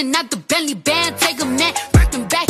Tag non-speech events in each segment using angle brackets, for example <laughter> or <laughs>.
busting out the belly band, take a man, rocking back.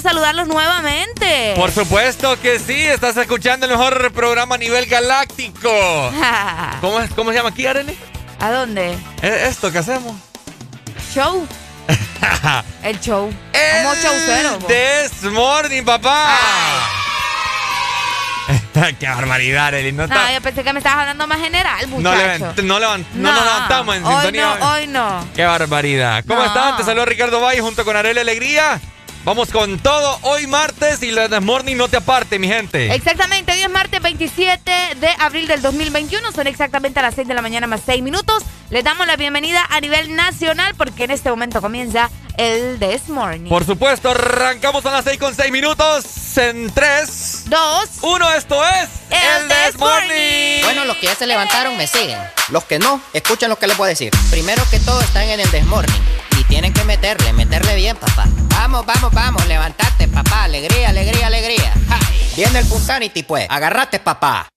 Placer saludarlos nuevamente. Por supuesto que sí, estás escuchando el mejor programa a nivel galáctico. <laughs> ¿Cómo, es- cómo se llama aquí, Arely? ¿A dónde? ¿Es Esto que hacemos. Show. <laughs> El show. Como. El bo. This Morning, papá. <laughs> ¡Qué barbaridad, Arely! No, No, yo pensé que me estabas hablando más general, no, muchacho. levant- no, levant- no nos levantamos en hoy sintonía. No, hoy no. ¡Qué barbaridad! ¿Cómo No. están? Te saluda Ricardo Valle junto con Arely Alegría. Vamos con todo hoy martes y la This Morning no te aparte, mi gente. Exactamente, hoy es martes 27 de abril del 2021, son exactamente a las 6 de la mañana más 6 minutos. Les damos la bienvenida a nivel nacional porque en este momento comienza el This Morning. Por supuesto, arrancamos a las 6 con 6 minutos en 3, Dos. 1. Esto es El This Morning. Bueno, los que ya se levantaron me siguen. Los que no, escuchen lo que les voy a decir. Primero que todo están en el tienen que meterle, meterle bien, papá. Vamos, vamos, vamos, levantate, papá. Alegría, alegría, alegría. Viene el Punsanity, pues. Agarrate, papá.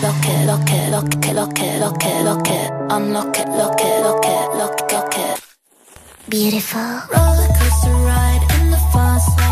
Lo que, lo que, lo que, lo que, lo que, lo que, I'm lo que, lo que. Beautiful. Roller coaster ride in the fast lane.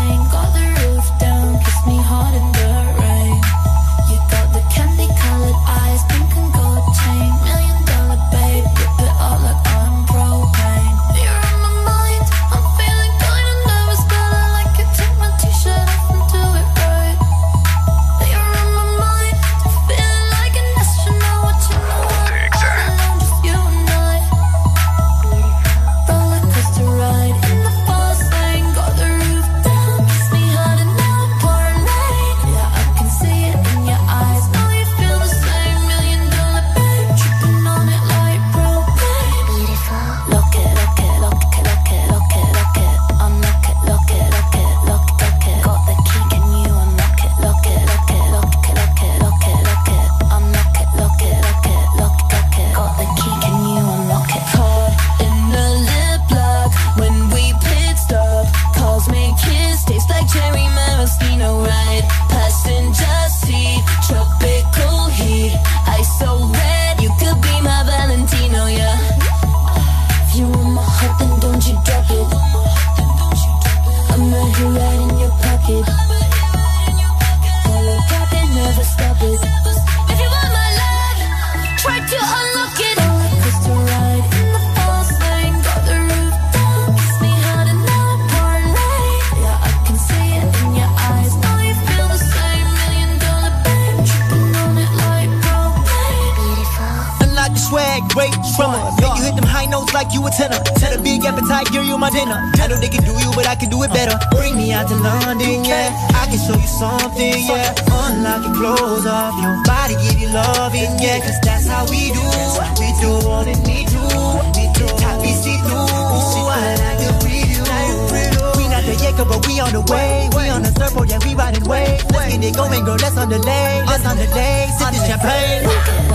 something, yeah. Unlock your close off your body, give you loving, yeah. Cause that's how we do. We do all that need to. We do. Top we see through. I like it with you. We not the yet, but we on the way. We on the surfboard, yeah, we riding way. Let's get it going, girl, let's on the lay. Let's on the lay. Sip this champagne.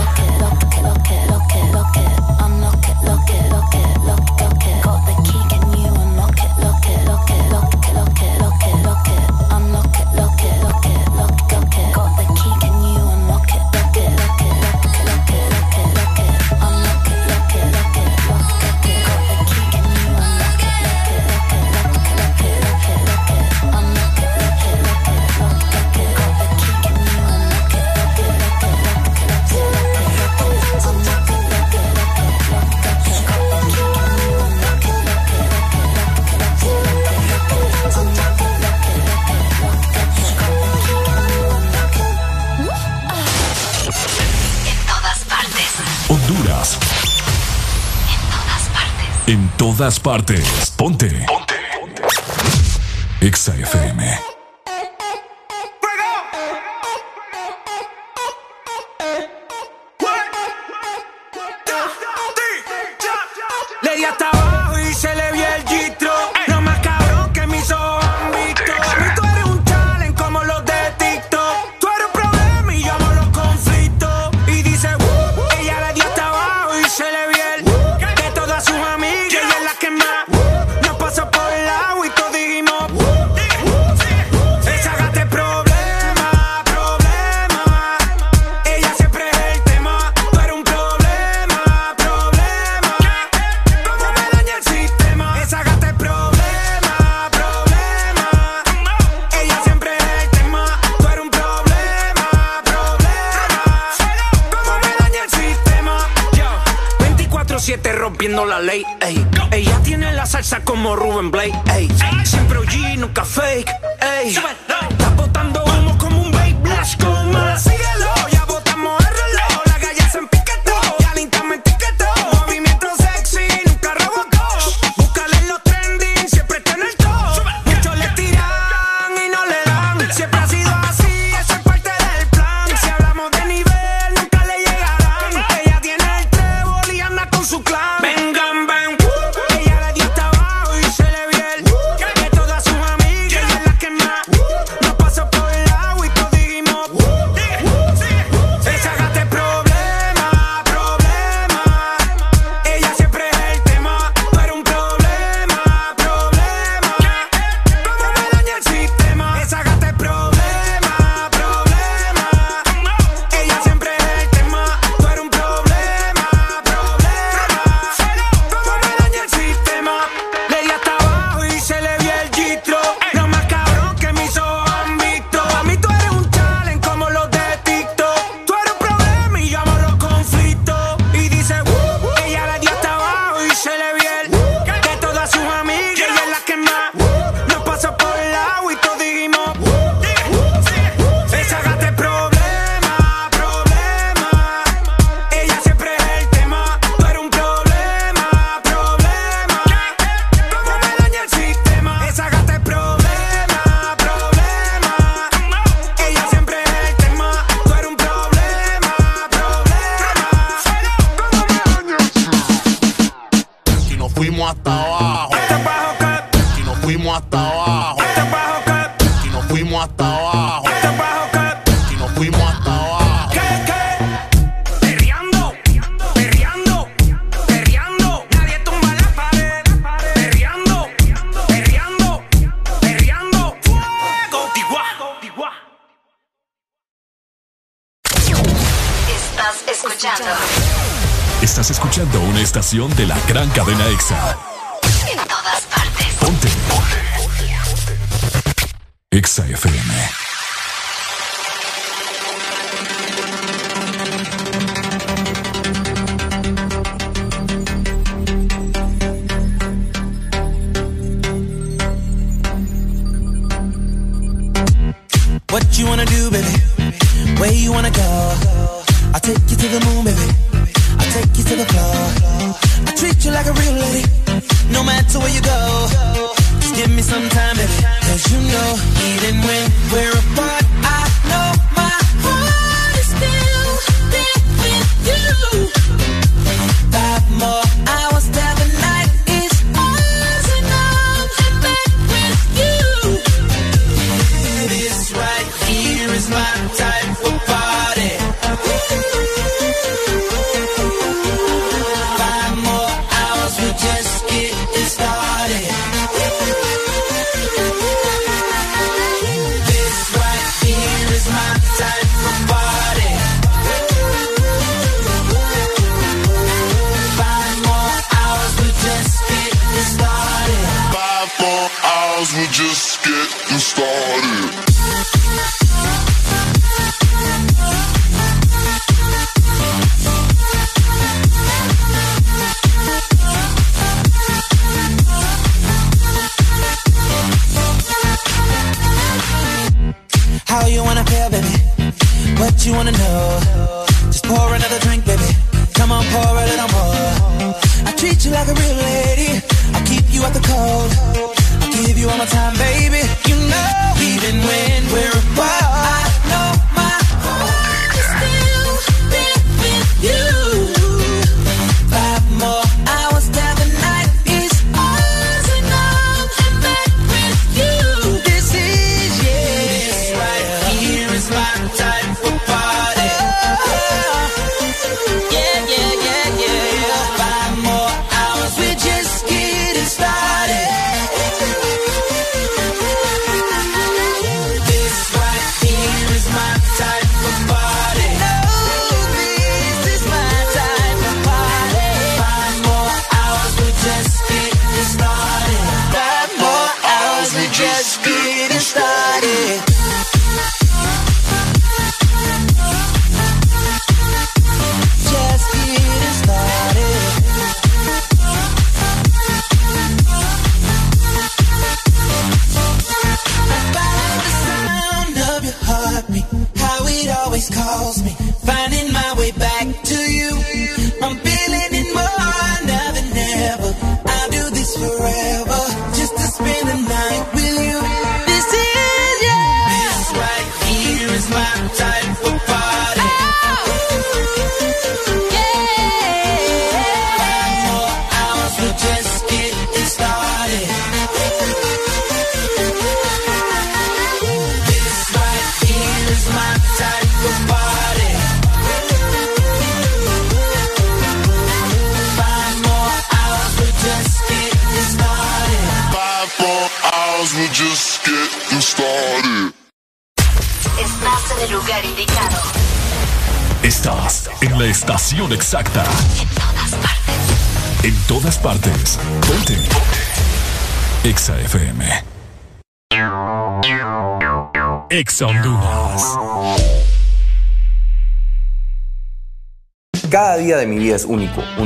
todas partes. Ponte. Ponte. Ponte. Exa FM.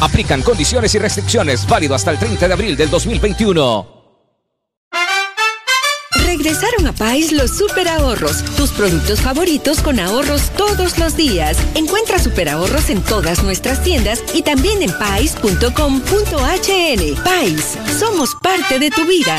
Aplican condiciones y restricciones válido hasta el 30 de abril del 2021. Regresaron a Pais los super ahorros, tus productos favoritos con ahorros todos los días. Encuentra super ahorros en todas nuestras tiendas y también en pais.com.hn. Pais, somos parte de tu vida.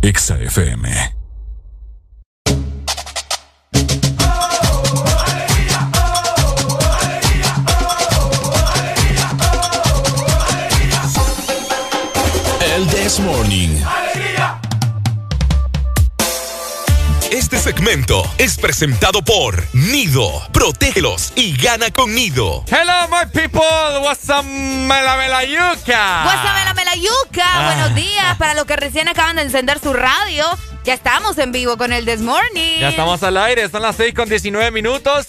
Exa FM. El This Morning. Segmento es presentado por Nido. Protégelos y gana con Nido. Hello, my people. What's up, mela mela yuca? What's up, mela mela yuca? Ah. Buenos días para los que recién acaban de encender su radio. Ya estamos en vivo con el This Morning. Ya estamos al aire, son las 6 con 19 minutos.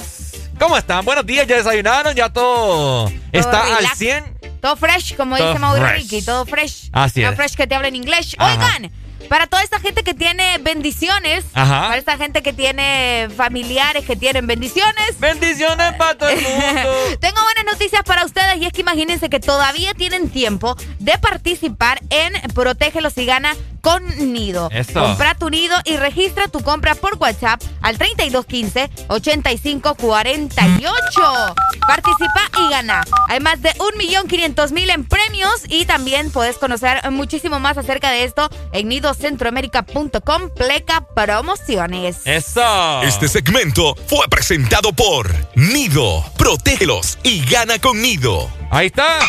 ¿Cómo están? Buenos días, ya desayunaron, ya todo, está al relax. 100. Todo fresh, como Todo dice Mauro fresh. Ricky, todo fresh. Así todo es. fresh que te habla en inglés. Ajá. Oigan, para toda esta gente que tiene bendiciones, Ajá. para esta gente que tiene familiares que tienen bendiciones. Bendiciones para todo el mundo. <laughs> Tengo buenas noticias para ustedes y es que imagínense que todavía tienen tiempo de participar en Protégelos y Gana con Nido. Eso. Compra tu nido y registra tu compra por WhatsApp al 3215-8548. Participa y gana. Hay más de 1.500.000 en premios y también puedes conocer muchísimo más acerca de esto en nidocentroamerica.com pleca promociones. Eso. Este segmento fue presentado por Nido. Protégelos y gana con Nido. Ahí está.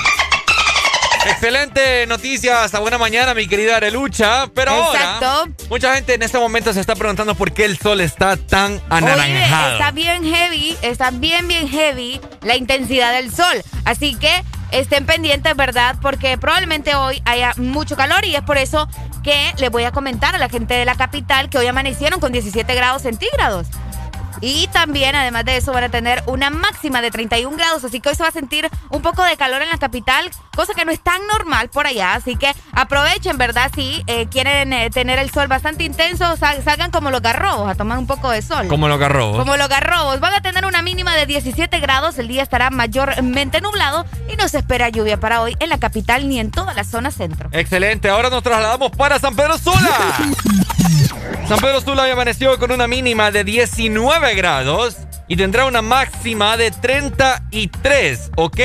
Excelente noticias. A buena mañana, mi querida Arelucha. Pero Exacto. ahora, mucha gente en este momento se está preguntando por qué el sol está tan Oye, anaranjado. está bien heavy, está bien, bien heavy la intensidad del sol. Así que estén pendientes, ¿verdad? Porque probablemente hoy haya mucho calor y es por eso que les voy a comentar a la gente de la capital que hoy amanecieron con 17 grados centígrados. Y también, además de eso, van a tener una máxima de 31 grados, así que hoy se va a sentir un poco de calor en la capital, cosa que no es tan normal por allá, así que aprovechen, ¿verdad? Si eh, quieren eh, tener el sol bastante intenso, sal- salgan como los garrobos a tomar un poco de sol. Como lo agarró. Como los garrobos. Van a tener una mínima de 17 grados. El día estará mayormente nublado y no se espera lluvia para hoy en la capital ni en toda la zona centro. Excelente, ahora nos trasladamos para San Pedro Sula. <laughs> San Pedro Sula hoy amaneció con una mínima de 19 grados y tendrá una máxima de 33, ¿ok?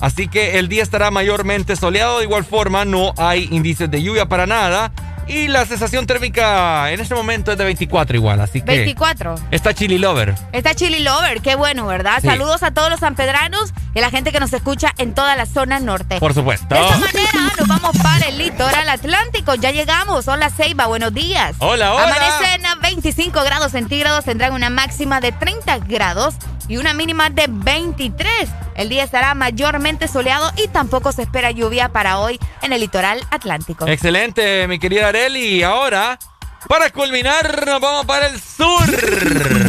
Así que el día estará mayormente soleado. De igual forma, no hay índices de lluvia para nada. Y la sensación térmica en este momento es de 24 igual, así que... 24. Está chili lover. Está Chili Lover, qué bueno, ¿verdad? Sí. Saludos a todos los sanpedranos y a la gente que nos escucha en toda la zona norte. Por supuesto. De esta manera nos vamos para el litoral atlántico. Ya llegamos. Hola Ceiba, buenos días. Hola, hola. Amanecen a 25 grados centígrados, tendrán una máxima de 30 grados y una mínima de 23. El día estará mayormente soleado y tampoco se espera lluvia para hoy en el litoral atlántico. Excelente, mi querida Areli. Y ahora, para culminar, nos vamos para el sur.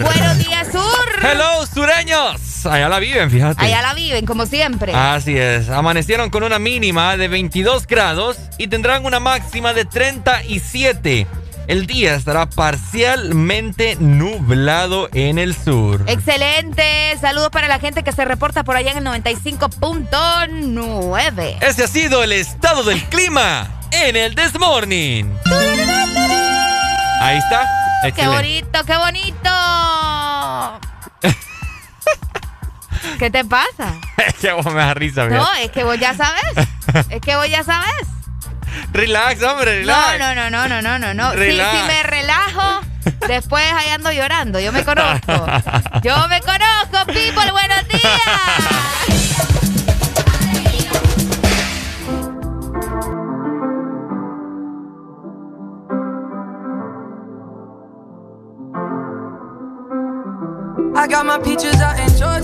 Buenos días, sur. Hello, sureños. Allá la viven, fíjate. Allá la viven, como siempre. Así es. Amanecieron con una mínima de 22 grados y tendrán una máxima de 37. El día estará parcialmente nublado en el sur. Excelente. Saludos para la gente que se reporta por allá en el 95.9. Ese ha sido el estado del clima en el This Morning. Ahí está. Qué Excelente. bonito, qué bonito. <laughs> ¿Qué te pasa? Es que vos me da risa, No, fíjate. es que vos ya sabes. Es que vos ya sabes. Relax, hombre, relax. No, no, no, no, no, no, no. Si, si me relajo, después ahí ando llorando. Yo me conozco. Yo me conozco, people. Buenos días. I got my peaches out in Georgia.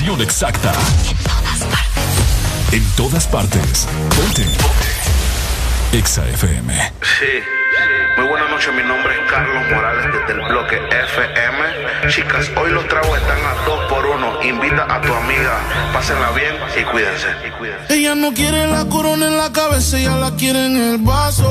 En la estación exacta. En todas partes. Ponte. Exa FM. Sí. Muy buenas noches, mi nombre es Carlos Morales desde el bloque FM. Chicas, hoy los tragos están a 2 por 1 Invita a tu amiga, pásenla bien y cuídense. Ella no quiere la corona en la cabeza, ella la quiere en el vaso.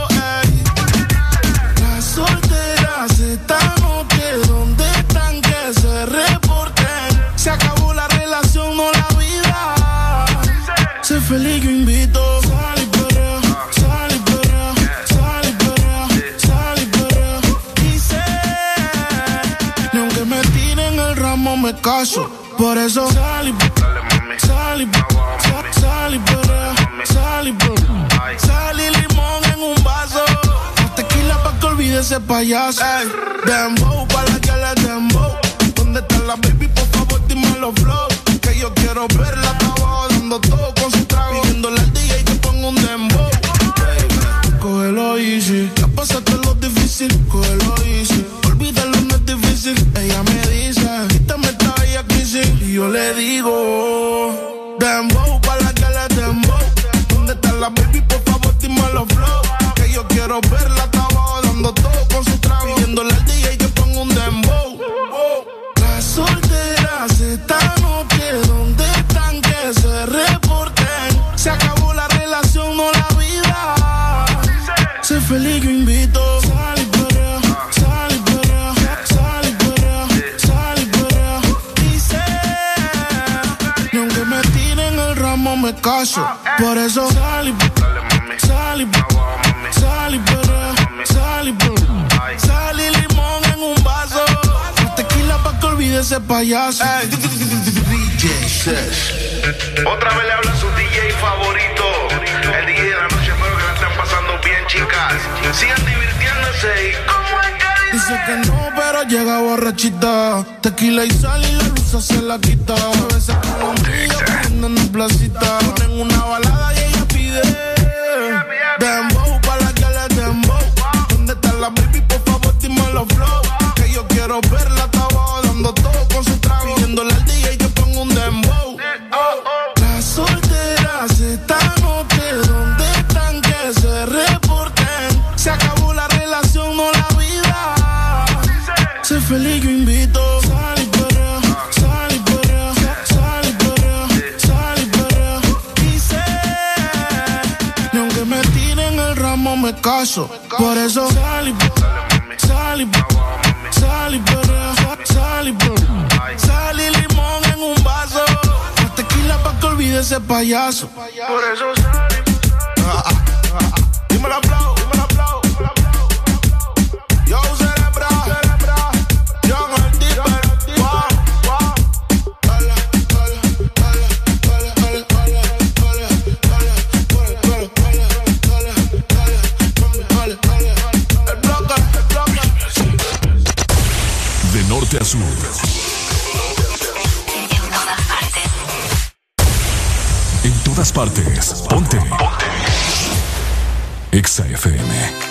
Caso. Por eso sal y sal y sal- y perrea, sal y perrea. Sal y limón en un vaso. Tequila pa' que olvide ese payaso. Ey, dembow pa' la que le dembow. ¿Dónde está la baby? Por favor, dime los flow. Yo le digo, caso. Por eso sal y sal y sal y perrea, sal y perrea. Sal y limón en un vaso. Más Tequila pa' que olvide ese payaso. Otra vez le habla su DJ favorito. El DJ de la noche, espero que la estén pasando bien, chicas. Sigan divirtiéndose y Que no, pero llega borrachita. Tequila y sal y la luz se la quita. A veces con corriendo en una placita. Ponen una balada y ella pide. Dembow para la que le dembow. ¿Dónde está la baby? Por favor, dime los flow. Que yo quiero verla, está abajo dando todo con su caso. Por eso sal y sal y sal y sal y. Sal y limón en un vaso. Más tequila pa' que olvide ese payaso. Por eso sal y Dímelo aplaudo, partes. Ponte. Ponte. Exa FM.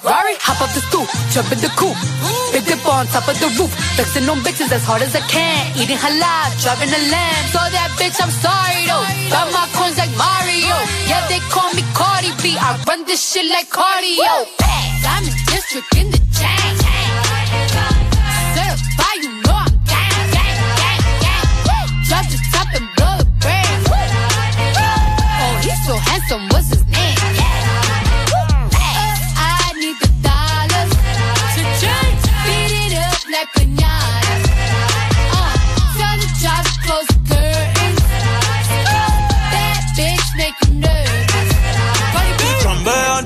Ferrari, hop off the stoop, jump in the coupe. Big dip on top of the roof, flexing on bitches as hard as I can. Eating halal, driving a lamb. So that bitch, I'm sorry though. Got my coins like Mario. Yeah, they call me Cardi B. I run this shit like cardio. I'm in district in the chain. Certified, you know I'm gang, gang, gang, gang. Drop the top and blow the brand. Oh, he's so handsome, what's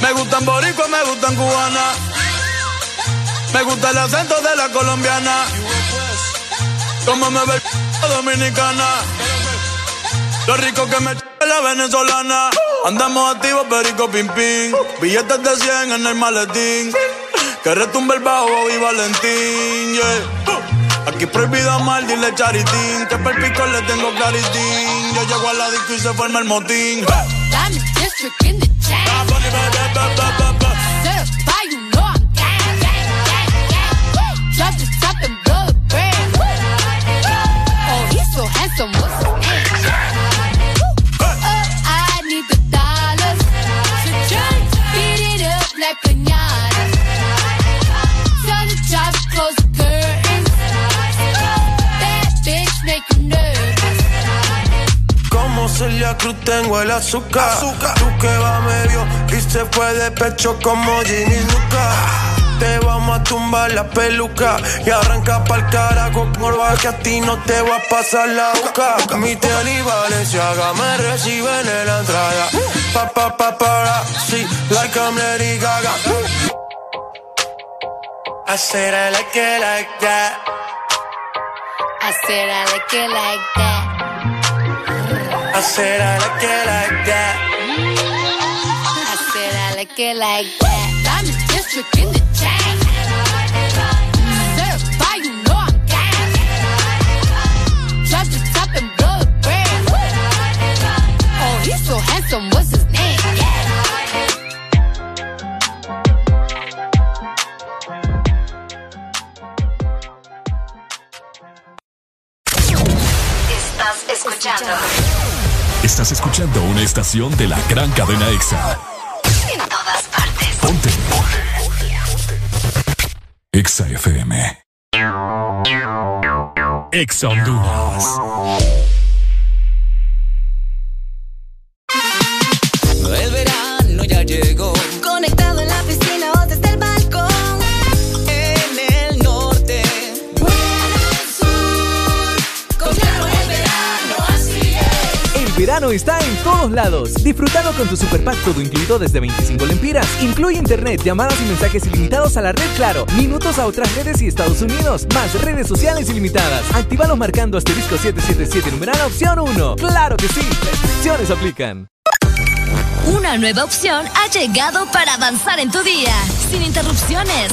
Me gustan boricua, me gustan cubana. Me gusta el acento de la colombiana. Como me ve dominicana. Lo rico que me la venezolana. Andamos activos, perico pim pim. Billetes de 100 en el maletín. Que retumbe el bajo y Valentín, yeah. Aquí prohibido mal, dile charitín. Que per pico le tengo claritín. Yo llego a la disco y se forma el motín. I'm in district in the gang. Drop the top and blow the brand. Oh, he's so handsome, what's Celia Cruz tengo el azúcar. Tú que va medio y se fue de pecho como Ginny Luca. Te vamos a tumbar la peluca y arranca pa'l carajo con que a ti no te va a pasar la boca. Mi tele y Valenciaga me reciben en la entrada. Pa pa pa para, sí, like I'm Lady Gaga. I said I like it like that. I said I like it like that. I said I like it like that. I said I like it like that. I'm just district in the chain. Certify, you know I'm gas. Oh, he's so handsome. What's his name? Yeah. escuchando. Estás escuchando una estación de la gran cadena EXA. En todas partes. Ponte. EXA FM. EXA Honduras. El verano ya llegó. Verano está en todos lados. Disfrutando con tu super pack todo incluido desde 25 lempiras. Incluye internet, llamadas y mensajes ilimitados a la red Claro, minutos a otras redes y Estados Unidos, más redes sociales ilimitadas. Actívalos marcando asterisco 777 numeral opción 1. ¡Claro que sí! Restricciones aplican. Una nueva opción ha llegado para avanzar en tu día, sin interrupciones.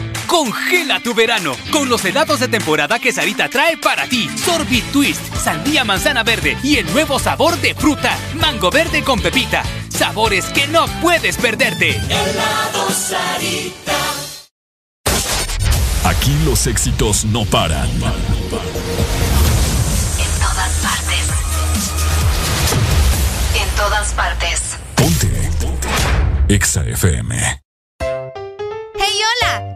Congela tu verano con los helados de temporada que Sarita trae para ti. Sorbit Twist, sandía manzana verde y el nuevo sabor de fruta, mango verde con pepita. Sabores que no puedes perderte. Helado Sarita. Aquí los éxitos no paran. En todas partes. En todas partes. EXA FM. Hey, hola,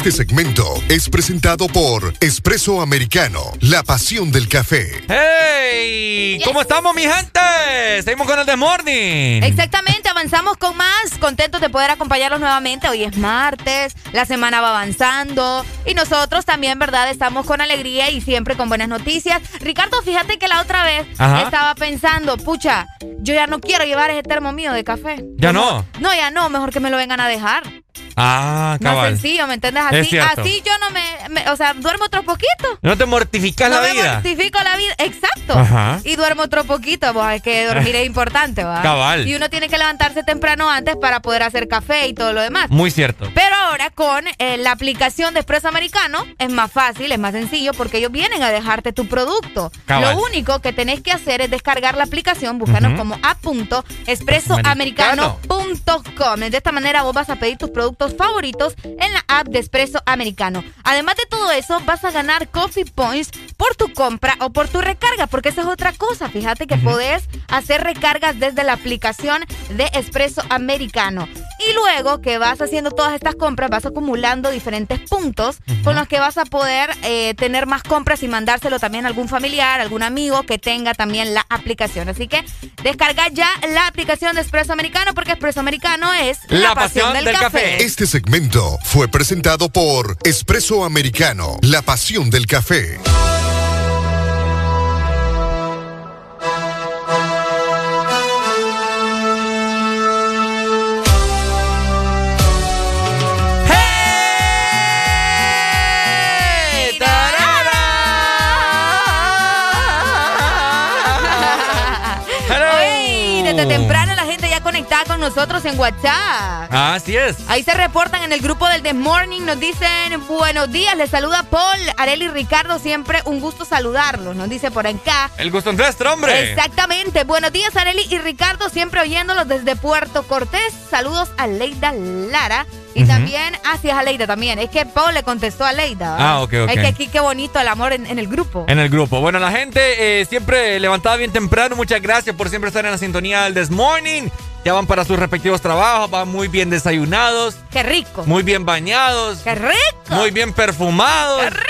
Este segmento es presentado por Espresso Americano, la pasión del café. ¡Hey! ¿Cómo estamos, mi gente? Seguimos con el The Morning. Exactamente, avanzamos con más. Contentos de poder acompañarlos nuevamente. Hoy es martes, la semana va avanzando y nosotros también, ¿verdad? Estamos con alegría y siempre con buenas noticias. Ricardo, fíjate que la otra vez Ajá. estaba pensando, pucha, yo ya no quiero llevar ese termo mío de café. ¿Ya no? No, ya no, mejor que me lo vengan a dejar. Ah, Más cabal. sencillo, ¿me entiendes? Es Así, así yo no me, me- o sea, duermo otro poquito. ¿No te mortificas no la me vida? mortifico la vida, exacto. Ajá. Y duermo otro poquito, pues es que dormir es <laughs> importante, ¿va? Cabal. Y uno tiene que levantarse temprano antes para poder hacer café y todo lo demás. Muy cierto. Pero ahora con eh, la aplicación de Expreso Americano es más fácil, es más sencillo porque ellos vienen a dejarte tu producto. Cabal. Lo único que tenés que hacer es descargar la aplicación, búscanos Ujú. como app.expresoamericano.com. De esta manera vos vas a pedir tus productos favoritos en la app de Expreso Americano. Además de todo eso, vas a ganar Coffee Points por tu compra o por tu recarga, porque esa es otra cosa. Fíjate que podés hacer recargas desde la aplicación de Expreso Americano. Y luego que vas haciendo todas estas compras, vas acumulando diferentes puntos con los que vas a poder eh, tener más compras y mandárselo también a algún familiar, algún amigo que tenga también la aplicación. Así que descarga ya la aplicación de Expreso Americano porque Expreso Americano es la, pasión, del, café. Este segmento fue presentado por Espresso Americano, la pasión del café. Hoy, desde temprano conectada con nosotros en WhatsApp. Así es. Ahí se reportan en el grupo del The Morning, nos dicen buenos días, les saluda Paul, Areli y Ricardo, siempre un gusto saludarlos, nos dice por acá. El gusto es nuestro, hombre. Exactamente, buenos días Areli y Ricardo, siempre oyéndolos desde Puerto Cortés, saludos a Leida Lara. Y también, así es a Leida también. Es que Paul le contestó a Leida. ¿verdad? Ah, ok, ok. Es que aquí qué bonito el amor en, en el grupo. En el grupo. Bueno, la gente eh, siempre levantada bien temprano. Muchas gracias por siempre estar en la sintonía del This Morning. Ya van para sus respectivos trabajos, van muy bien desayunados, Qué rico. muy bien bañados, Qué rico. muy bien perfumados. Qué rico.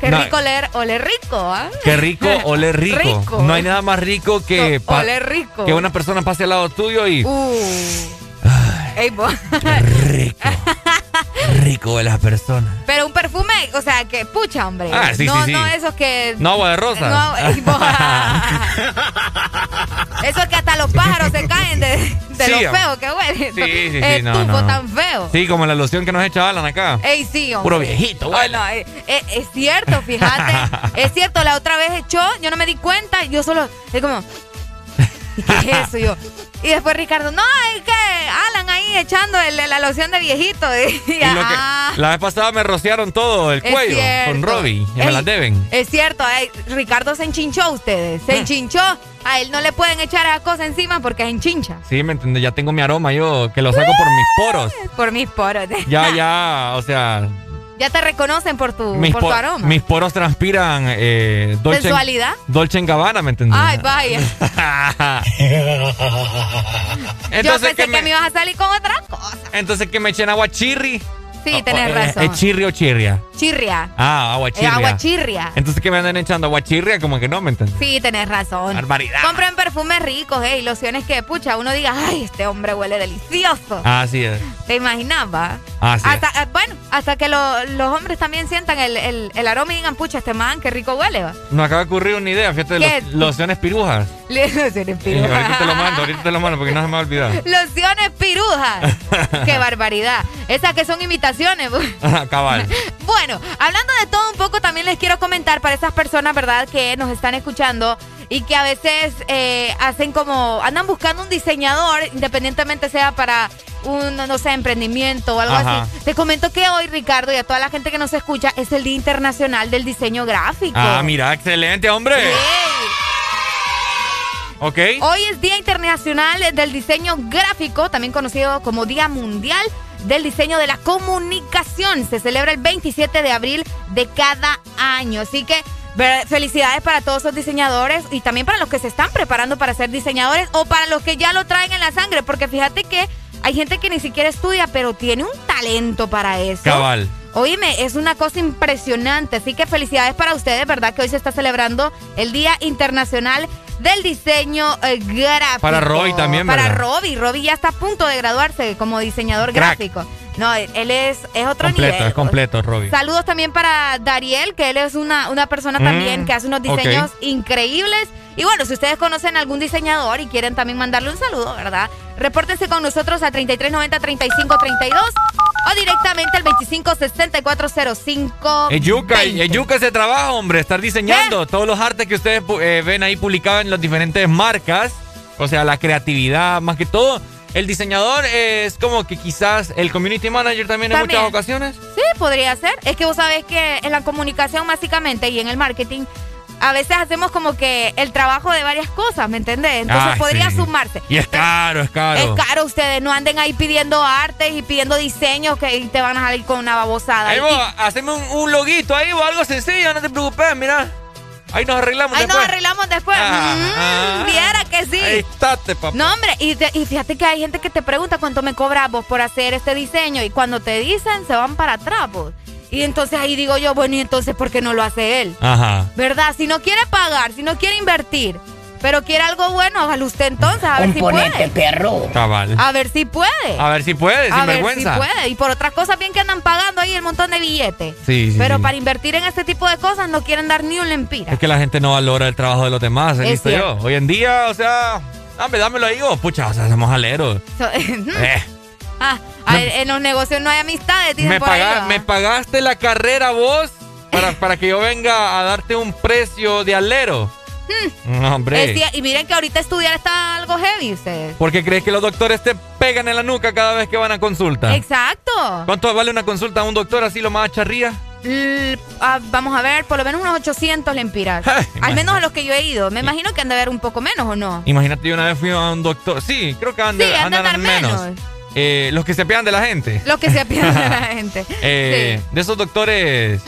Qué No. rico oler, oler rico, ¿ah? Qué rico, ole <laughs> rico. Rico. No hay nada más rico que, oler rico. que una persona pase al lado tuyo y Uh. Vos. Rico. <laughs> Rico de las personas. Pero un perfume, o sea, que pucha, hombre. Ah, sí, no, sí, sí. no esos que. No, agua de rosa. No, <laughs> ey, vos. <laughs> Eso que hasta los pájaros se caen de, de Sí, lo feo que huele. Sí, sí, sí, El no, no. tan feo. Sí, como la loción que nos echa Alan acá. Ey, sí, hombre. Puro viejito, Ay, no, eh, eh, es cierto, fíjate. es cierto, la otra vez echó, yo no me di cuenta, yo solo, es como, ¿y qué es <laughs> eso? Yo, y después Ricardo, no, es que Alan ahí echando el- la loción de viejito. <laughs> Y, Y que- ah, la vez pasada me rociaron todo el cuello cierto. con Robbie. Y me las deben. Es cierto, ey, Ricardo se enchinchó a ustedes, se enchinchó. A él no le pueden echar a cosa encima porque es enchincha. Sí, me entiendes. Ya tengo mi aroma yo, que lo saco por mis poros. Por mis poros. Ya, ya, <laughs> o sea, Ya te reconocen por tu, mis, por tu aroma. mis poros transpiran eh, Dolce, ¿Sensualidad? Dolce en Gabbana, ¿me entiendes? Ay, vaya. <laughs> entonces, Yo pensé que que, me, me ibas a salir con otra cosa. entonces que me echen agua chirri. Sí, tenés Eh, razón. ¿Es chirri o chirria? Chirria. Ah, agua Eh, chirria. agua chirria. Entonces que me andan echando agua chirria, como que no, ¿me entiendes? Sí, tenés razón. Barbaridad. Compren perfumes ricos, eh, y lociones que, pucha, uno diga, ay, este hombre huele delicioso. Así es. ¿Te imaginabas? Así es. Hasta, ah, bueno, hasta que lo- los hombres también sientan el, el, el aroma y digan, pucha, este man, qué rico huele, va. Nos acaba de ocurrir una idea, fíjate, de ¿Qué? los, lociones pirujas. <laughs> Lociones pirujas. ahorita te lo mando, ahorita te lo mando porque no se me va a olvidar. Lociones pirujas. <laughs> qué barbaridad. Esas que son imitaciones. Bu. <laughs> Cabal. <laughs> Bueno, hablando de todo un poco, también les quiero comentar para esas personas, ¿verdad?, que nos están escuchando y que a veces eh, hacen como, andan buscando un diseñador, independientemente sea para un, no sé, emprendimiento o algo Ajá. así. Te comento que hoy, Ricardo, y a toda la gente que nos escucha, es el Día Internacional del Diseño Gráfico. Ah, mira, excelente, hombre. Ok. Hoy es Día Internacional del Diseño Gráfico, también conocido como Día Mundial del Diseño de la Comunicación. Se celebra el 27 de abril de cada año. Así que felicidades para todos los diseñadores y también para los que se están preparando para ser diseñadores o para los que ya lo traen en la sangre, porque fíjate que hay gente que ni siquiera estudia, pero tiene un talento para eso. Cabal. Oíme, es una cosa impresionante, así que felicidades para ustedes, ¿verdad? Que hoy se está celebrando el Día Internacional del Diseño eh, Gráfico. Para Robbie también, Para ¿verdad? Robbie, Robbie ya está a punto de graduarse como diseñador Crack. gráfico. No, él es, es otro completo, nivel. es completo, Robbie. Saludos también para Dariel, que él es una, una persona Mm, también que hace unos diseños increíbles. Y bueno, si ustedes conocen algún diseñador y quieren también mandarle un saludo, ¿verdad? Repórtense con nosotros a 3390-3532 o directamente al 256405. Es yuca, yuca ese trabajo, hombre, estar diseñando todos los artes que ustedes eh, ven ahí publicados en las diferentes marcas, o sea, la creatividad, más que todo. El diseñador es como que quizás el community manager también, en muchas ocasiones. Sí, podría ser. Es que vos sabés que en la comunicación básicamente y en el marketing a veces hacemos como que el trabajo de varias cosas, ¿me entendés? Entonces podría sí. sumarse. Y es caro, es caro. Es caro, ustedes no anden ahí pidiendo artes y pidiendo diseños que te van a salir con una babosada. Ahí vos, haceme un, un loguito ahí o algo sencillo, no te preocupes, mira. Ahí nos arreglamos Ahí nos después. arreglamos después. Ah, Mm, ah. viera que sí. Ahí estate, papá. No, hombre, y, te- y fíjate que hay gente que te pregunta cuánto me cobras vos por hacer este diseño y cuando te dicen se van para atrás, vos. Y entonces ahí digo yo, bueno, ¿y entonces por qué no lo hace él? Ajá. ¿Verdad? Si no quiere pagar, si no quiere invertir, pero quiere algo bueno, hágalo usted entonces, a ver si puede. perro. Cabal. A ver si puede. A ver si puede, sin A ver vergüenza. si puede. Y por otras cosas bien que andan pagando ahí el montón de billetes. Sí, sí, Pero sí. para invertir en este tipo de cosas no quieren dar ni un lempira. Es que la gente no valora el trabajo de los demás, he visto yo. Hoy en día, o sea, dame, dámelo ahí, vos, pucha, o sea, somos aleros. So- <laughs> Eh, Ah, a ver, en los negocios no hay amistades, dicen me, por ahí, me pagaste la carrera vos para, para que yo venga a darte un precio de alero. No, hombre. Y miren que ahorita estudiar está algo heavy ustedes. ¿Por qué crees que los doctores te pegan en la nuca cada vez que van a consulta? Exacto. ¿Cuánto vale una consulta a un doctor así lo más charría? L- ah, vamos a ver, por lo menos unos 800 lempiras. Al menos a los que yo he ido. Me imagino que han de haber un poco menos, ¿o no? Imagínate, yo una vez fui a un doctor. Sí, creo que andan, Sí, han de andar menos. menos. Eh, los que se pegan de la gente. Los que se pierden de la <laughs> gente. Eh, De esos doctores.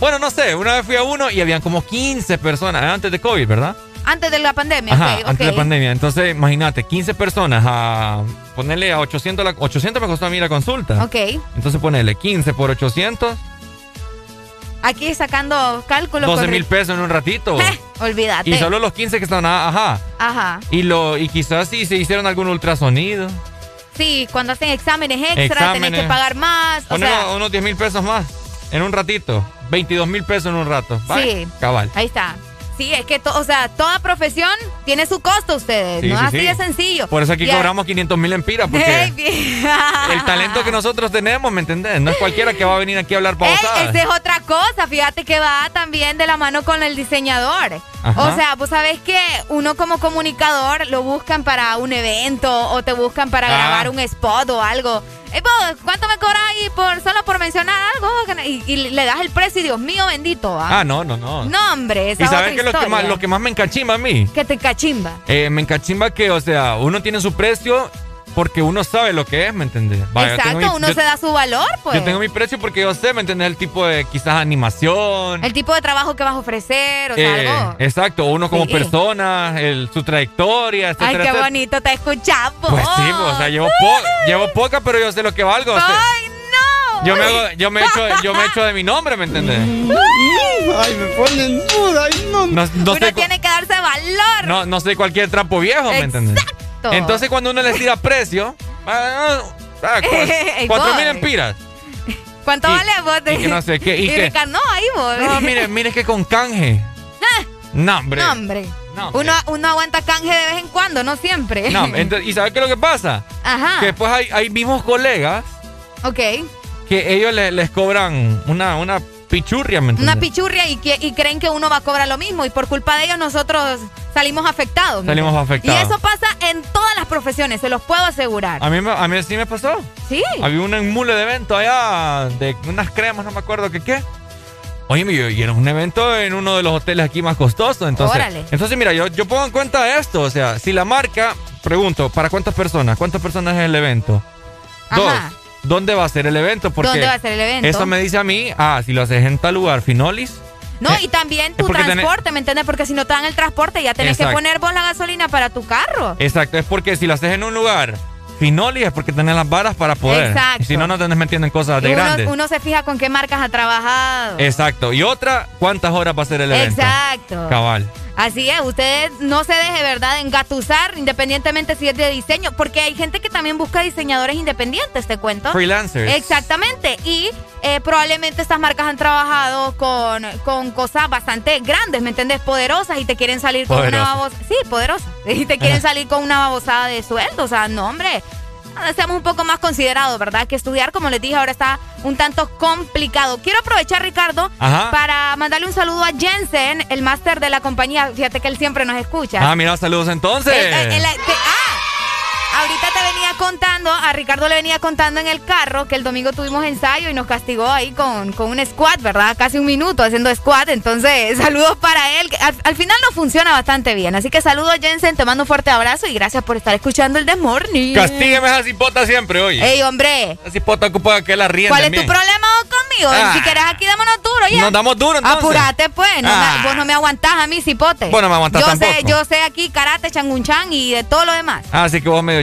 Bueno, no sé, una vez fui a uno y habían como 15 personas antes de COVID, ¿verdad? Antes de la pandemia, Ajá, ok, antes de la pandemia. Entonces, imagínate, 15 personas a ponerle a 800, la, 800 me costó a mí la consulta. Ok. Entonces ponerle 15 por 800, Aquí sacando cálculos. 12 corri- mil pesos en un ratito. Eh, <laughs> olvídate. Y solo los 15 que estaban, ajá. Ajá. Y, lo, y quizás sí se hicieron algún ultrasonido. Sí, cuando hacen exámenes extra, Exámenes. tenés que pagar más. O Poner sea, unos 10 mil pesos más en un ratito. 22 mil pesos en un rato. Vaya, Sí. Cabal. ahí está. Sí, es que, to- o sea, toda profesión tiene su costo, ustedes. Sí, no sí, así sí. de sencillo. Por eso aquí cobramos 500 mil empiras, porque <laughs> el talento que nosotros tenemos, ¿me entendés? No es cualquiera que va a venir aquí a hablar pausadas. esa es otra cosa, fíjate que va también de la mano con el diseñador. Ajá. O sea, vos sabés que uno como comunicador lo buscan para un evento o te buscan para Ah. grabar un spot o algo. Ey, vos, ¿cuánto me cobras ahí por, solo por mencionar algo? Y, y le das el precio y Dios mío bendito. ¿ah? Ah, no, no, no. No, hombre, esa ¿Y es sabes qué es lo que, más, lo que más me encachimba a mí? Que te cachimba. Eh, me encachimba que, o sea, uno tiene su precio porque uno sabe lo que es, ¿me entendés? Vaya, Exacto, mi- uno yo- se da su valor, pues. Yo tengo mi precio porque yo sé, ¿me entendés? El tipo de quizás animación. El tipo de trabajo que vas a ofrecer, o sea, eh, algo. exacto, uno como Sí. persona, el, su trayectoria, etcétera, Ay, qué etcétera. bonito te escuchamos. Pues sí, pues, o sea, llevo, po- llevo poca, pero yo sé lo que valgo. o sea, ¡Ay, no! yo, me hago- yo, me echo, yo me echo de mi nombre, ¿me entendés? Ay, me ponen duda. Ay, no. No, no Uno sé, tiene que darse valor. no, no soy cualquier trapo viejo, ¿me entendés? Exacto. Entonces cuando uno les tira precio, ah, ah, <laughs> cuatro mil empiras. ¿Cuánto y- vale vos? y que no sé qué, <laughs> y que- Ricardo, no, ahí vos. No, mire, mire que con canje. No, hombre. No, hombre. No, hombre. Uno, uno aguanta canje de vez en cuando, no siempre. No, ¿Y sabes qué es lo que pasa? Ajá. Que después hay, hay mismos colegas Ok. que ellos le- les cobran una, una pichurria, ¿me entiendes? Una pichurria y, que- y creen que uno va a cobrar lo mismo y por culpa de ellos nosotros salimos afectados. ¿me Salimos afectados. Y eso pasa en todas las profesiones, se los puedo asegurar. A mí, a mí sí me pasó. Sí. Había un emule de evento allá de unas cremas, no me acuerdo qué qué. Oye, y y era un evento en uno de los hoteles aquí más costosos. Entonces, Órale. entonces mira, yo, yo pongo en cuenta esto. O sea, si la marca, pregunto, ¿para cuántas personas? ¿Cuántas personas es el evento? Dos. ¿Dónde va a ser el evento? Porque ¿Dónde va a ser el evento? Eso me dice a mí, ah, si lo haces en tal lugar, Finolis. No, Eh, y también tu tenés- transporte, ¿me entiendes? Porque si no te dan el transporte ya tenés que poner vos la gasolina para tu carro. Exacto, es porque si lo haces en un lugar Finolis es porque tenés las varas para poder. Exacto. Y si no, no tenés metiendo en cosas de uno, grandes. uno se fija con qué marcas ha trabajado. Exacto. Y otra, ¿cuántas horas va a ser el evento? Exacto. Cabal. Así es, usted no se deje, ¿verdad?, engatusar, independientemente si es de diseño, porque hay gente que también busca diseñadores independientes, te cuento. Freelancers. Exactamente, y eh, probablemente estas marcas han trabajado con, con cosas bastante grandes, ¿me entiendes? Poderosas y te quieren salir con una Poderosas. babosa. Sí, poderosas. <laughs> Y te quieren <laughs> salir con una babosada de sueldo, o sea, no, hombre. Seamos un poco más considerados, ¿verdad? Que estudiar, como les dije, ahora está un tanto complicado. Quiero aprovechar, Ricardo, Ajá. para mandarle un saludo a Jensen, el máster de la compañía. Fíjate que él siempre nos escucha. Ah, mira, saludos entonces. Él- él- te- ah, ahorita te venía contando, a Ricardo le venía contando en el carro que el domingo tuvimos ensayo y nos castigó ahí con, con un squat, ¿verdad? Casi un minuto haciendo squat. Entonces, <laughs> saludos para él. Al, al final nos funciona bastante bien. Así que saludos, Jensen. Te mando un fuerte abrazo y gracias por estar escuchando el The Morning. Castígueme esa cipota siempre, oye. Ey, hombre. Esa cipota ocupa que la rienda. ¿Cuál es tu problema conmigo? Ah. Si quieres aquí, dámonos duro ya. Nos damos duro, entonces. Apurate, pues. No Ah. vos no me aguantás a mí, cipote. Vos no me aguantás yo Sé, yo sé aquí karate, changunchan y de todo lo demás. Ah, así que vos medio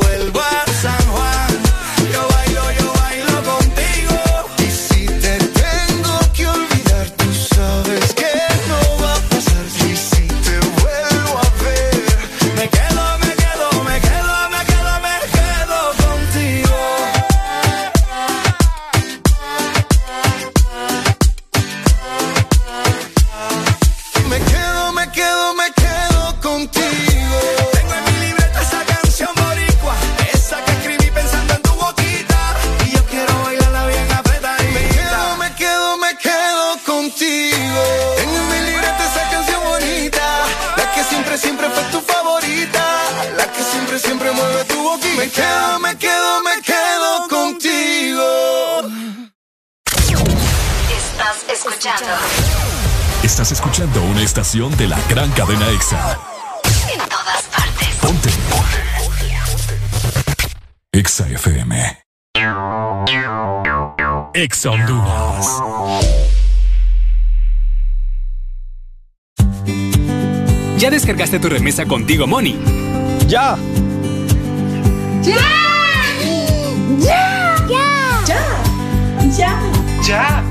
escuchando Estás escuchando una estación de la gran cadena EXA. en todas partes. Ponte. EXA FM. EXA Honduras. ¿Ya descargaste tu remesa contigo, Money? ¡Ya! ¡Ya! ¡Ya! ¡Ya! ¡Ya! ¡Ya!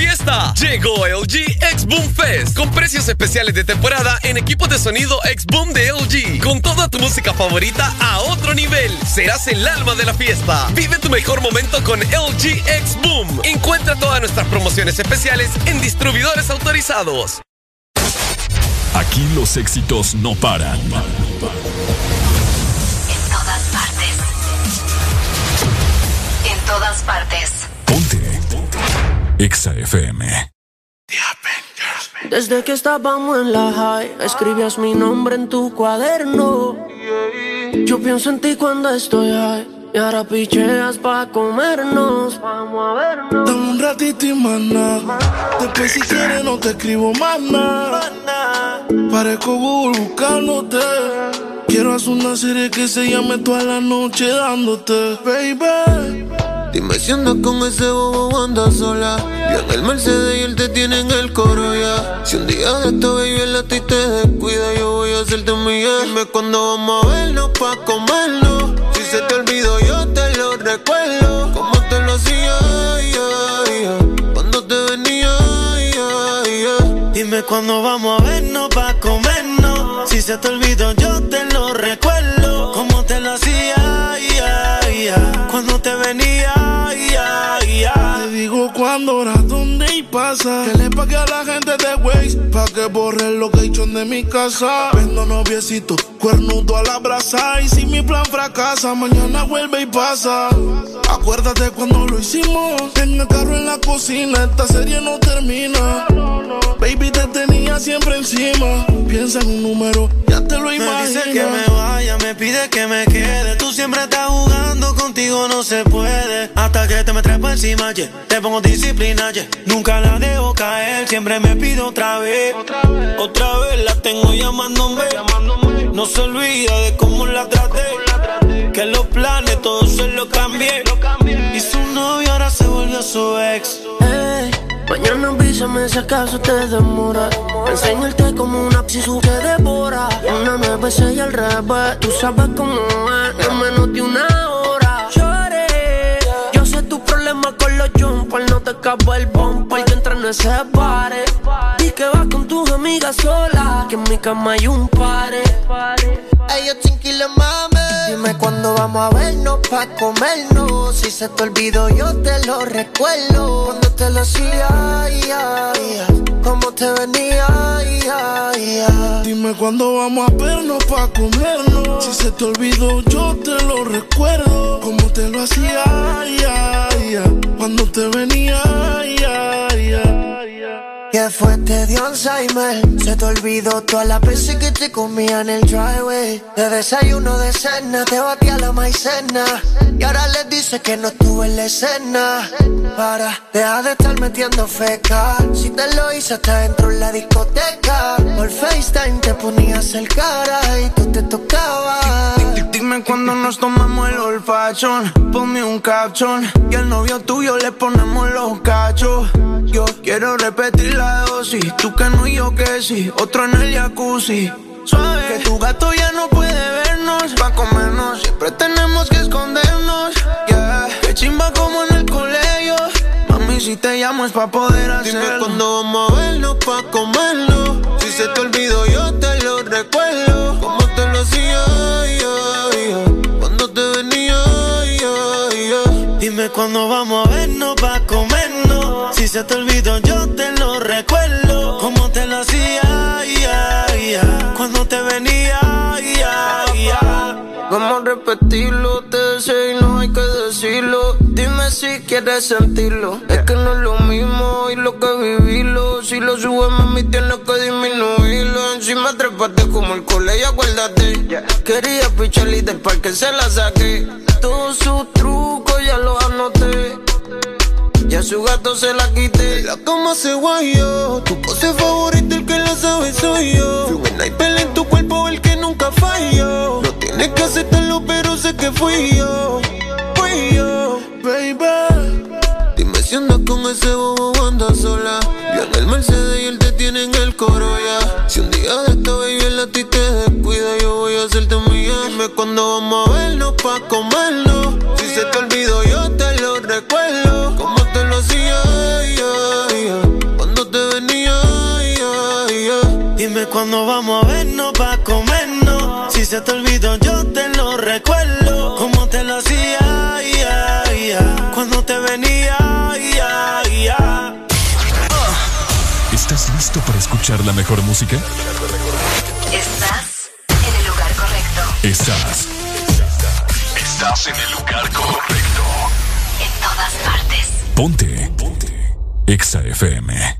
Fiesta! Llegó LG X Boom Fest con precios especiales de temporada en equipos de sonido X Boom de LG. Con toda tu música favorita a otro nivel. Serás el alma de la fiesta. Vive tu mejor momento con LG X Boom. Encuentra todas nuestras promociones especiales en distribuidores autorizados. Aquí los éxitos no paran. En todas partes. En todas partes. EXA FM. Desde que estábamos en la high, escribías mi nombre en tu cuaderno. Yo pienso en ti cuando estoy high. Y ahora picheas pa' comernos. Vamos a vernos. Dame un ratito y más nada. Después si quieres no te escribo más nada. Parezco Google buscándote. Quiero hacer una serie que se llame toda la noche dándote, baby. Dime si andas con ese bobo andas sola. Yo en el Mercedes y él te tiene en el coro ya. Si un día de esta baby el a ti te descuida, yo voy a hacerte un millón. Dime cuándo vamos a vernos pa' comernos. Si se te olvidó, yo te lo recuerdo. Como te lo hacía, ya, ya. cuando te venía, ya. Dime cuándo vamos a vernos pa' comernos. Si se te olvidó, yo te lo recuerdo. Como te lo hacía. Cuando te venía, ya. Hora, dónde y pasa. Que le pague a la gente de Waze pa' que borre lo que he hecho de mi casa. Vendo noviecito, cuernudo a la brasa. Y si mi plan fracasa, mañana vuelve y pasa. Acuérdate cuando lo hicimos. En el carro en la cocina, esta serie no termina. Baby, te tenía siempre encima. Piensa en un número, ya te lo Me imaginas. dice que me vaya, me pide que me quede. Tú siempre estás jugando, contigo no se puede. Hasta que te me trepo encima, yeah. te pongo disciplina, yeah. Nunca la dejo caer, siempre me pido otra vez. Otra vez, la tengo llamándome. No se olvida de cómo la traté. Que los planes todos se los cambié. Y su novio ahora se volvió su ex. Ey, mañana avísame si acaso te demora. Enseñarte como una psisu que devora. Una nueve y al revés, tú sabes cómo es. En menos de una te acabó el bon porque entre no se pare. Y que vas con tus amigas sola, que en mi cama hay un pare. Ellos chinquiles mami Dime cuándo vamos a vernos pa' comernos. Si se te olvidó, yo te lo recuerdo. Cuando te lo hacía, ya, ya. Cómo te venía, ya. Dime cuándo vamos a vernos pa' comernos. Si se te olvidó, yo te lo recuerdo. Cómo te lo hacía. Cuando te venía. Que fue te dio Alzheimer. Se te olvidó todas las veces que te comía en el driveway. De desayuno de cena te batía la maicena. Y ahora les dice que no estuve en la escena. Para, deja de estar metiendo feca. Si te lo hice hasta dentro en la discoteca. Por FaceTime te ponías el cara y tú te tocabas. Dime cuando nos tomamos el olfachón Ponme un caption. Y al novio tuyo le ponemos los cachos Yo quiero repetir la dosis. Tú que no y yo que sí. Otro en el jacuzzi. Suave. Que tu gato ya no puede vernos. Pa' comernos. Siempre tenemos que escondernos. Yeah. Que chimba como en el colegio. Mami, si te llamo es pa' poder hacerlo. Dime cuando vamos a vernos pa' comerlo. Si se te olvidó yo te lo recuerdo. Como te lo hacía, Cuando te venía, Dime cuando vamos a se te olvidó yo te lo recuerdo Como te lo hacía, Cuando te venía, Vamos a repetirlo, te deseo y no hay que decirlo. Dime si quieres sentirlo. Es que no es lo mismo y lo que vivirlo. Si lo subes, mami, tienes que disminuirlo. Encima trepaste como el colegio, acuérdate. Quería pichar y del parque se la saqué. Todos sus trucos ya los anoté. Ya su gato se la quité. La cama se guayó. Tu pose favorita, el que la sabe soy yo. Fui buena y en tu cuerpo, el que nunca falló. No tienes que aceptarlo, pero sé que fui yo. Fui yo, baby. Dime si andas con ese bobo anda sola. Yo en el Mercedes y él te tiene en el coro ya. Si un día de esta baby él a ti te descuida, yo voy a hacerte mía. Dime cuándo vamos a vernos pa' comerlo. Si se te olvidó, yo te lo recuerdo. Dime cuándo vamos a vernos pa' comernos. Si se te olvidó, yo te lo recuerdo. Como te lo hacía, cuando te venía, ¿Estás listo para escuchar la mejor música? Estás en el lugar correcto. Estás. Estás en el lugar correcto. En todas partes. Ponte. Ponte. Exa FM.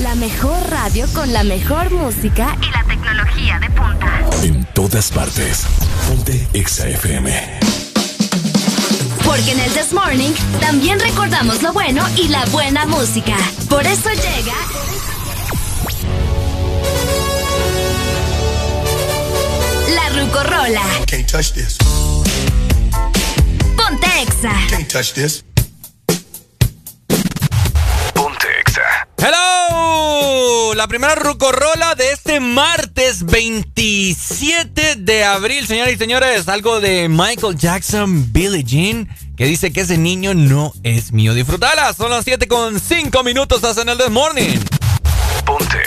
La mejor radio con la mejor música y la tecnología de punta. En todas partes. Ponte Exa FM. Porque en el This Morning también recordamos lo bueno y la buena música. Por eso llega. La Rucorola. Can't touch this. Ponte Exa. Can't touch this. Ponte Exa. Hello, la primera rucorola de este martes 27 de abril, señoras y señores, algo de Michael Jackson, Billie Jean, que dice que ese niño no es mío. Disfrutala, son las 7 con 5 minutos, hacen el This Morning. Ponte.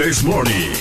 This morning.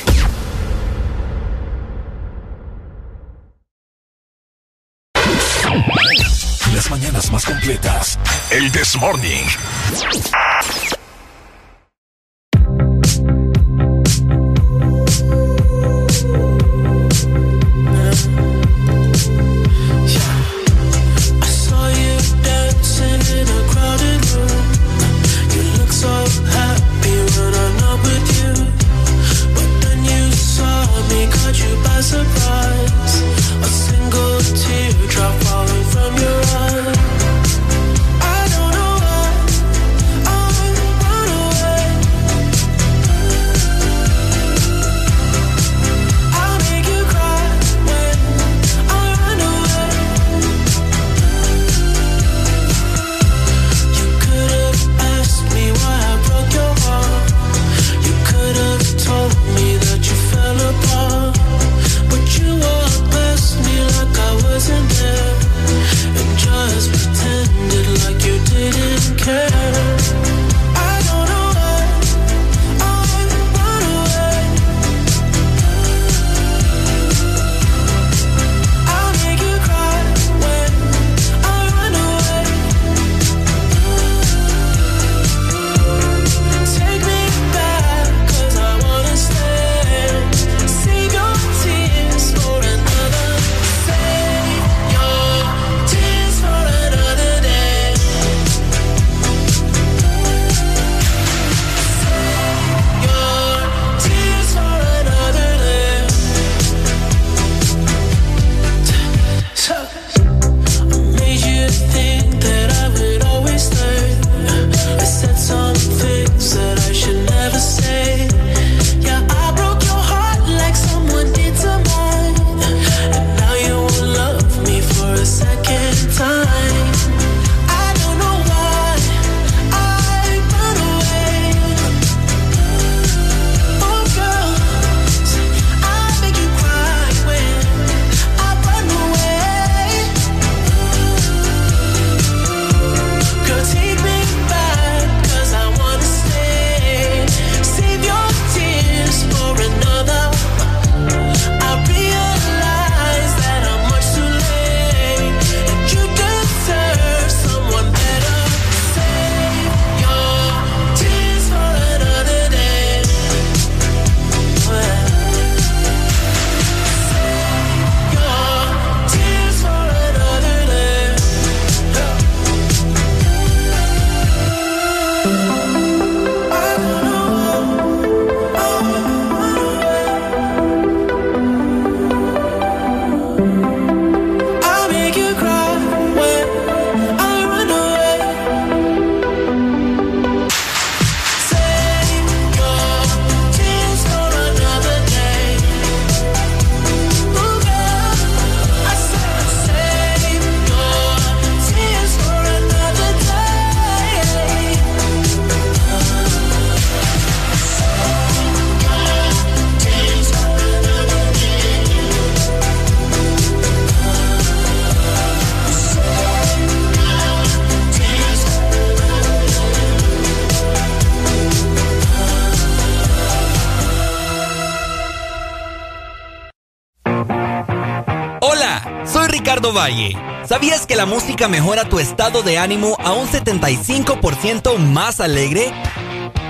Ricardo Valle. ¿Sabías que la música mejora tu estado de ánimo a un 75% más alegre?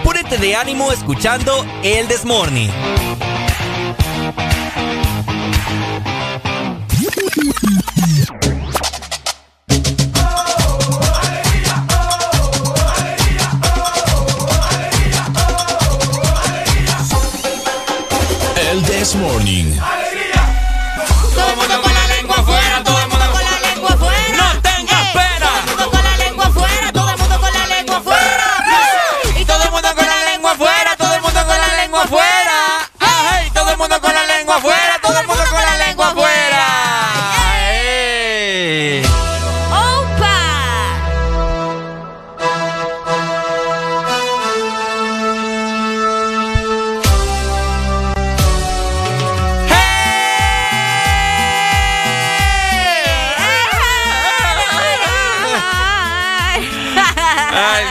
Púrete de ánimo escuchando El Desmorning. El This Morning.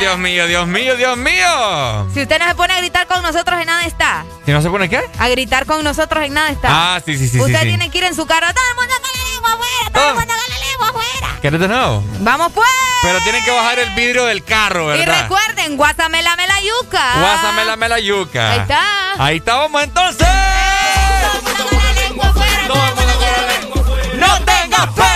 Dios mío, Dios mío, Dios mío. Si usted no se pone a gritar con nosotros, en nada está. ¿Si no se pone qué? A gritar con nosotros, en nada está. Ah, sí, sí, sí. usted sí, sí. tiene que ir en su carro. Todo el mundo con la lengua afuera, todo el mundo con la lengua afuera. ¿Quieres de nuevo? Vamos pues. Pero tienen que bajar el vidrio del carro, Y ¿verdad? recuerden, guasamela mela yuca. Guásame la mela yuca. Ahí está. Ahí estábamos entonces. ¡No tengas pena!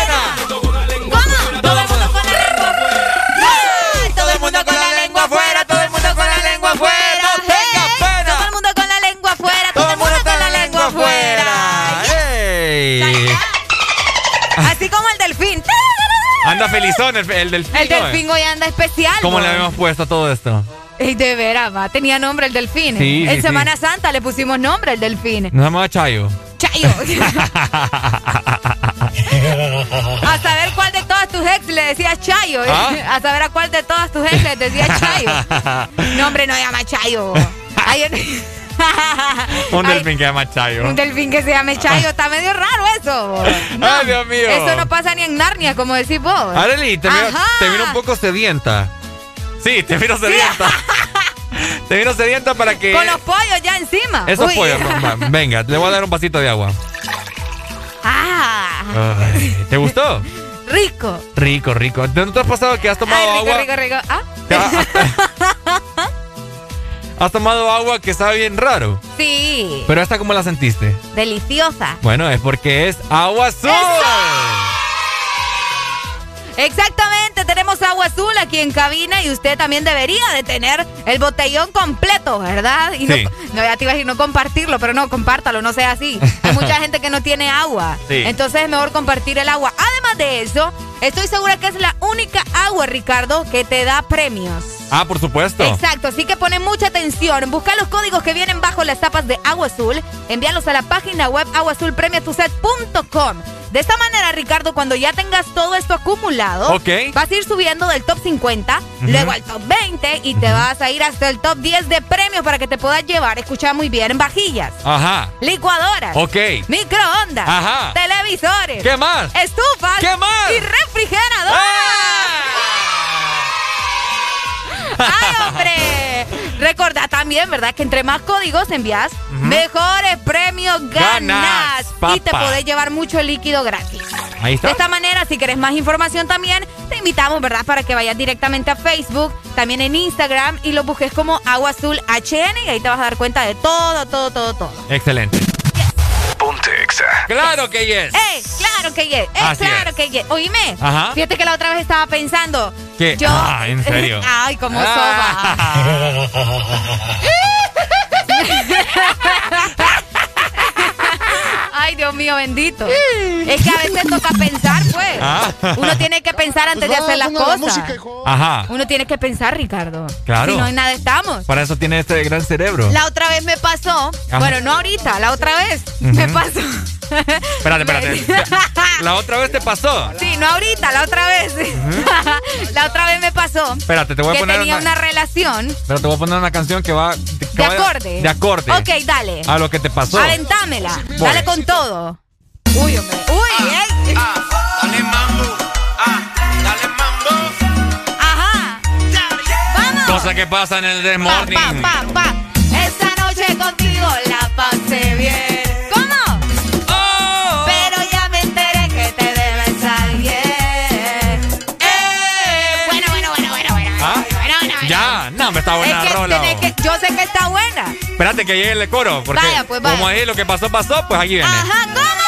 Anda felizón el, el delfín. El ¿no? delfín hoy anda especial. ¿Cómo le habíamos puesto a todo esto? Ey, de veras, va. Tenía nombre el delfín. Sí, en sí, Semana Santa le pusimos nombre el delfín. Nos llamaba Chayo. Chayo. <laughs> a saber cuál de todas tus ex le decías Chayo. ¿Ah? A saber a cuál de todas tus ex le decías Chayo. <laughs> No, hombre, no llama Chayo. Hay <laughs> un, Ay, delfín que llama Chayo. un delfín que se llame Chayo. Está medio raro eso. Ay, Dios mío. Eso no pasa ni en Narnia, como decís vos. Arely, te miro, te miro un poco sedienta. Sí, te miro sedienta. <laughs> te miro sedienta para que. Con los pollos ya encima. Esos Uy. pollos. Venga, le voy a dar un vasito de agua. Ah, Ay, ¿Te gustó? <laughs> rico. Rico, rico. ¿No te has pasado que has tomado Ay, rico, agua? rico, rico. Ah, Has tomado agua que sabe bien raro. sí. Pero esta, ¿cómo la sentiste? Deliciosa. Bueno, es porque es agua azul. Exactamente, tenemos agua azul aquí en cabina y usted también debería de tener el botellón completo, ¿verdad? Y Sí. no, no, ya te iba a decir no compartirlo, pero no, compártalo, no sea así. Hay mucha gente que no tiene agua. <laughs> Sí. Entonces es mejor compartir el agua. Además de eso, estoy segura que es la única agua, Ricardo, que te da premios. Ah, por supuesto. Exacto, así que pone mucha atención. Busca los códigos que vienen bajo las tapas de Agua Azul, envíalos a la página web aguazulpremiatuset.com. De esta manera, Ricardo, cuando ya tengas todo esto acumulado, vas a ir subiendo del top 50, Ujú. luego al top 20 y te vas a ir hasta el top 10 de premios para que te puedas llevar, escucha muy bien, vajillas, Ajá. licuadoras, Ok. microondas, Ajá. televisores, ¿Qué más? estufas ¿Qué más? ¡Ah! y refrigeradoras. ¡Ay, hombre! Recordá también, ¿verdad? Que entre más códigos envías, mejores premios ganas. Ganas, y te podés llevar mucho líquido gratis. Ahí De está. esta manera, si querés más información también, te invitamos, ¿verdad? Para que vayas directamente a Facebook, también en Instagram y lo busques como Agua Azul HN y ahí te vas a dar cuenta de todo, todo, todo, todo. Excelente. Ponte Exa. Claro que yes. ¡Eh! ¡Claro que yes! ¡Eh! Así ¡Claro es. que yes! Oíme, Ajá. fíjate que la otra vez estaba pensando. ¿Qué? Yo. Ah, ¿en serio? <laughs> Ay, como Ah. <laughs> Ay, Dios mío, bendito. Es que a veces toca pensar, pues. Ah. Uno tiene que pensar antes de hacer las la cosas. música. Ajá. Uno tiene que pensar, Ricardo. Claro. Si no, en nada estamos. Para eso tiene este gran cerebro. La otra vez me pasó, Ajá. bueno, no ahorita, la otra vez me pasó. Espérate, espérate. <laughs> La otra vez te pasó. Sí, no ahorita, la otra vez. <laughs> la otra vez me pasó Espérate, te voy a que poner tenía una, una relación Pero te voy a poner una canción que va. que de vaya- acorde. De acorde. Ok, dale. A lo que te pasó. Aventámela. Voy. Dale con todo. Uy, hombre. Uy, eh. Dale mambo, ah, dale mambo. Ajá. Vamos. Cosa que pasa en el Desmorning. pa, pa, pa. Esta noche contigo la pasé bien. ¿Cómo? Oh. Pero ya me enteré que te debes a alguien. Eh. Bueno, bueno, bueno, bueno, bueno. ¿Ah? Bueno, bueno, bueno. Ya, no, me está buena Es que rola. tenés que- yo sé que está buena. Espérate que llegue el coro. Porque Vaya, pues, como ahí lo que pasó, pasó, pues aquí viene. Ajá, ¿cómo?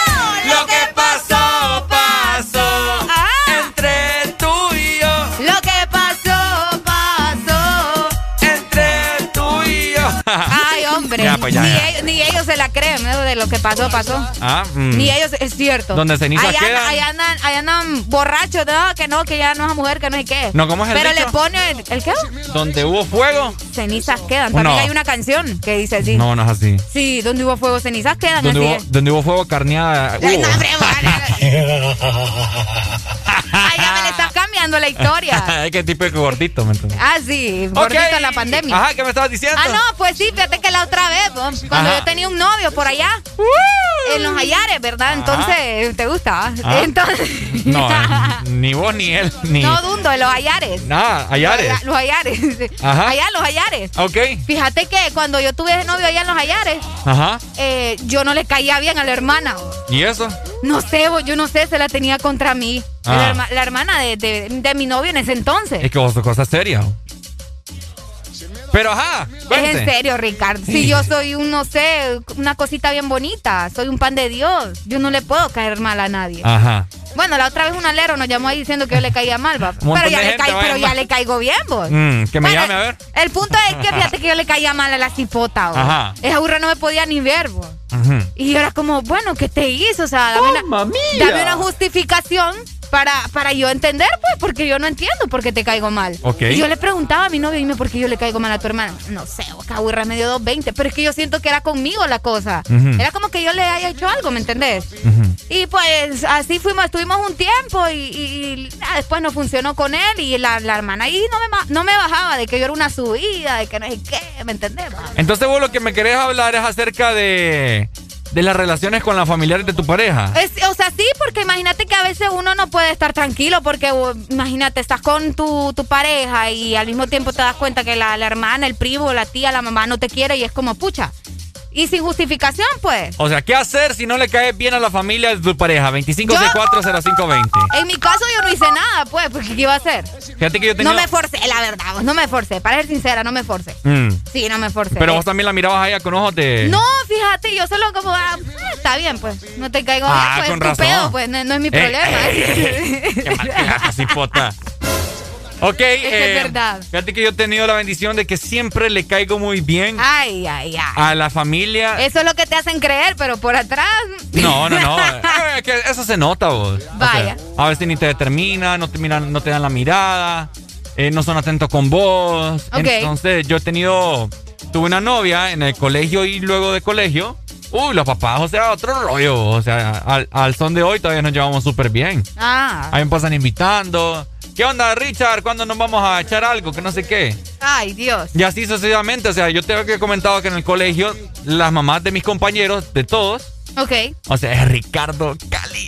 Pues, ya, ni, ya. Ellos, ni ellos se la creen, ¿no? De lo que pasó, pasó. Ah, mm. Ni ellos, es cierto. Donde cenizas allá, quedan. Allá andan, allá andan borrachos, no, que no, que ya no es mujer, que no sé qué. No, ¿cómo es el Pero dicho? le ponen, ¿el qué? Donde hubo fuego. Cenizas quedan. También No. hay una canción que dice así. No, no es así. Sí, donde hubo fuego, cenizas quedan, Donde así hubo, es. donde hubo fuego, carneada. Ay, no, hubo. hombre, <laughs> Ay, ya me le estás cambiando la historia. <laughs> Es que tipo de gordito, ¿me entiendes? Ah, sí, gordito en la pandemia. Ajá, ¿qué me estabas diciendo? Ah, no, pues sí, fíjate que la otra vez, cuando Ajá. yo tenía un novio por allá. en los Ayares, ¿verdad? Entonces, ¿te gusta? Ah. Entonces, <laughs> No, eh, ni vos ni él, <laughs> ni. no dundo, en los Ayares. Nada, Ayares. Los, los Ayares. Ajá. Allá los Ayares. Ok. Fíjate que cuando yo tuve ese novio allá en los Ayares, Ajá. eh, yo no le caía bien a la hermana. ¿Y eso? No sé, yo no sé, se la tenía contra mí. Ah. La, herma- la hermana de, de- de mi novio en ese entonces. Es que vos sos cosa seria. Pero ajá. Es en serio, Ricardo. Si yo soy un, no sé, una cosita bien bonita, soy un pan de Dios, yo no le puedo caer mal a nadie. Ajá. Bueno, la otra vez un alero nos llamó ahí diciendo que yo le caía mal, va. Pero ya, le, a pero ya le caigo bien, vos. Mm, que me Bueno, llame a ver. El punto es que fíjate que yo le caía mal a la cipota, vos. Ajá. Esa burra no me podía ni ver, vos. Ujú. Y yo era como, bueno, ¿qué te hizo? O sea, dame, una, dame una justificación para, para yo entender, pues, porque yo no entiendo por qué te caigo mal. Y yo le preguntaba a mi novio, dime por qué yo le caigo mal a tu hermana. No sé, boca burra me dio 220, pero es que yo siento que era conmigo la cosa. Era como que yo le haya hecho algo, ¿me entendés? Y pues así fuimos, estuvimos un tiempo y, y- y, después no funcionó con él y la, la hermana ahí no me, no me bajaba de que yo era una subida, de que no sé qué, ¿me entendés? Entonces vos lo que me querés hablar es acerca de, de las relaciones con las familiares de tu pareja. Es- o sea, sí, porque imagínate que a veces uno no puede estar tranquilo porque imagínate, estás con tu, tu pareja y al mismo tiempo te das cuenta que la, la hermana, el primo, la tía, la mamá no te quiere y es como pucha. Y sin justificación, pues. O sea, ¿qué hacer si no le caes bien a la familia de tu pareja? 25640520. En mi caso yo no hice nada, pues, porque ¿qué iba a hacer? Fíjate que yo tenía... No me forcé, la verdad, vos, no me forcé. Para ser sincera, no me forcé. Mm. Sí, no me forcé. Pero vos también la mirabas a ella con ojos de... No, fíjate, yo solo como, ah, está bien, pues, no te caigo Ah, bien, pues, con tu razón. pedo, pues, no, no es mi Eh, problema. Qué mal <laughs> pedazo, cipota. Ok, es eh, verdad. fíjate que yo he tenido la bendición de que siempre le caigo muy bien Ay, ay, ay. a la familia. Eso es lo que te hacen creer, pero por atrás. No, no, no. <laughs> Es eso se nota, vos. O Vaya. sea, a veces ni te determinan, no te miran, no te dan la mirada, eh, no son atentos con vos. Ok. Entonces, yo he tenido, tuve una novia en el colegio y luego de colegio. Uy, los papás, o sea, otro rollo. O sea, al, al son de hoy todavía nos llevamos súper bien. Ah. Ahí me pasan invitando. ¿Qué onda, Richard? ¿Cuándo nos vamos a echar algo? Que no sé qué. Ay, Dios. Y así sucesivamente. O sea, yo te había comentado que en el colegio, las mamás de mis compañeros, de todos, Ok. o sea, es Ricardo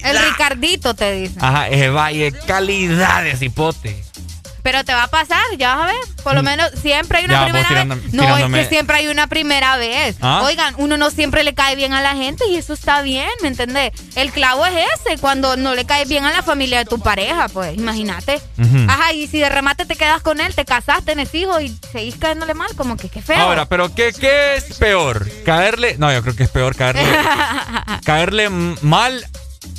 El Ricardito te dice. Ajá, ese valle, calidad de cipote. Pero te va a pasar, ya vas a ver. Por lo menos siempre hay una Mm. Ya, primera vez. No, tirándome- es que siempre hay una primera vez. ¿Ah? Oigan, uno no siempre le cae bien a la gente y eso está bien, ¿me entendés? El clavo es ese, cuando no le cae bien a la familia de tu pareja, pues, imagínate. Ajá, y si de remate te quedas con él, te casaste, tenés hijos y seguís cayéndole mal, como que qué feo. Ahora, pero ¿qué, ¿qué es peor? ¿Caerle? No, yo creo que es peor caerle, <laughs> caerle mal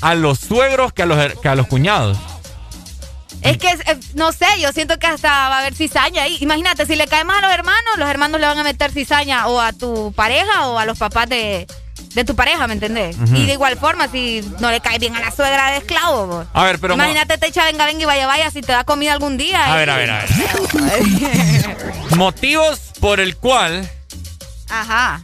a los suegros que a los, que a los cuñados. Es que, eh, no sé, yo siento que hasta va a haber cizaña ahí. Imagínate, si le cae más a los hermanos, los hermanos le van a meter cizaña o a tu pareja o a los papás de, de tu pareja, ¿me entendés? Y de igual forma, si no le cae bien a la suegra de esclavo. A ver, pero... Imagínate, te echa venga, venga y vaya, vaya, si te da comida algún día. A eh. ver, a ver, a ver. <laughs> Motivos por el cual Ajá.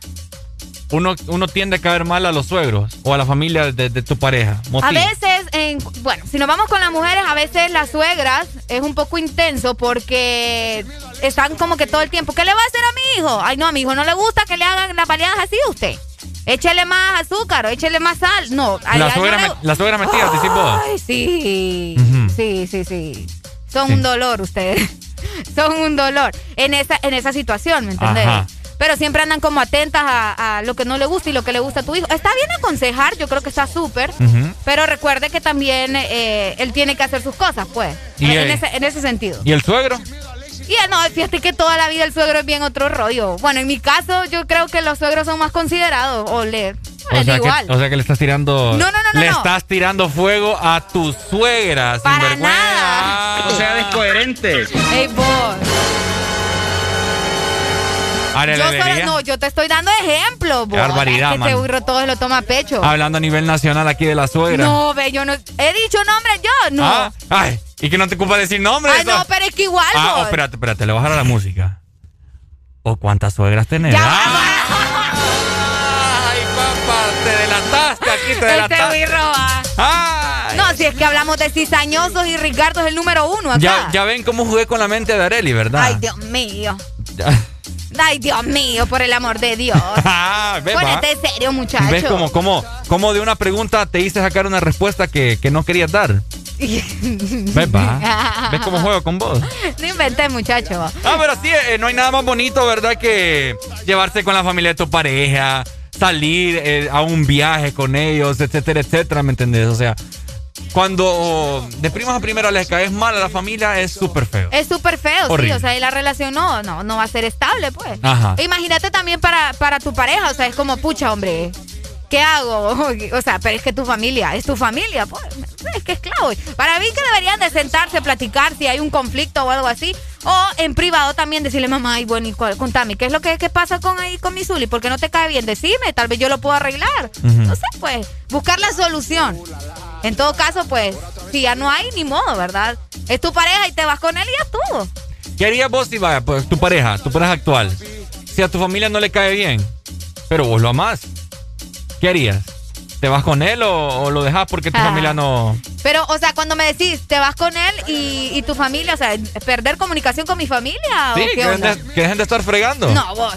uno, uno tiende a caer mal a los suegros o a la familia de, de tu pareja. A Motivos. veces, en- bueno, si nos vamos con las mujeres, a veces las suegras es un poco intenso porque están como que todo el tiempo, ¿qué le va a hacer a mi hijo? Ay, no, a mi hijo no le gusta que le hagan las baleadas así a usted. Échele más azúcar o échele más sal. No, a La suegra, no le- me- la suegra metida, decís vos. Ay, sí. Sí, sí, sí. Son Sí. un dolor ustedes. <laughs> Son un dolor en esa, en esa situación, ¿me entendés? Ajá. Pero siempre andan como atentas a, a lo que no le gusta y lo que le gusta a tu hijo. Está bien aconsejar, yo creo que está súper. Pero recuerde que también eh, él tiene que hacer sus cosas, pues. Y en, él- ese, en ese sentido. ¿Y el suegro? Y eh, no, fíjate que toda la vida el suegro es bien otro rollo. Bueno, en mi caso, yo creo que los suegros son más considerados. O le. o sea, igual. que, o sea que le estás tirando. No, no, no, no, Le no. estás tirando fuego a tu suegra, Para sinvergüenza. nada. O sea, descoherente. Ey, vos. Yo solo, no, yo te estoy dando ejemplos, vos. barbaridad, Es que man. este burro todo lo toma a pecho. Hablando a nivel nacional aquí de la suegra. No, ve, yo no. He dicho nombre yo, no. Ah, ay, y que no te ocupa decir nombre. Ay, eso? no, pero es que igual, Ah, oh, espérate, espérate, le voy a bajar a la música. ¿O cuántas suegras tenés? Ya, <laughs> Ay, papá, te delataste aquí, te Este delataste. ah. Ay. No, si es que hablamos de cizañosos y Ricardo es el número uno acá. Ya, ya ven cómo jugué con la mente de Areli, ¿verdad? Ay, Dios mío. Ya. Ay, Dios mío, por el amor de Dios. <laughs> Ah, ¿ves, va? Ponete serio, muchacho. ¿Ves cómo, cómo, cómo de una pregunta te hice sacar una respuesta que, que no querías dar? <laughs> ¿Ves, va? ¿Ves cómo juego con vos? No inventé, muchacho. Ah, pero sí, eh, no hay nada más bonito, ¿verdad? Que llevarse con la familia de tu pareja, salir eh, a un viaje con ellos, etcétera, etcétera, ¿me entendés? O sea, cuando de primas a primera les caes mal a la familia es súper feo. Es súper feo, sí. Horrible. O sea, y la relación no, no, no va a ser estable, pues. Ajá. Imagínate también para, para tu pareja, o sea, es como, pucha, hombre, ¿qué hago? <laughs> O sea, pero es que tu familia, es tu familia, pues. Es que es clave. Para mí que deberían de sentarse, platicar si hay un conflicto o algo así. O en privado también decirle, mamá, ay, bueno, y contame, ¿qué es lo que, qué pasa con ahí con mi Zuli? ¿Por qué no te cae bien? Decime, tal vez yo lo puedo arreglar. Ujú. No sé, pues, buscar la solución. En todo caso, pues, si ya no hay, ni modo, ¿verdad? Es tu pareja y te vas con él y ya estuvo. ¿Qué harías vos si vaya, pues, tu pareja, tu pareja actual? Si a tu familia no le cae bien, pero vos lo amás, ¿qué harías? ¿Te vas con él o, o lo dejas porque tu Ah. familia no...? Pero, o sea, cuando me decís, te vas con él y, y tu familia, o sea, perder comunicación con mi familia, Sí, ¿o qué que dejen, onda? de, que dejen de estar fregando. No, vos.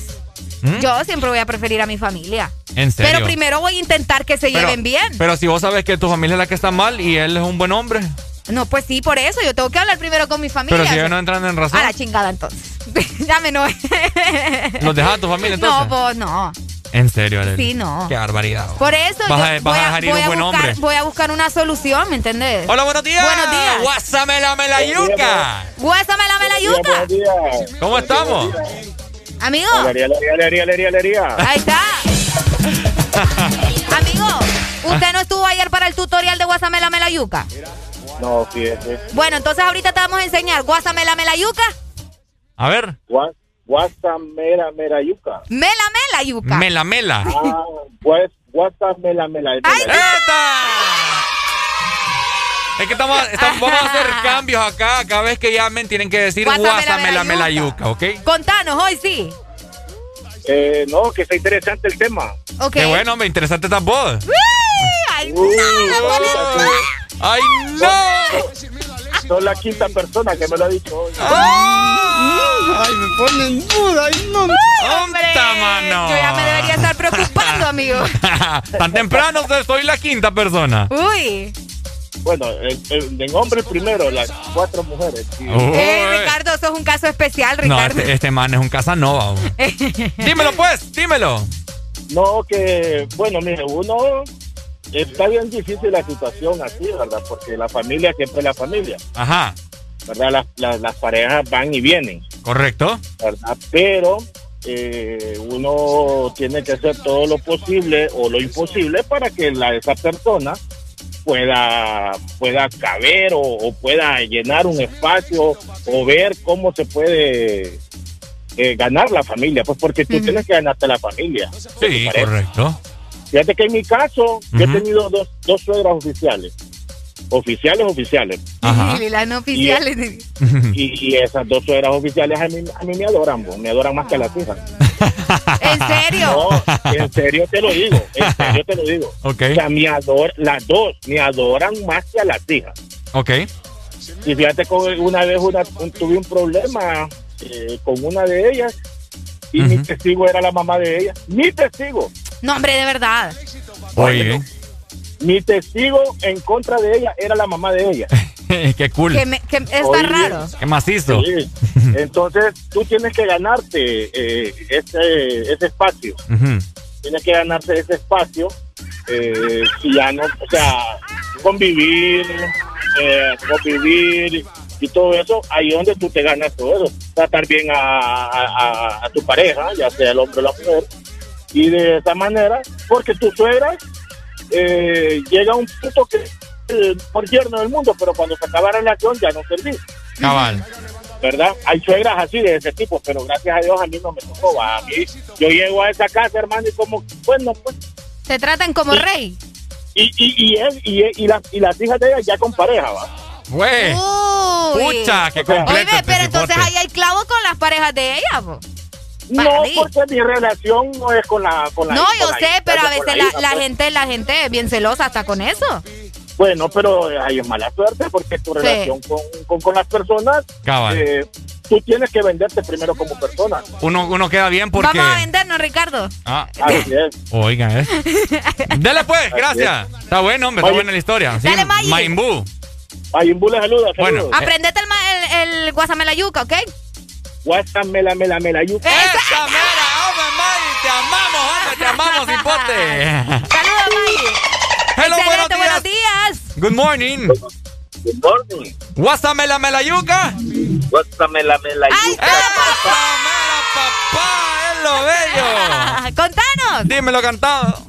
¿Mm? Yo siempre voy a preferir a mi familia. ¿En serio? Pero primero voy a intentar que se Pero- lleven bien. Pero si vos sabes que tu familia es la que está mal y él es un buen hombre, No, pues sí, por eso yo tengo que hablar primero con mi familia. pero si ellos no entran en razón, A la chingada entonces. <laughs> ya me no. <laughs> ¿los dejas a tu familia no, entonces? vos no. En serio, Arely? Sí, no. Qué barbaridad. Por eso Vas yo a- vas voy, a dejar ir voy un a buen buscar, hombre. voy a buscar una solución, ¿me entendés? Hola, buenos días. Buenos días. Guásamela, me la yuca. Guásame la melayuca. ¿Cómo estamos? Amigo. Alegría, alegría, alegría, alegría, alegría. Ahí está. Amigo, ¿usted no estuvo ayer para el tutorial de Guasamela Melayuca? No, fíjese. Bueno, entonces ahorita te vamos a enseñar Guasamela Melayuca, A ver. Gua- Guasamera Merayuca. Mela Melayuca. Mela, mela. Ah, pues, Guasamela Mela. Es que estamos, estamos- vamos a hacer <laughs> cambios acá. Cada vez que llamen tienen que decir Guásamela, guásamela, me la yuca. yuca, ¿ok? Contanos, hoy sí. Eh, no, que está interesante el tema. Ok. Qué bueno, hombre, interesante esta voz. Uy, ¡Ay, no! me pone- ¡Ay, no! Son la quinta persona que me lo ha dicho hoy. Ay, me pone en duda. Ay, no. ¡Hombre! mano! Yo ya me debería estar preocupando, amigo. <laughs> Tan temprano soy la quinta persona. Uy. Bueno, en hombres primero, las cuatro mujeres. Sí. Eh, Ricardo, eso es un caso especial, No, Ricardo. este, este man es un Casanova. <laughs> dímelo pues, dímelo. No, que, bueno, mire, uno está bien difícil la situación así, ¿verdad? Porque la familia siempre es la familia, Ajá, ¿verdad? Las, las, las parejas van y vienen, correcto. ¿verdad? Pero eh, uno tiene que hacer todo lo posible o lo imposible para que la, esa persona pueda, pueda caber o, o pueda llenar un espacio o ver cómo se puede eh, ganar la familia, pues porque tú tienes que ganarte la familia. Sí, correcto. Fíjate que en mi caso, yo he tenido dos, dos suegras oficiales. Oficiales, oficiales. Y las no oficiales. <laughs> Y, y esas dos suegras oficiales a mí, a mí me adoran, bo, me adoran más que a las hijas. <laughs> ¿En serio? No, en serio te lo digo, en serio te lo digo. Ok. O sea, me ador, las dos me adoran más que a las hijas. Ok. Y fíjate que una vez una, un- tuve un problema eh, con una de ellas y mi testigo era la mamá de ella. Mi testigo. No, hombre, de verdad. Oye, Mi testigo en contra de ella era la mamá de ella. <laughs> <laughs> qué cool. Que, me- que está Oye, raro. Qué macizo. Sí. Entonces tú tienes que ganarte eh, ese, ese espacio. Tienes que ganarse ese espacio. eh, si ya no, o sea, convivir, eh, convivir y todo eso, ahí es donde tú te ganas todo eso. Tratar bien a, a- a- a tu pareja, ya sea el hombre o la mujer. Y de esa manera, porque tu suegra eh, llega a un punto que eh, por yerno del mundo, pero cuando se acaba la relación ya no servís. Cabal. ¿verdad? Hay suegras así de ese tipo, pero gracias a Dios a mí no me tocó. va. A mí, yo llego a esa casa, hermano, y como, bueno, pues. Te tratan como rey. Y, y, y, él, y, él- y, las, y las hijas de ella ya con pareja, va. Güey. Uy. Pucha, qué completo. Oye, este pero entonces ahí hay clavo con las parejas de ella, po. No, porque mi relación no es con la con la No, yo sé, hija, pero a veces la la, hija, la pues. gente, la gente es bien celosa hasta con eso. Bueno, pero hay mala suerte porque tu relación con, con, con las personas Cabal. eh, tú tienes que venderte primero como persona. Uno, uno queda bien porque. Vamos a vendernos, Ricardo. Ah, Así es. oigan, ¿eh? <laughs> Dale pues, gracias. Está bueno, hombre, está buena la historia. Sí, Dale, Maggi. Maimbu. Mayimbu le saluda. Bueno, saludos. Aprendete el, ma- el, el guasamelayuca, ¿ok? WhatsApp, mela, mela, mela, yuca. ¡Esa mera, hombre, Maggi! ¡Te amamos, hombre! ¡Te amamos, hipote! <laughs> Saludos, Maggie. Hello, buenos buenos días. Good morning. Good morning. What's up, mela, mela, yuca? WhatsApp, mela, mela, yuca. ¡Esa mera, papá! ¡Es lo bello! <laughs> Contanos. Dímelo cantado.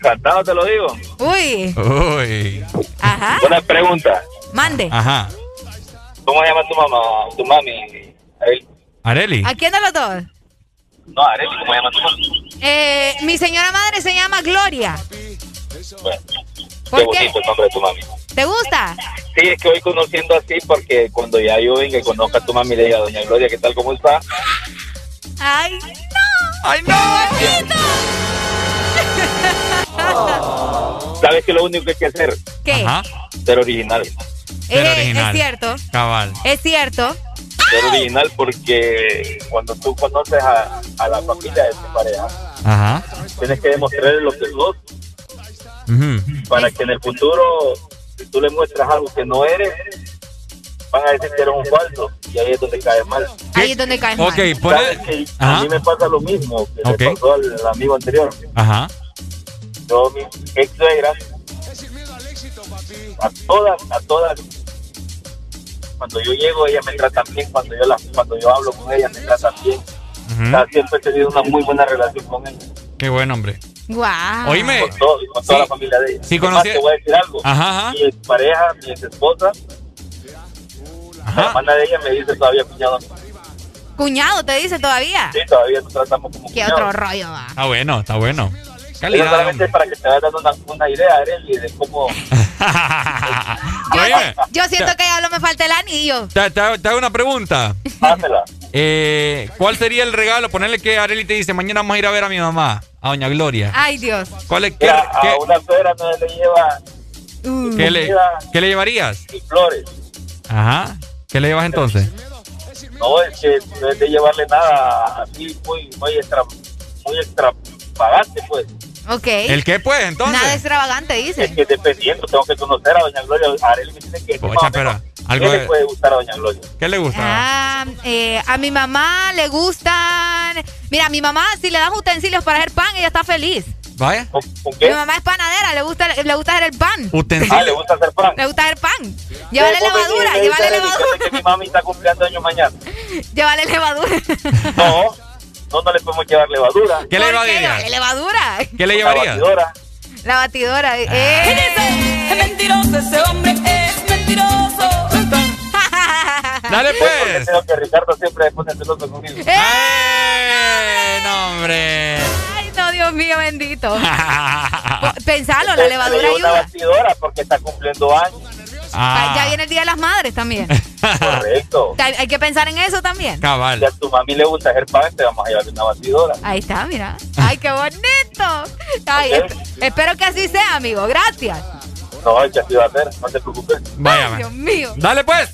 Cantado te lo digo. Uy, Uy. ajá. Buena pregunta. Mande. Ajá. ¿Cómo llama tu mamá, tu mami? Areli. Areli. ¿A quién de los dos? No, Areli, ¿cómo llama tu mami? Eh, mi señora madre se llama Gloria. Bueno, ¿Por qué qué? bonito el nombre de tu mami. ¿Te gusta? Sí, es que voy conociendo así porque cuando ya yo venga y conozca a tu mami le diga, doña Gloria, ¿qué tal, cómo está? Ay, no. ¡Ay, no! <laughs> ¿Sabes que lo único que hay que hacer? ¿Qué? Ajá. Ser original. Ser Eh, original. Es cierto. Cabal. Es cierto. Ser original porque cuando tú conoces a, a la familia de tu pareja, Ajá. tienes que demostrarle lo que sos Para que en el futuro, si tú le muestras algo que no eres, van a decir que eres un falso y ahí es donde cae mal. Ahí es donde caes mal. Ok, pone. ¿Sabes que. A mí me pasa lo mismo que Ok. le pasó al amigo anterior. Ajá. Yo, mi ex suegra, a todas, a todas, cuando yo llego, ella me trata bien, cuando yo, la, cuando yo hablo con ella, me trata bien. Ujú. O sea, siempre he tenido una muy buena relación con ella, Qué buen hombre. Guau. Oíme. con, todo, con toda Sí. la familia de ella. Sí, conocí- te voy a decir algo. Ajá, ajá. Mi ex pareja, mi ex esposa, la Ajá. hermana de ella me dice todavía cuñado. Cuñado, te dice todavía. Sí, todavía nos tratamos como ¿Qué cuñado. otro rollo va? Está bueno, está bueno. Eso Calidad. solamente hombre. es para que te vayas dando una, una idea, Arely, de cómo... <laughs> Oíme, Yo siento que ya no me falta el anillo. te, te- te hago una pregunta. Hámela. Eh, ¿Cuál sería el regalo? Ponerle que Areli te dice, mañana vamos a ir a ver a mi mamá, a Doña Gloria. Ay, Dios. ¿Cuál es, qué, a qué- una suegra no le lleva Uh. qué le, qué le llevarías? flores. Ajá. ¿Qué le llevas entonces? No es que no es de llevarle nada así muy, muy extra, muy extravagante, pues. Ok. ¿El qué pues entonces? Nada extravagante, Es dice. que dependiendo, tengo que conocer a Doña Gloria. A él me tiene que decir Pocha, pero algo ¿Qué de- le puede gustar a Doña Gloria? ¿Qué le gusta? Ah, eh, a mi mamá le gustan. Mira, a mi mamá, si le das utensilios para hacer pan, ella está feliz. Vaya. ¿Con, con Mi qué? mamá es panadera, le gusta, le gusta hacer el pan. Ah, le gusta hacer pan. Le gusta hacer pan. Llévale Eh, levadura, llévale levadura. que mi mami está cumpliendo años mañana. <laughs> Llévale levadura. No, no, no le podemos llevar levadura. ¿Qué le ¿Por llevarías? Llévale levadura. ¿Qué le Una llevarías? batidora. La batidora. Eh. Es mentiroso, ese hombre Dale pues. Creo que Ricardo siempre pone celoso conmigo. ¡Eh! No, hombre. Ay, no, Dios mío, bendito. <laughs> Po- Pensalo, la levadura Le llevo una ayuda. batidora porque está cumpliendo años. Ah, Ya Ah, viene el Día de las Madres también. Correcto. <laughs> Hay que pensar en eso también. cabal. Si a tu mami le gusta hacer pan, te vamos a llevar una batidora. Ahí está, mira. Ay, qué bonito. Ay, espero que así sea, amigo. Gracias. No, que así va a ser, no te preocupes. Vaya. Dios mío. Dale pues.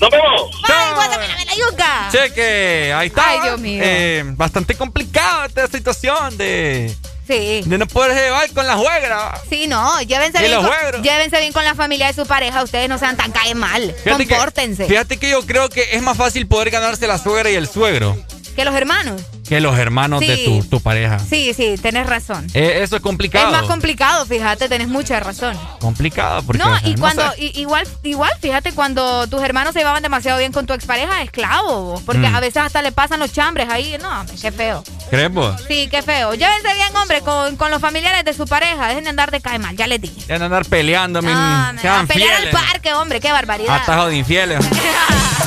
¡Nos vemos! Ay, guárdame la yuca. Cheque, ahí está. Ay, Dios mío. Eh, bastante complicada esta situación de, Sí. de no poder llevar con la juegra. Sí, no, llévense Y bien, los con, juegos. llévense bien con la familia de su pareja. Ustedes no sean tan caen mal. Fíjate Compórtense. Que, fíjate que yo creo que es más fácil poder ganarse la suegra y el suegro los hermanos. que los hermanos de tu, tu pareja. Sí, sí, tenés razón. Eh, eso es complicado. Es más complicado, fíjate, tenés mucha razón. complicado porque No, y cuando, i- igual, igual, fíjate, cuando tus hermanos se llevaban demasiado bien con tu expareja, esclavo, porque Mm. a veces hasta le pasan los chambres ahí, no, qué feo. ¿Crees vos? Sí, qué feo. Llévense bien, hombre, con, con los familiares de su pareja, dejen de andar de cae mal, ya les dije. Ya de andar peleando, No, sean a pelear al parque, hombre, qué barbaridad. Atajo de infieles. <laughs>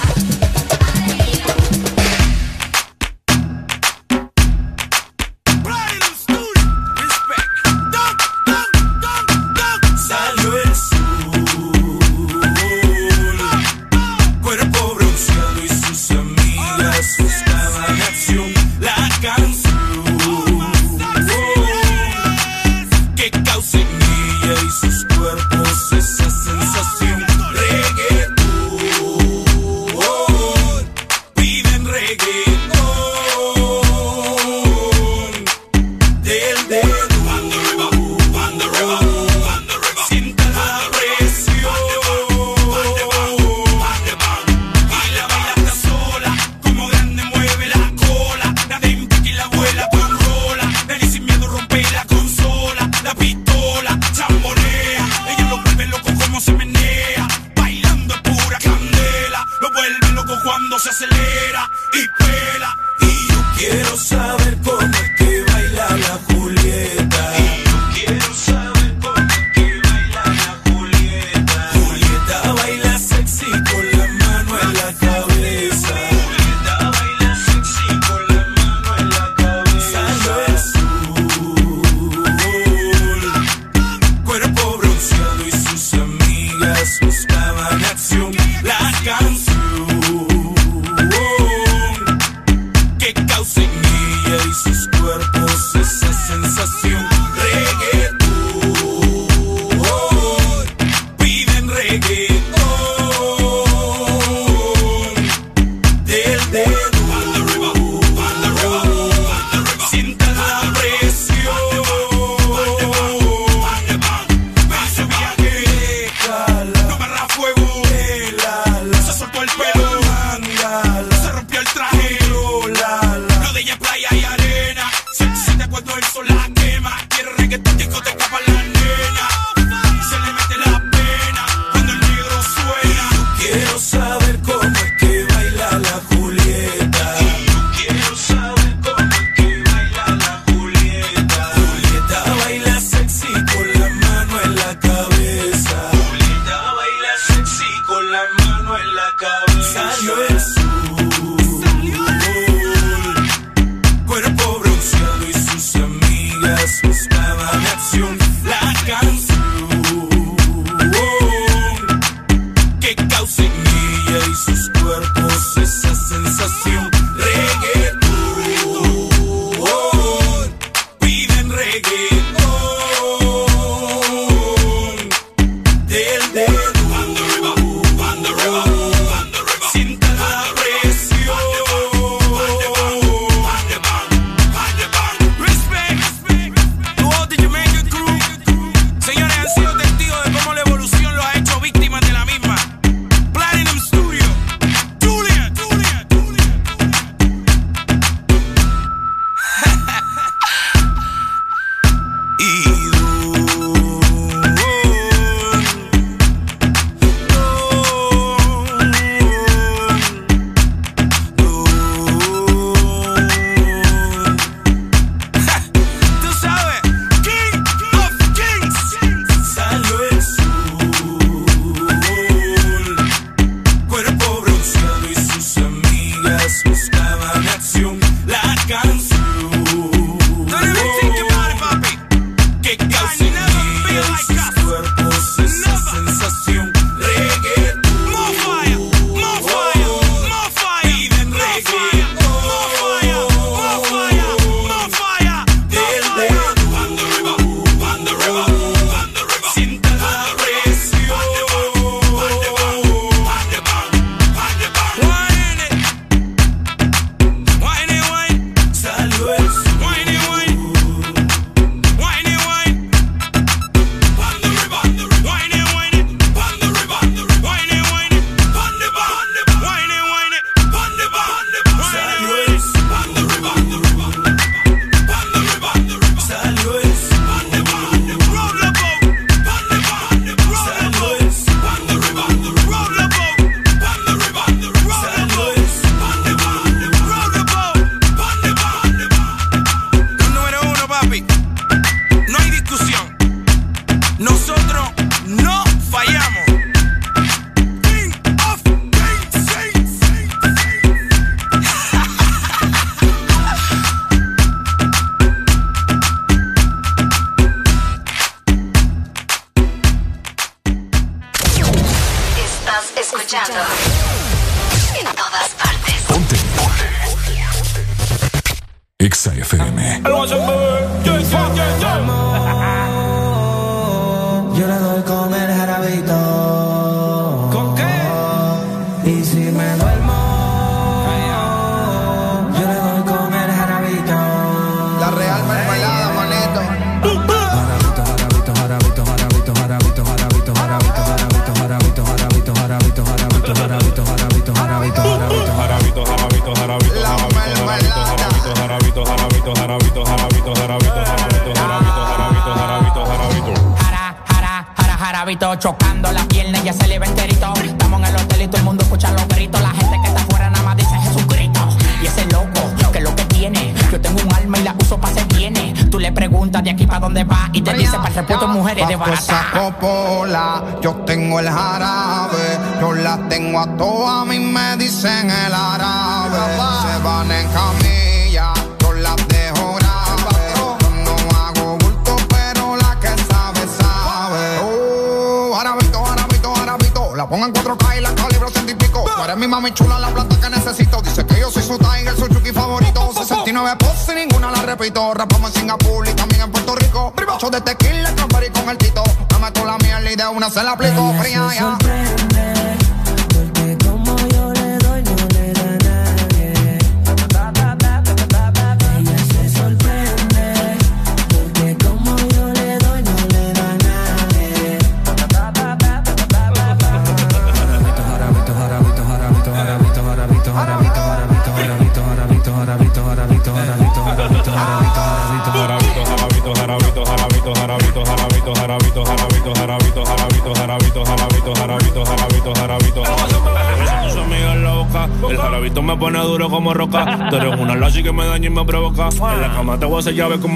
a ver cómo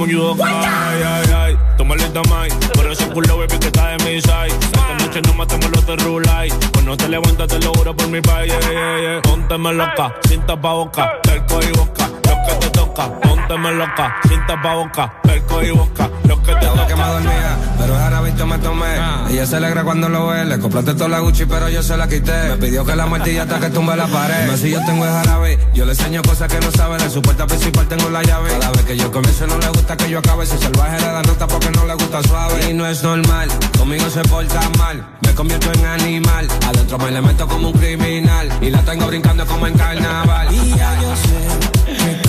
Pero yo se la quité. Me pidió que la martilla hasta que tumbe la pared. No si yo tengo el jarabe, yo le enseño cosas que no sabe. De su puerta principal tengo la llave. Cada vez que yo comienzo no le gusta que yo acabe. Si salvaje le da nota porque no le gusta suave. Y no es normal, conmigo se porta mal. Me convierto en animal. Adentro me le meto como un criminal. Y la tengo brincando como en carnaval. Y ya yo sé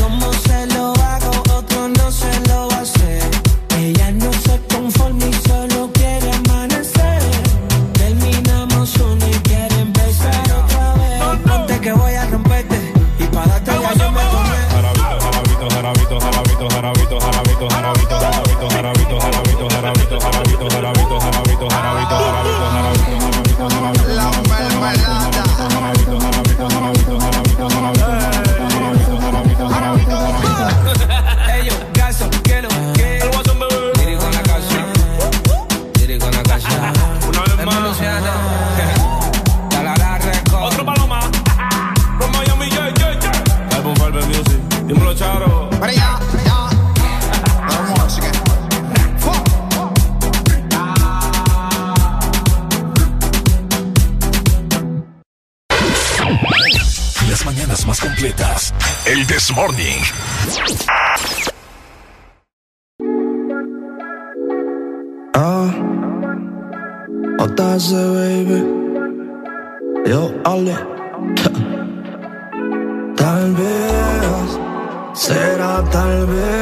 Ale. Tal vez, será tal vez.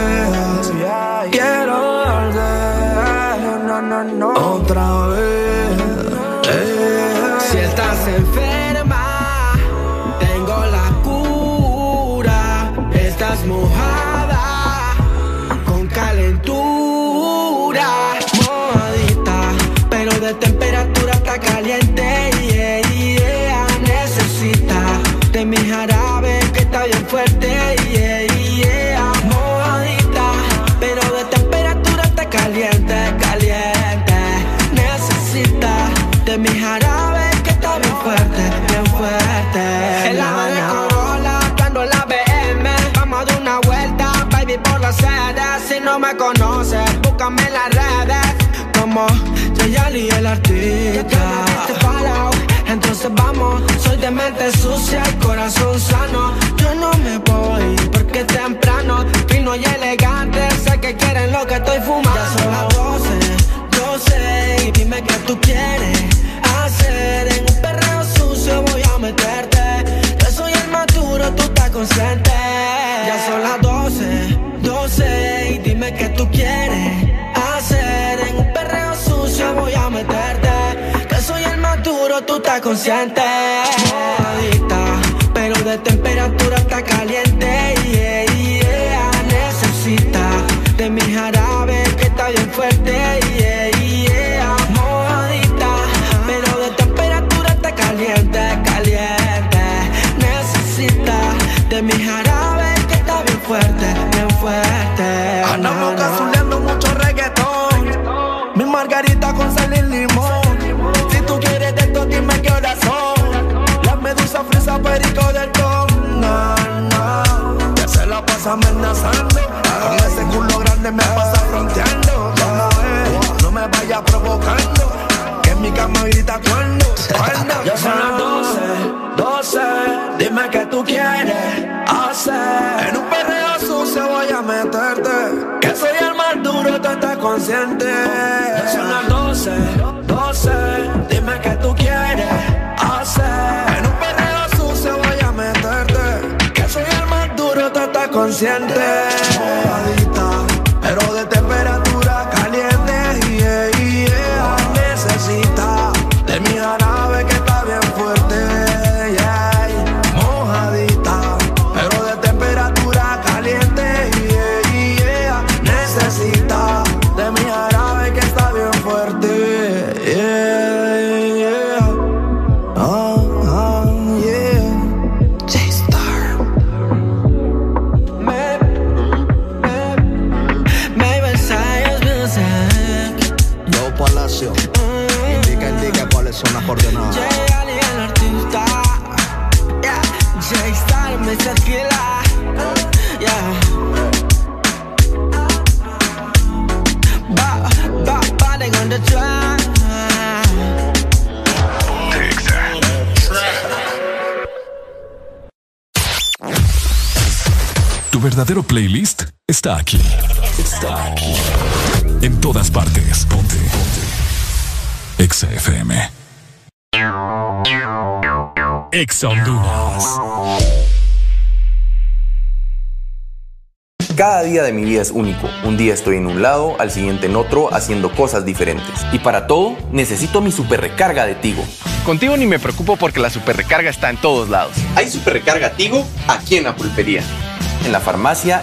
búscame las como Yayali el artista. Te entonces vamos. Soy de mente sucia y corazón sano. Yo no me voy porque es temprano. Fino y elegante, sé que quieren lo que estoy fumando. Ya son las 12, 12 y dime que tú quieres hacer. En un perreo sucio voy a meterte. Yo soy el maduro, tú te consentes. consciente. Moradita, pero de temperatura estás amenazando. Con ese culo grande me pasa fronteando. ¿Cómo es? No me vayas provocando. Que en mi cama grita cuando. cuando ya son las 12, 12. Dime que tú quieres hacer. En un perreo sucio voy a meterte. Que soy el más duro, tú estás consciente. Ya son las 12, 12. Consciente. Está aquí. Está aquí. En todas partes. Ponte. Ponte. Exa FM. Exa Honduras. Cada día de mi vida es único. Un día estoy en un lado, al siguiente en otro, haciendo cosas diferentes. Y para todo, necesito mi super recarga de Tigo. Contigo ni me preocupo porque la super recarga está en todos lados. Hay super recarga Tigo aquí en la pulpería, en la farmacia,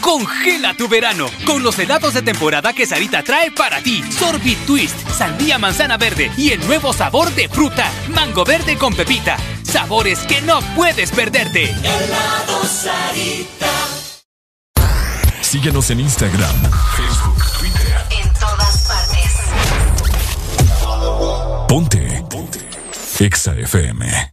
Congela tu verano con los helados de temporada que Sarita trae para ti. Sorbit Twist, sandía manzana verde y el nuevo sabor de fruta, mango verde con pepita. Sabores que no puedes perderte. Helado Sarita. Síguenos en Instagram, Facebook, Twitter. En todas partes. Ponte. Ponte. Exa FM.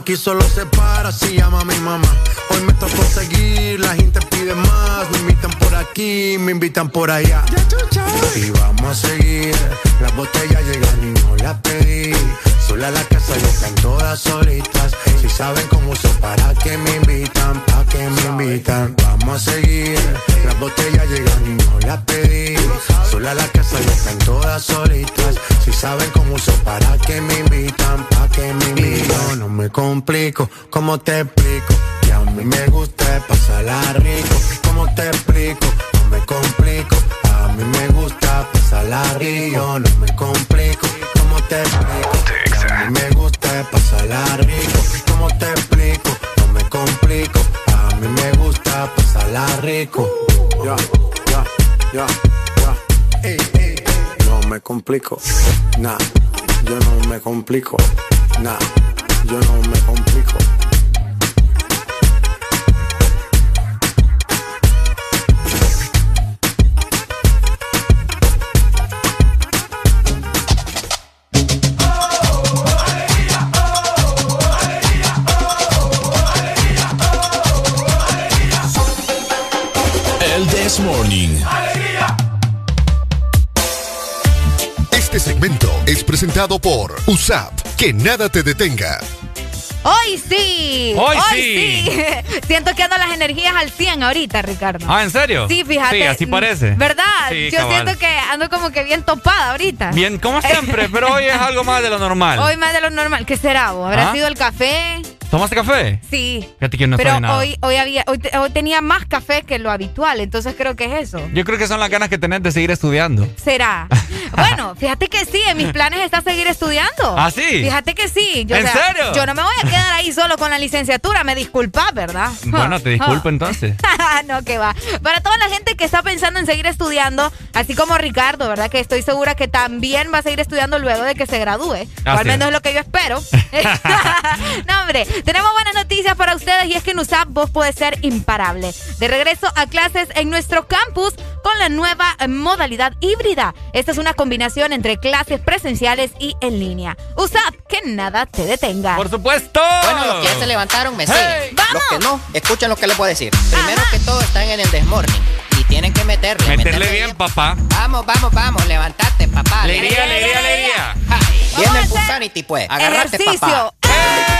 Aquí solo se para si llama mi mamá. Hoy me tocó seguir, la gente pide más. Me invitan por aquí, me invitan por allá. Y vamos a seguir. Las botellas llegan y no las pedí. Sola la casa y están todas solitas. Si saben cómo uso, para que me invitan, pa' que me invitan. Vamos a seguir, las botellas llegan y no las pedí. Sola la casa y están todas solitas. Si saben cómo uso, para que me invitan, pa' que me invitan. No me complico, ¿cómo te explico? A mí me gusta pasarla rico. ¿Cómo te explico? No me complico. A mí me gusta pasarla rico. No me complico. ¿Cómo te explico? A mí me gusta pasarla rico. ¿Cómo te explico? No me complico. A mí me gusta pasarla rico. Ya, ya, ya, ya. No me complico. Nah, yo no me complico. Nah, yo no me complico. This Morning. Este segmento es presentado por USAP. Que nada te detenga. Hoy sí. Hoy sí. <laughs> Siento que ando las energías al 100 ahorita, Ricardo. Ah, ¿en serio? Sí, fíjate. Sí, así parece. ¿Verdad? Sí, Yo cabal. siento que ando como que bien topada ahorita. Bien, como siempre, pero hoy es <laughs> algo más de lo normal. Hoy más de lo normal. ¿Qué será vos? ¿Habrá ¿Ah? sido el café? ¿Tomaste café? Sí. Fíjate que no Pero nada. hoy, hoy, había, hoy, hoy tenía más café que lo habitual, entonces creo que es eso. Yo creo que son las ganas que tenés de seguir estudiando. ¿Será? <laughs> bueno, fíjate que sí, en mis planes está seguir estudiando. ¿Ah, sí? Fíjate que sí. Yo, ¿En o sea, serio? Yo no me voy a quedar ahí solo con la licenciatura, me disculpas, ¿verdad? <laughs> Bueno, te disculpo <laughs> entonces. no, que va. Para toda la gente que está pensando en seguir estudiando, así como Ricardo, ¿verdad? Que estoy segura que también va a seguir estudiando luego de que se gradúe. o Así al menos es lo que yo espero. no, hombre, tenemos buenas noticias para ustedes y es que en USAP vos podés ser imparable. De regreso a clases en nuestro campus con la nueva eh, modalidad híbrida. Esta es una combinación entre clases presenciales y en línea. USAP, que nada te detenga. Por supuesto. Bueno, los que ya se levantaron me siguen. Hey. ¡Vamos! Los que no, escuchen lo que les puedo decir. Primero que todo están en el desmorning y tienen que meterle. Meterle bien, papá. Vamos, vamos, vamos, levantate, papá. Alegría, alegría, alegría. Viene el Pusanity, pues. Agarrate, Ejercicio. papá. Tacata,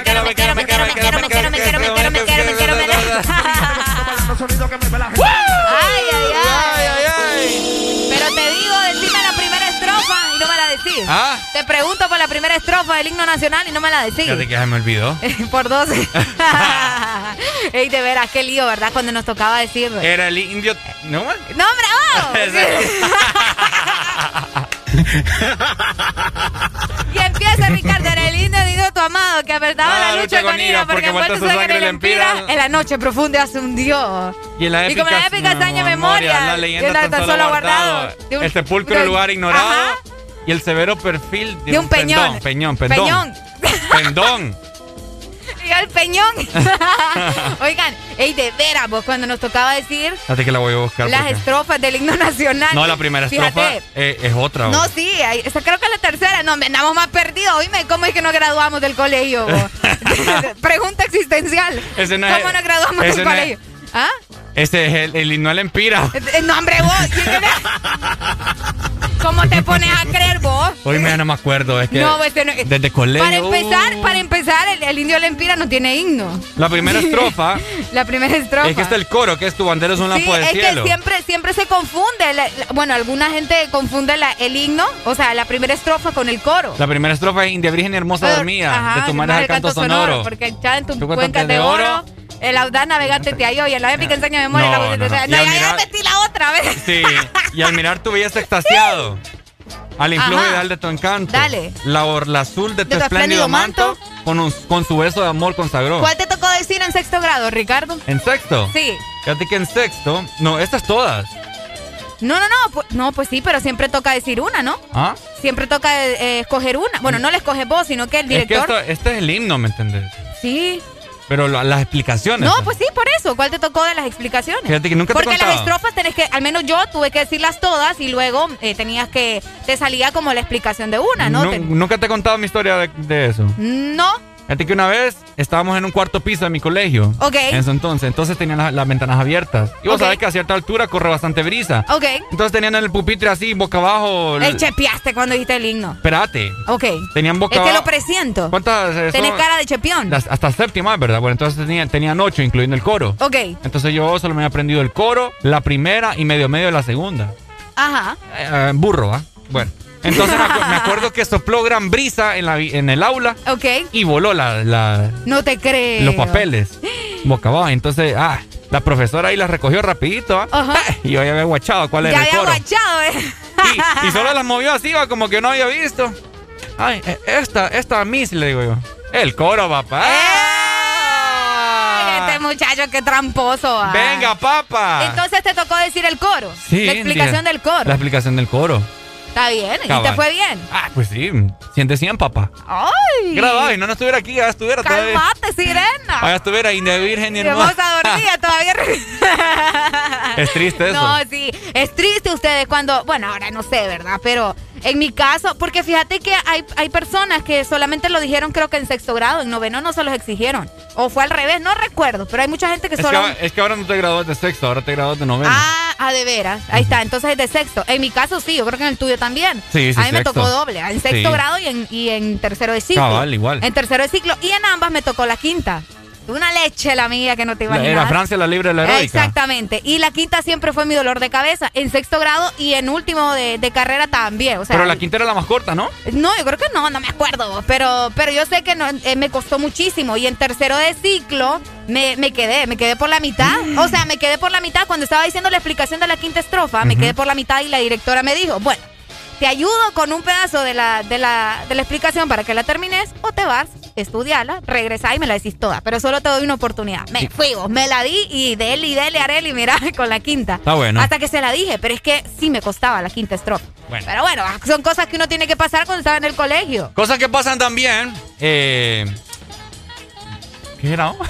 Ah. Te pregunto por la primera estrofa del himno nacional y no me la decís. Fíjate que ya me olvidó. <laughs> por dos. <laughs> Ey, de veras, qué lío, ¿verdad? Cuando nos tocaba decir. Era el indio. ¿No? ¡No! ¡oh! <laughs> Y empieza Ricardo, era el indio digo tu amado que apretaba Ah, la lucha con ira porque envuelto su sangre le empira en la noche profunda se hundió. Y en la Y como la épica hazaña memoria, la y leyenda el tan solo guardado, un- el sepulcro lugar ignorado Ajá. Y el severo perfil de, De un peñón. Peñón, pendón. Peñón. Pendón. <laughs> El peñón. <laughs> Oigan, ey, de veras, vos cuando nos tocaba decir Fíjate que la voy a buscar. las porque- estrofas del himno nacional. No, la primera estrofa Fíjate, eh, es otra. No, sí, esa creo que es la tercera. No, me andamos más perdidos. Oíme, ¿cómo es que no graduamos del colegio? <laughs> Pregunta existencial. Ese no es- ¿Cómo no graduamos del no es- colegio? ¿Ah? Ese es el, el himno al empira. Eh, No, hombre, vos. ¿Cómo te pones a creer vos? Hoy me no me acuerdo, es que No, este no- desde colegio. Para empezar, para empezar, el, el indio Lempira no tiene himno. La primera estrofa <laughs> La primera estrofa. es que está el coro, que es tu bandera es un Sí, lampo del es que siempre, siempre se confunde. La- la- bueno, alguna gente confunde la- el himno, o sea, la primera estrofa con el coro. La primera estrofa es India Virgen hermosa dormida, Ajá, de tu madre al canto sonoro. Porque ya en tu Tu cuenca de oro, el audaz navegante te halló y en la épica enseña memoria. No, la no, no. no, Y al ya, ya mirar- metí la otra vez. Sí, y al mirar tu belleza extasiado, al ideal de tu encanto, Dale. la orla azul de tu, De tu espléndido espléndido manto, con, un- con su beso de amor consagró. ¿Cuál te tocó decir en sexto grado, Ricardo? ¿En sexto? Sí. Fíjate que en sexto, no, estas todas. No, no, no, pues, no, pues sí, pero siempre toca decir una, ¿no? ¿Ah? siempre toca eh, escoger una. Bueno, no la escoges vos, sino que el Es que director. esto, este es el himno, ¿me entendés? Sí. Pero lo- las explicaciones. No, pues sí, por eso. ¿Cuál te tocó de las explicaciones? Fíjate que nunca te he Porque las estrofas tenés que, al menos yo tuve que decirlas todas y luego eh, tenías que, te salía como la explicación de una, ¿no? Te- Nunca te he contado mi historia de, de eso. no. Fíjate que una vez estábamos en un cuarto piso de mi colegio. Ok. En ese entonces. Entonces tenían las, las ventanas abiertas. Y vos Ok. sabés que a cierta altura corre bastante brisa. Ok. Entonces tenían en el pupitre así, boca abajo. El chepeaste cuando dijiste el himno. Espérate. Ok. Tenían boca Es que lo abajo. presiento. ¿Cuántas? eh, Tenés son? cara de chepión. Las- hasta séptima, ¿verdad? Bueno, entonces tenían, tenían ocho, incluyendo el coro. Ok. Entonces yo solo me había aprendido el coro, la primera y medio medio de la segunda. Ajá. Eh, eh, burro, ¿ah? Bueno. Entonces me, acu- me <laughs> acuerdo que sopló gran brisa en, la, en el aula Ok. y voló la, la- No te creo. los papeles boca abajo. Entonces, ah, la profesora ahí las recogió rapidito. Ajá. Y yo ya había guachado cuál Ya era el había coro. guachado, ¿eh? Y, y solo las movió así, va, como que no había visto. Ay, eh, esta, esta Miss, le digo yo. El coro, papá. Ay, Este muchacho, qué tramposo. ah. Venga, papá. Entonces te tocó decir el coro. Sí, La explicación del coro. La explicación del coro. Está bien. ¿Y te fue bien? Ah, pues sí, 100 de 100, papá. ¡Ay! Grabado, y no, no estuviera aquí, ya estuviera todavía. Calmate, sirena. Ah, Ya estuviera ahí de virgen y Y hermosa. vamos a dormir todavía. Es triste <laughs> eso. No, sí. Es triste ustedes cuando. Bueno, ahora no sé, ¿verdad? Pero en mi caso, porque fíjate que hay, hay personas que solamente lo dijeron, creo que en sexto grado, en noveno no se los exigieron. O fue al revés, no recuerdo. Pero hay mucha gente que Es solo. es que ahora no te gradúas de sexto, ahora te gradúas de noveno. Ah, ah, de veras. Ahí está. Entonces es de sexto. En mi caso sí, yo creo que en el tuyo también. Sí, sí, A mí me tocó doble. En sexto Sí. grado y en, y en tercero de ciclo. Cabal, igual. En tercero de ciclo. Y en ambas me tocó la quinta. Una leche la mía que no te La- imaginas. Era Francia la libre de la heroica. Exactamente. Y la quinta siempre fue mi dolor de cabeza. En sexto grado y en último de, de carrera también. O sea, Pero la quinta era la más corta, ¿no? no, yo creo que no, no me acuerdo. Pero, pero yo sé que no, eh, me costó muchísimo. Y en tercero de ciclo me, me quedé, me quedé por la mitad. O sea, me quedé por la mitad cuando estaba diciendo la explicación de la quinta estrofa. Me quedé por la mitad y la directora me dijo, bueno, te ayudo con un pedazo de la, de la, de la explicación para que la termines o te vas, estudiala, regresá y me la decís toda. Pero solo te doy una oportunidad. Me fui, vos, me la di y dele y dele, arele y mira <laughs> con la quinta. Está bueno. Hasta que se la dije, pero es que sí me costaba la quinta estrofa. Bueno. Pero bueno, son cosas que uno tiene que pasar cuando estaba en el colegio. Cosas que pasan también. Eh, ¿Qué era? <laughs>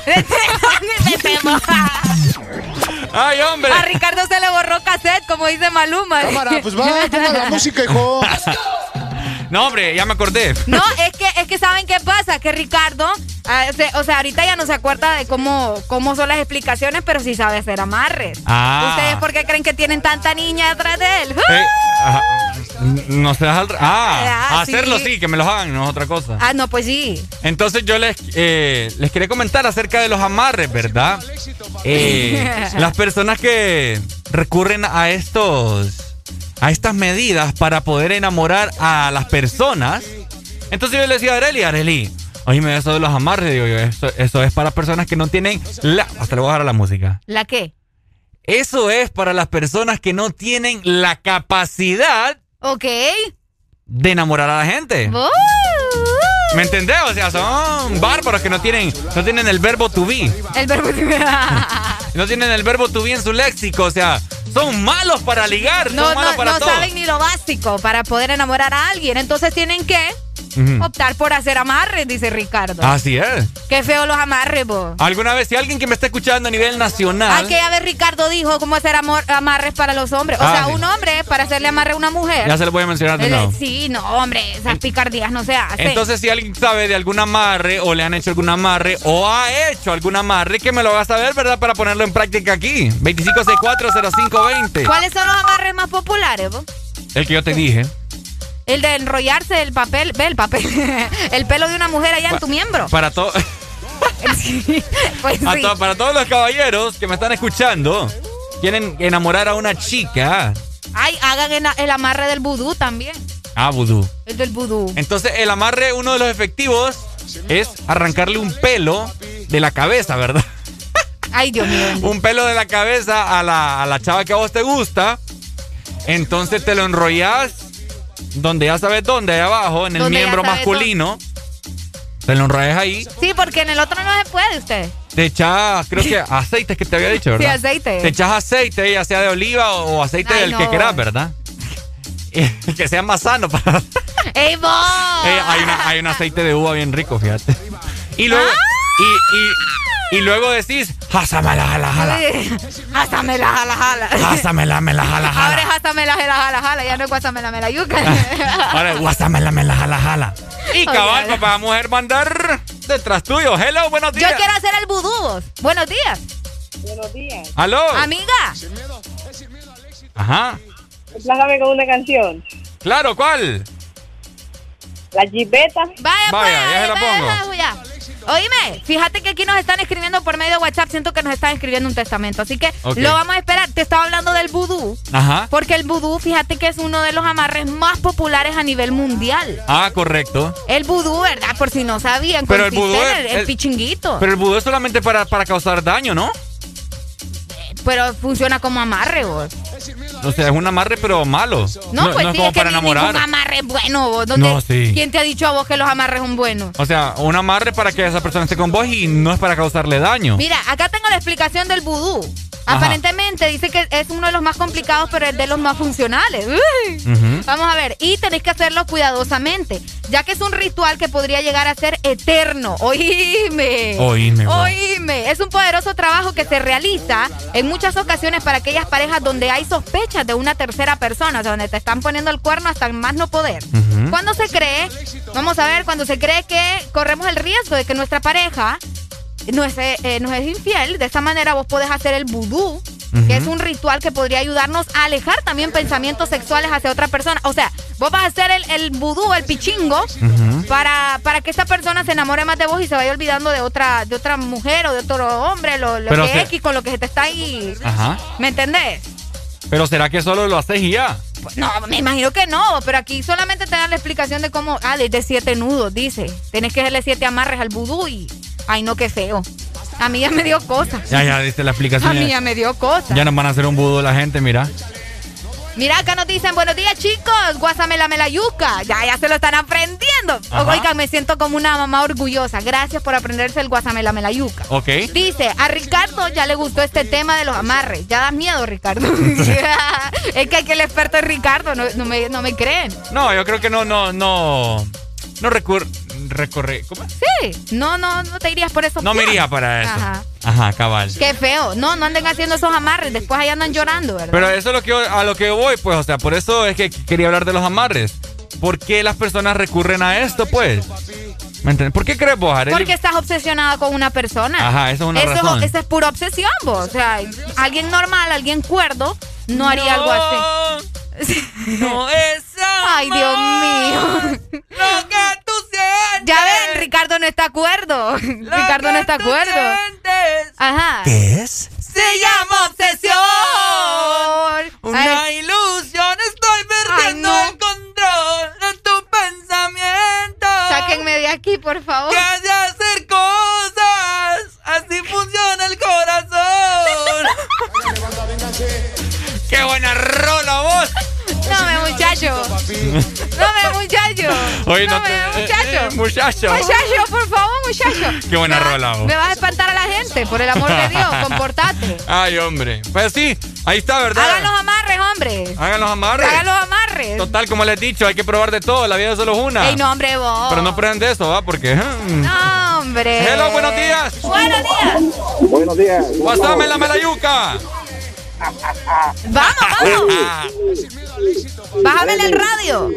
¡Ay, hombre! A Ricardo se le borró cassette, como dice Maluma. Cámara, pues va, <laughs> ponga la música, hijo. No, hombre, ya me acordé. No, es que, es que ¿saben qué pasa? Que Ricardo, ah, se- o sea, ahorita ya no se acuerda de cómo, cómo son las explicaciones, pero sí sabe hacer amarres. Ah. ¿Ustedes por qué creen que tienen tanta niña detrás de él? Eh, ajá. No se al... Ah, Ah, hacerlo sí. sí, que me los hagan, no es otra cosa. Ah, no, pues sí. Entonces yo les, eh, les quería comentar acerca de los amarres, ¿verdad? Eh, <laughs> las personas que recurren a estos a estas medidas para poder enamorar a las personas. Entonces yo le decía a Areli, Areli, oye, eso de los amarres, digo yo, eso, eso es para personas que no tienen la... Hasta le voy a dar la música. ¿La qué? Eso es para las personas que no tienen la capacidad Ok. de enamorar a la gente. Uh, ¿Me entendés? O sea, son bárbaros que no tienen, no tienen el verbo to be. El verbo. <laughs> No tienen el verbo to be en su léxico. O sea, son malos para ligar. No, son malos no, para no todo. saben ni lo básico para poder enamorar a alguien. Entonces tienen que Optar por hacer amarres, dice Ricardo. Así es. Qué feo los amarres, vos. Alguna vez, si alguien que me está escuchando a nivel nacional. Aquella vez Ricardo dijo cómo hacer amor- amarres para los hombres. O Ah, sea, sí. un hombre para hacerle amarre a una mujer. Ya se lo voy a mencionar de nuevo. Sí, no, hombre, esas picardías no se hacen. Entonces, si alguien sabe de algún amarre o le han hecho algún amarre o ha hecho algún amarre, que me lo haga saber, ¿verdad? Para ponerlo en práctica aquí. 25640520. ¿Cuáles son los amarres más populares, vos? El que yo te dije. El de enrollarse el papel, ve el papel, <laughs> el pelo de una mujer allá en tu miembro. Para todo. <laughs> Pues A sí. to- para todos los caballeros que me están escuchando, quieren enamorar a una chica. Ay, hagan el, el amarre del vudú también. Ah, vudú. El del vudú. Entonces, el amarre, uno de los efectivos, es arrancarle un pelo de la cabeza, ¿verdad? <laughs> Ay, Dios mío. un pelo de la cabeza a la, a la chava que a vos te gusta. Entonces te lo enrollas donde ya sabes dónde, ahí abajo, en el miembro masculino. Te lo enrollas ahí. Sí, porque en el otro no se puede usted. Te echas, creo que <laughs> aceite que te había dicho, ¿verdad? Sí, aceite. Te echas aceite, ya sea de oliva o, o aceite Ay, del no. que quieras, ¿verdad? <laughs> que sea más sano. Para... <laughs> ¡Ey, vos! Eh, hay, una- hay un aceite de uva bien rico, fíjate. Y luego, Ah. y, y, y luego decís, jásamela, jala, jala. Hásamela, jala, jala. Jásamela, me la jala, Ahora es jala. hásamela, jala, jala, jala. Ya no es guasamela, me la yuca. <laughs> Ahora, guásamela, me la jala, jala. <laughs> Y cabal, papá, mujer, mandar detrás tuyo. Hello, buenos Yo días. quiero hacer el vudú. Buenos días. Buenos días. Aló. Amiga. Ajá. Plájame con una canción. Claro, ¿cuál? La jipeta. Vaya, Vaya, pues, ya se la vaya, pongo. Oíme, fíjate que aquí nos están escribiendo por medio de WhatsApp. Siento que nos están escribiendo un testamento. Así que lo vamos a esperar. Te estaba hablando del vudú. Ajá. Porque el vudú, fíjate que es uno de los amarres más populares a nivel mundial. Ah, correcto. El vudú, ¿verdad? Por si no sabían. Pero el vudú el, el el- pichinguito. Pero el vudú es solamente para, para causar daño, ¿no? Pero funciona como amarre, vos. O sea, es un amarre, pero malo. No, pues es sí, como es que para ni- enamorar. ningún amarre es bueno, vos. ¿Dónde- No, sí. ¿Quién te ha dicho a vos que los amarres son buenos? O sea, un amarre para que esa persona esté con vos y no es para causarle daño. Mira, acá tengo la explicación del vudú. Ajá. Aparentemente dice que es uno de los más complicados, pero es de los más funcionales. Uy. Vamos a ver, y tenéis que hacerlo cuidadosamente, ya que es un ritual que podría llegar a ser eterno. Oíme. Oíme. Oíme. Es un poderoso trabajo que se realiza en muchas ocasiones para aquellas parejas donde hay sospechas de una tercera persona, o sea, donde te están poniendo el cuerno hasta más no poder. Cuando se cree, vamos a ver, cuando se cree que corremos el riesgo de que nuestra pareja no es, eh, nos es infiel, de esta manera vos podés hacer el vudú, que es un ritual que podría ayudarnos a alejar también pensamientos sexuales hacia otra persona. O sea, vos vas a hacer el, el vudú, el pichingo, para, para que esta persona se enamore más de vos y se vaya olvidando de otra, de otra mujer o de otro hombre, lo, lo que se- X con lo que se te está ahí. Ajá. ¿Me entendés? Pero será que solo lo haces y ya. No, me imagino que no, pero aquí solamente te dan la explicación de cómo. Ah, de siete nudos, dice. Tienes que hacerle siete amarres al vudú y. Ay, no, qué feo. A mí ya me dio cosas. Ya, ya, diste la A explicación. mí Ya, ya me dio cosas. ya nos van a hacer un vudú la gente, mira. Mira, acá nos dicen, buenos días, chicos. Guasamela melayuca. Ya, ya se lo están aprendiendo. Ajá. Oigan, me siento como una mamá orgullosa. Gracias por aprenderse el guasamela melayuca. Ok. Dice, a Ricardo ya le gustó este tema de los amarres. Ya da miedo, Ricardo. <laughs> es que aquí el experto es Ricardo, no, no me, no me creen. No, yo creo que no, no, no. No recur recorre. ¿Cómo? Sí, no, no, no te irías por eso. No me iría para eso. Ajá. Ajá, cabal. Qué feo. No, no anden haciendo esos amarres. Después ahí andan llorando, ¿verdad? Pero eso es lo que yo- a lo que yo voy, pues, o sea, por eso es que quería hablar de los amarres. ¿Por qué las personas recurren a esto, pues? ¿Me entiendes? ¿Por qué crees vos, Arely? Porque estás obsesionada con una persona. Ajá, esa es una eso, razón. Esa es pura obsesión, vos. O sea, alguien normal, alguien cuerdo, no haría algo así. <laughs> No es Ay, Dios mío. Lo que tú sientes. Ya ven, Ricardo no está de acuerdo. Ricardo no está de acuerdo. Ajá. ¿Qué es? Se llama obsesión. Una ilusión, estoy perdiendo Ay, no. el control de tu pensamiento. Sáquenme de aquí, por favor. Que No me muchacho. Oye, no no me te- muchacho. eh, eh, muchacho. Muchacho, por favor, muchacho. Qué buena Me rola vos. Me vas a espantar a la gente, por el amor de Dios, <laughs> comportate. Ay, hombre. Pues sí, ahí está, ¿verdad? Hagan los amarres, hombre. Hagan los amarres. Hagan los amarres. Total, como les he dicho, hay que probar de todo. La vida es solo una. Ey, no, hombre, vos. Pero no prueben de eso, ¿va? Porque. hmm. No, hombre. Hello, buenos días. Buenos días. Buenos días. Pásame la melayuca. Vamos, vamos. Bájame el radio.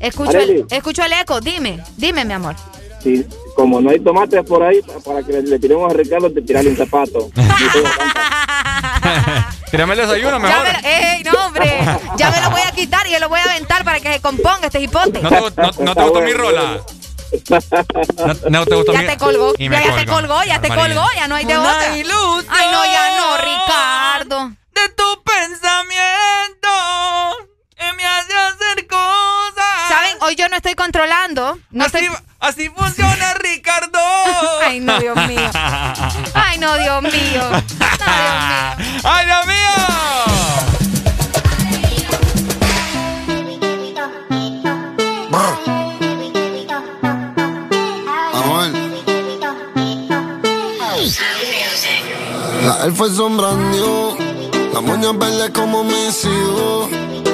Escucho el, escucho el eco. Dime, dime, mi amor. Sí, como no hay tomates por ahí, para que le, le tiremos a Ricardo, te tirarle un zapato. <laughs> Tírame el desayuno Ya mejor. me lo- ey, no, hombre. Ya me lo voy a quitar y yo lo voy a aventar para que se componga este hipote. ¿No te, no, no te gustó mi rola? No, no te gustó Ya mi te colgó. Y Ya, te colgó, ya te colgó. Ya no hay de Una otra. ilusión Ay, no, ya no, Ricardo. De tu pensamiento que me hace hacer cosas. ¿Saben? Hoy yo no estoy controlando. No así, estoy... así funciona Ricardo. <laughs> Ay, no, Dios mío. <laughs> Ay, no, Dios mío. ¡Ay, Dios mío! La él fue sombrando, la moña verde como mis hijos.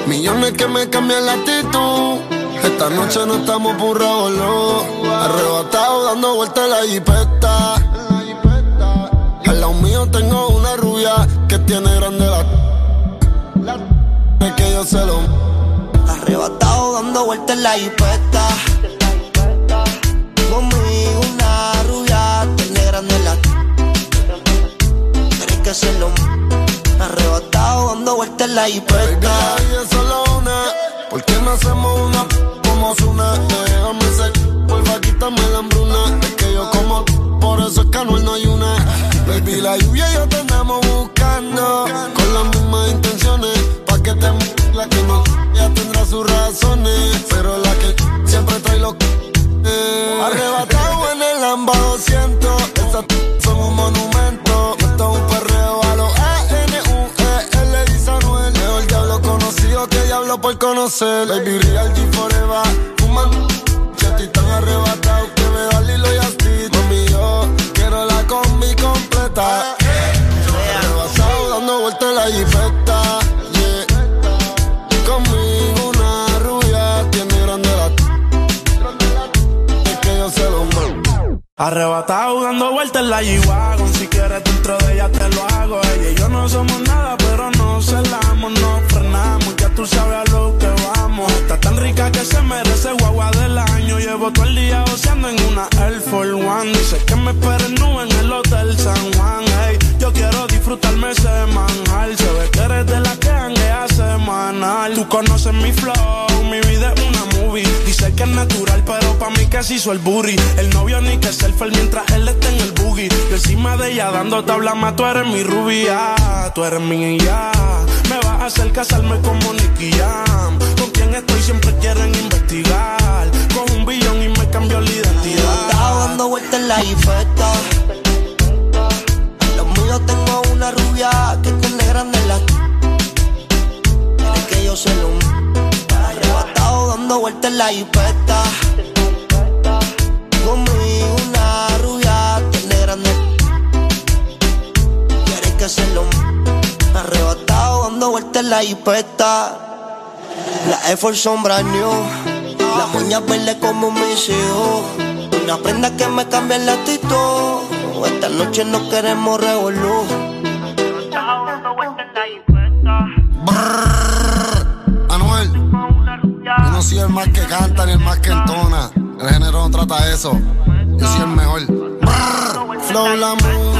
Millones que me cambian la actitud. Esta noche no estamos por revolú. Arrebatado dando vueltas en la jipeta. Al lado mío tengo una rubia que tiene grande la. Es que yo se lo. Arrebatado dando vueltas en la jipeta. Arrebatado dando vueltas en la jipeta. Y es solo una. ¿Por qué no hacemos una como una? Déjame ser. Porfa, quítame la hambruna. Es que yo como. Por eso es que no hay una. Baby, la lluvia y yo te andamos buscando. Con las mismas intenciones. Pa' que te la que no. Ya tendrá sus razones. Pero la que siempre trae los. eh. Arrebatado en el Lamba 200. Esas son un monumento. Por conocer. Baby, real G forever. Fuman. Ya estoy tan arrebatado que me da Lilo y Asti. Mami, yo quiero la combi completa. Arrebatado dando vueltas en la jipeta. Una rubia tiene grande la. Es que yo se lo mando. Arrebatado dando vueltas en la G-Wagon Si quieres dentro de ella te lo hago Ella y yo no somos nada pero no celamos No frenamos, ya tú sabes a lo que vamos. Está tan rica que se merece Llevo todo el día oceando en una Air Force One. Dice que me esperen nube en el Hotel San Juan. Ey, Yo quiero disfrutarme ese manjar. Se ve que eres de la que hanguea semanal. Tú conoces mi flow, mi vida es una movie. Dice que es natural pero pa' mí se hizo el booty. El novio ni que selfie mientras él está en el boogie. Yo encima de ella dando tabla más Tú eres mi rubia, tú eres mi ya. Me vas a hacer casarme como Nicky Jam estoy siempre quieren investigar Con un billón y me cambió la identidad Estaba dando vueltas en la jipeta. Los míos tengo una rubia que tiene grande la. Quiere que yo se lo. Arrebatado dando vueltas en la jipeta. Conmigo una rubia tiene grande. Quiere que se lo. Arrebatado dando vueltas en la jipeta. La Air Force son brand new. Las uñas verdes como mis hijos. Una prenda que me cambia el actitud. Esta noche no queremos revolú. Anuel, yo no soy el más que canta ni el más que entona. El género no trata eso. Yo soy el mejor. Brrr, Flow la.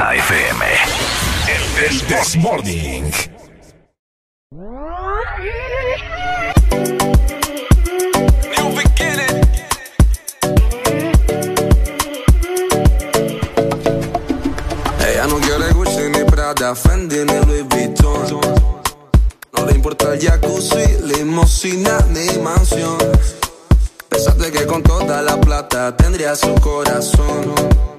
Exa FM. El This Morning. Ella no quiere Gucci ni Prada, Fendi ni Louis Vuitton. No le importa el jacuzzi, limosina ni mansión. Pensaste que con toda la plata tendría su corazón.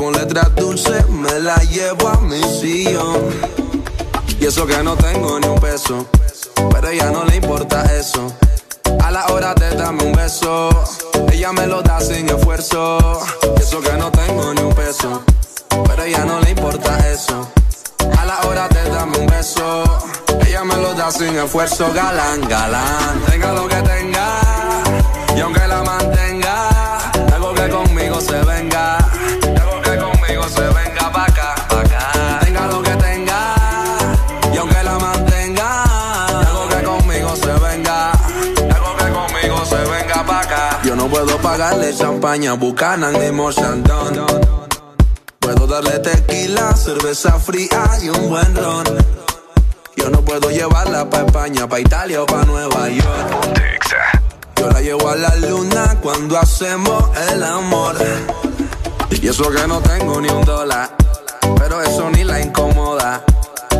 Con letras dulces me la llevo a mi sillón. Y eso que no tengo ni un peso. Pero a ella no le importa eso. A la hora de darme un beso, ella me lo da sin esfuerzo. Y eso que no tengo ni un peso. Pero a ella no le importa eso. A la hora de darme un beso, ella me lo da sin esfuerzo. Galán, galán, tenga lo que tenga. Y aunque la mantenga, algo que conmigo se venga. Conmigo se venga pa' acá, pa' acá. Tenga lo que tenga. Y aunque la mantenga, algo que conmigo se venga. Algo que conmigo se venga pa' acá. Yo no puedo pagarle champaña, bucanan ni Mochandon. Puedo darle tequila, cerveza fría y un buen ron. Yo no puedo llevarla pa' España, pa' Italia o pa' Nueva York. Yo la llevo a la luna cuando hacemos el amor. Y eso que no tengo ni un dólar, pero eso ni la incomoda.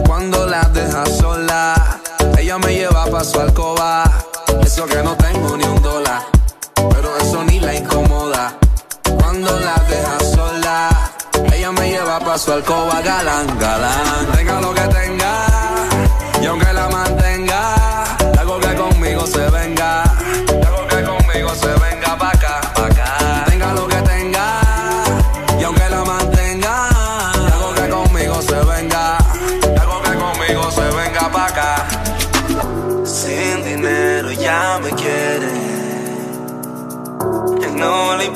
Cuando la deja sola, ella me lleva pa' su alcoba. Eso que no tengo ni un dólar, pero eso ni la incomoda. Cuando la deja sola, ella me lleva pa' su alcoba, galán, galán. Tenga lo que tenga, y aunque la mantenga,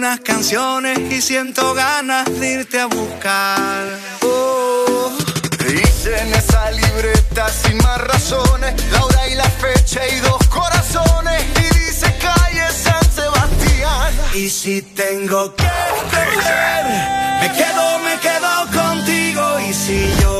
unas canciones y siento ganas de irte a buscar. Oh, hice en esa libreta sin más razones, la hora y la fecha y dos corazones. Y dice calle San Sebastián. Y si tengo que escoger, me quedo, me quedo contigo. Y si yo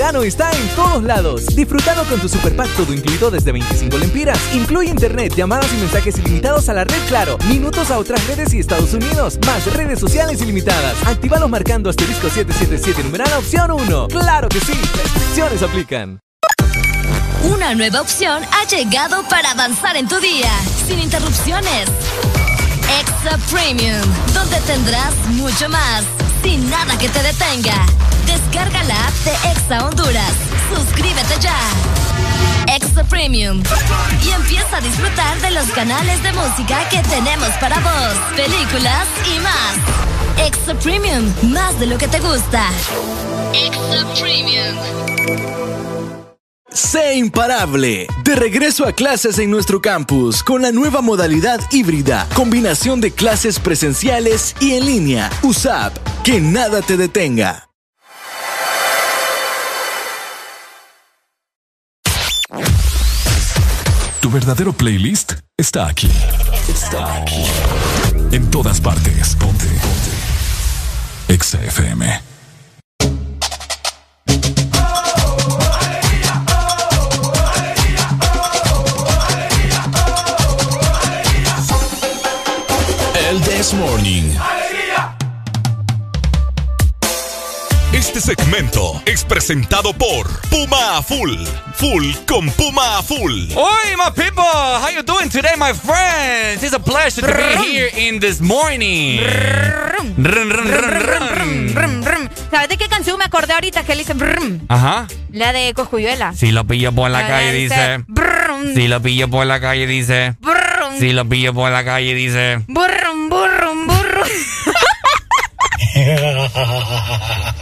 Verano está en todos lados. Disfrutando con tu superpack todo incluido desde 25 lempiras. Incluye internet, llamadas y mensajes ilimitados a la red Claro, minutos a otras redes y Estados Unidos, más redes sociales ilimitadas. Actívalos marcando asterisco 777 numeral opción 1. ¡Claro que sí! Restricciones aplican. Una nueva opción ha llegado para avanzar en tu día, sin interrupciones. Extra Premium, donde tendrás mucho más, sin nada que te detenga. Descarga la app de Exa Honduras. Suscríbete ya. Extra Premium. Y empieza a disfrutar de los canales de música que tenemos para vos, películas y más. Extra Premium, más de lo que te gusta. Extra Premium. Sé imparable. De regreso a clases en nuestro campus con la nueva modalidad híbrida, combinación de clases presenciales y en línea. USAP, que nada te detenga. Tu verdadero playlist está aquí. Está aquí. En todas partes. Ponte. Ponte. Exa. El This Morning. Este segmento es presentado por Puma a Full. Full con Puma a Full. Oi, my people! How you doing today, my friends? It's a pleasure to be here in this morning. ¿Sabes de qué canción me acordé ahorita que le dice brum? Ajá. La de Coscuyuela. Si lo pillo por la La calle, dice. brum, Si lo pillo por la calle, dice. brum, Si lo pillo por la calle, dice. burrum, burrum, burrum. <laughs>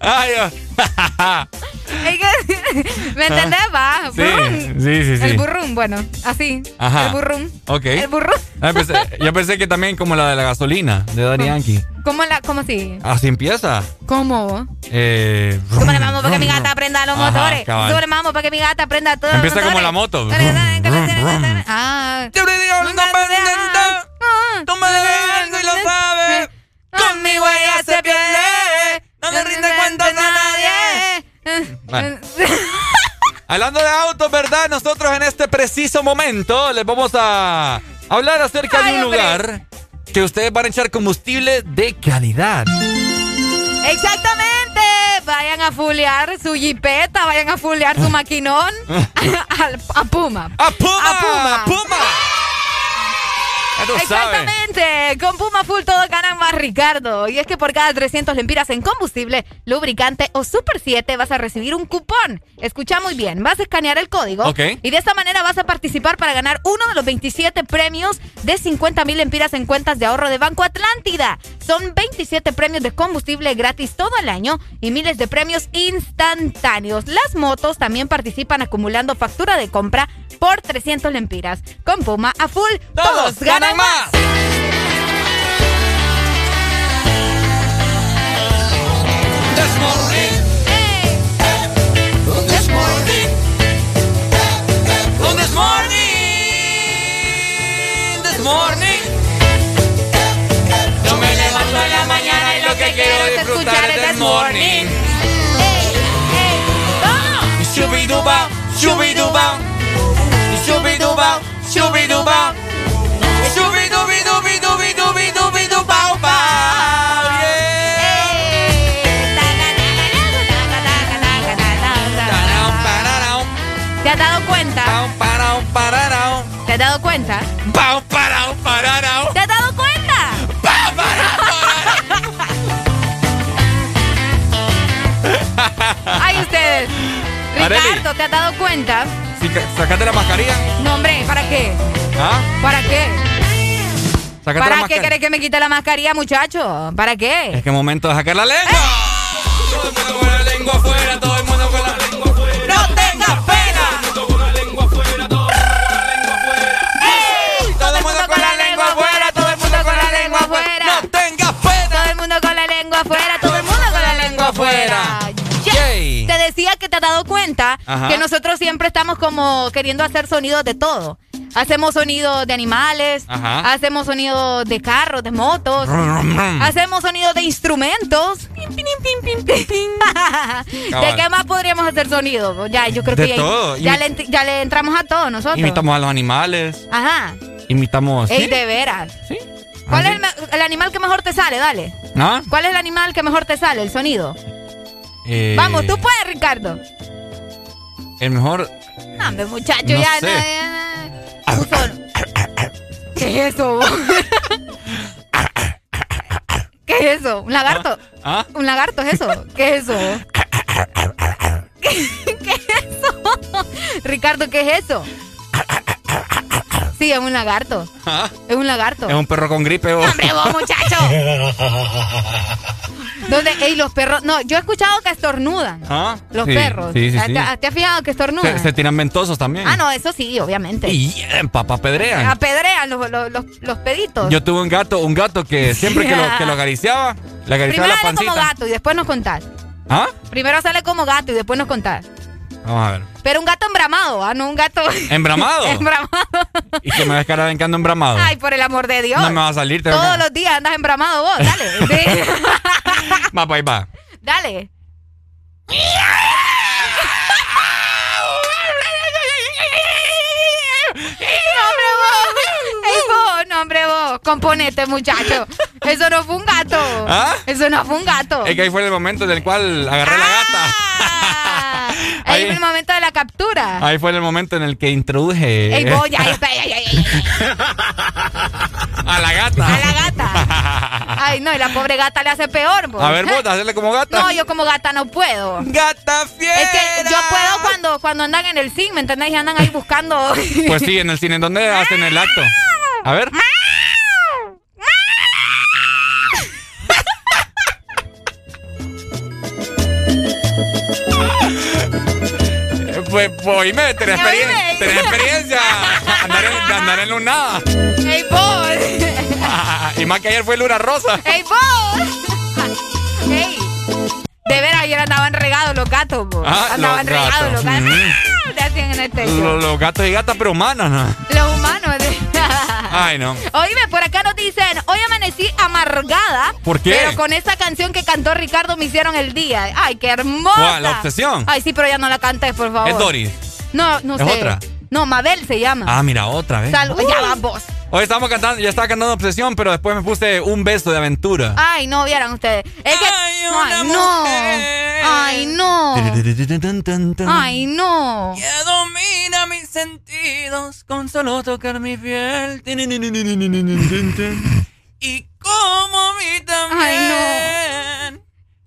Ay, <laughs> que- ¿Me entendés? Va. Sí, Brum. sí, sí, sí. El burrum, bueno, así. Ajá. El burrum. Ok. El burrum. Ah, pensé- yo pensé que también como la de la gasolina de Daddy Yankee. ¿Cómo la, cómo así? Así empieza. ¿Cómo? Eh, Súbele mambo para que mi gata aprenda los motores. Súbele mambo para que mi gata aprenda todos Empieza los como motores. la moto. Ah. Yo le digo Tú me debes algo y lo sabes. Conmigo ella se pierde. No le rinde cuentas a nadie. Bueno. <laughs> Hablando de autos, ¿verdad? Nosotros en este preciso momento les vamos a hablar acerca de un hombre. lugar que ustedes van a echar combustible de calidad. Exactamente. Vayan a fulear su jipeta, vayan a fulear su <laughs> maquinón <laughs> al- a Puma. ¡A Puma! A Puma. ¡Puma! Exactamente, con Puma Full todos ganan más, Ricardo. Y es que por cada 300 lempiras en combustible, lubricante o Super 7 vas a recibir un cupón. Escucha muy bien, vas a escanear el código Ok. y de esta manera vas a participar para ganar uno de los 27 premios de 50 mil lempiras en cuentas de ahorro de Banco Atlántida. Son 27 premios de combustible gratis todo el año y miles de premios instantáneos. Las motos también participan acumulando factura de compra por 300 lempiras. Con Puma a full, todos, ganan más. Morning. Yo me levanto en la mañana y lo que quiero disfrutar es this morning. Shubiduba, shubiduba. Shubiduba, shubiduba. Shubidubidubidubidubidubidubidu-bau, Ricardo, ¿te has dado cuenta? Sí, ca- Sacate la mascarilla. No, hombre, ¿para qué? ¿Ah? ¿Para qué? Sacate la ¿Para qué querés que me quite la mascarilla, muchacho? ¿Para qué? Es que momento de sacar la lengua. Todo el mundo con la lengua afuera, todo el mundo con la decía que te has dado cuenta Ajá. que nosotros siempre estamos como queriendo hacer sonidos de todo. Hacemos sonidos de animales, Ajá. hacemos sonidos de carros, de motos, hacemos sonidos de instrumentos. <laughs> ¿De qué más podríamos hacer sonidos? Ya, yo creo De que ya, todo. le, ya le entramos a todos nosotros. Imitamos a los animales. Ajá. Imitamos. Ey, ¿sí? de veras. Sí. ¿Cuál Ah, es el animal que mejor te sale? Dale. ¿Ah? ¿Cuál es el animal que mejor te sale? El sonido. Eh, Vamos, tú puedes, Ricardo. El mejor. No, hombre, muchacho, No ya. sé. ¿Qué es eso? ¿Qué es eso? ¿Un lagarto? ¿Ah? ¿Un lagarto es eso? ¿Qué es eso? <laughs> ¿Qué es eso? Ricardo, ¿qué es eso? Sí, es un lagarto. ¿Ah? Es un lagarto. Es un perro con gripe. vos. ¡Hombre, vos, muchacho! <laughs> ¿Dónde? Ey, los perros. No, yo he escuchado que estornudan. ¿Ah? Los Sí, perros. Sí, sí, ¿Te, sí. te has fijado que estornudan? Se, se tiran ventosos también. Ah, no, eso sí, obviamente. Y en papá pedrean. Apedrean los, los, los, los peditos. Yo tuve un gato, un gato que <laughs> siempre que lo, que lo acariciaba, le acariciaba Primero la sale como pancita. gato y después nos contás. ¿Ah? Primero sale como gato y después nos contás. Vamos a ver. Pero un gato embramado, ¿ah? No un gato... ¿Embramado? <laughs> embramado. <laughs> Y que me ves cara vencando embramado. Ay, por el amor de Dios. No me va a salir. Todos que- los días andas embramado vos, dale. <laughs> Sí. Va, pues va. dale. No, hombre, vos. Ey, vos, no, hombre, vos. Componete, muchacho. Eso no fue un gato. ¿Ah? Eso no fue un gato. Es que ahí fue el momento en el cual agarré la gata. <laughs> Ahí ahí- fue el momento de la captura. Ahí fue el momento en el que introduje Ey, ya, ya, ya, ya, ya. a la gata. A la gata. Ay, no, y la pobre gata le hace peor. A ver, vos, hacerle como gata. No, yo como gata no puedo. Gata fiera. Es que yo puedo cuando, cuando andan en el cine, ¿me entendés? Y andan ahí buscando. Pues sí, en el cine, ¿en dónde hacen el acto? <laughs> A ver. Pues, pues, oíme, tenés, Oíme. experien- tenés experiencia. Andar en, de andar en lunada. ¡Ey, vos! <laughs> Ah, y más que ayer fue luna rosa. ¡Ey, vos! ¡Ey! De veras, ayer andaban regados los gatos. Ah, andaban los regados gatos. los gatos. Mm. <laughs> ¡Ah! Te hacían en el techo. Los, los gatos y gatas, pero humanos, ¿no? Los humanos. Ay, no. Oíme, por acá nos dicen, hoy amanecí amargada. ¿Por qué? Pero con esa canción que cantó Ricardo me hicieron el día. Ay, qué hermosa. ¿Cuál? ¿La obsesión? Ay, sí, pero ya no la cantes, por favor. Es Doris. No, no ¿Es sé. otra? No, Mabel se llama. Ah, mira, otra vez. Sal- Ya va vos. Hoy estamos cantando, yo estaba cantando Obsesión, pero después me puse un beso de aventura. Ay, no, vieran ustedes. Es que. Ay, no. Ay, no. Ay, no. Que domina mis sentidos con solo tocar mi piel. Y como a mí también.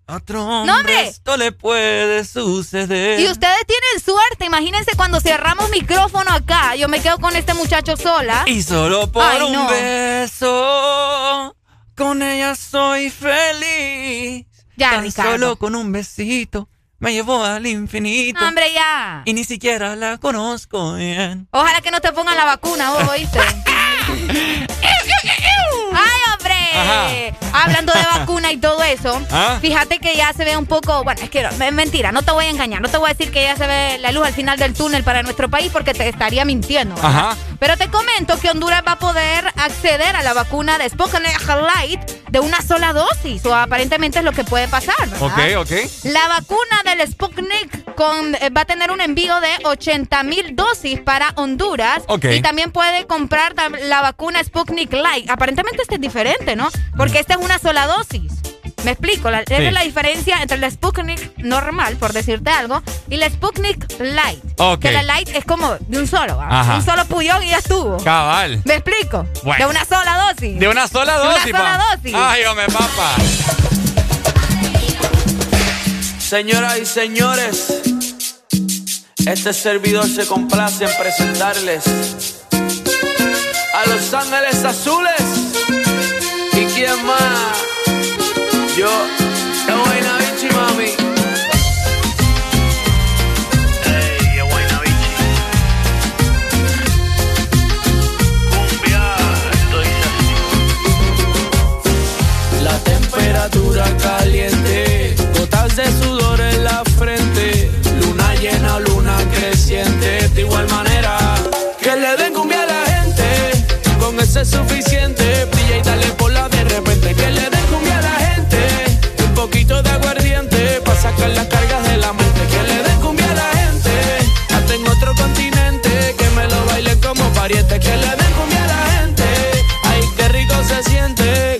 Otro No, hombre. esto le puede suceder. Y ustedes tienen suerte. Imagínense cuando cerramos micrófono acá. Yo me quedo con este muchacho sola. Y solo por Ay, un no. beso, con ella soy feliz. Ya, Tan Ricardo. Solo con un besito me llevó al infinito. Hombre, ya. Y ni siquiera la conozco bien. Ojalá que no te pongan la vacuna, vos, ¿oíste? <laughs> ¡Ay, hombre! Ajá. Hablando de vacuna y todo eso, <laughs> ¿Ah? fíjate que ya se ve un poco. Bueno, es que no, es mentira, no te voy a engañar. No te voy a decir que ya se ve la luz al final del túnel para nuestro país porque te estaría mintiendo. Pero te comento que Honduras va a poder acceder a la vacuna de Sputnik Light de una sola dosis, o aparentemente es lo que puede pasar. ¿verdad? Ok, ok. La vacuna del Sputnik con, eh, va a tener un envío de 80 mil dosis para Honduras. Ok. Y también puede comprar la vacuna Sputnik Light. Aparentemente este es diferente, ¿no? Porque esta es una sola dosis. Me explico, la, esa es la diferencia entre la Sputnik normal, por decirte algo, y la Sputnik Light. Que la Light es como de un solo, un solo puyón y ya estuvo. Cabal. ¿Me explico? Bueno. De una sola dosis. De una sola De una dosis, sola pa. dosis. Ay, hombre, papá. Señoras y señores, este servidor se complace en presentarles a Los Ángeles Azules. Yo, de Buena Vichy, mami. Ey, de Buena Cumbia, estoy La temperatura caliente, gotas de sudor en la frente, luna llena, luna creciente, de igual manera que le den cumbia a la gente, con ese es suficiente, brilla y dale por la repente, que le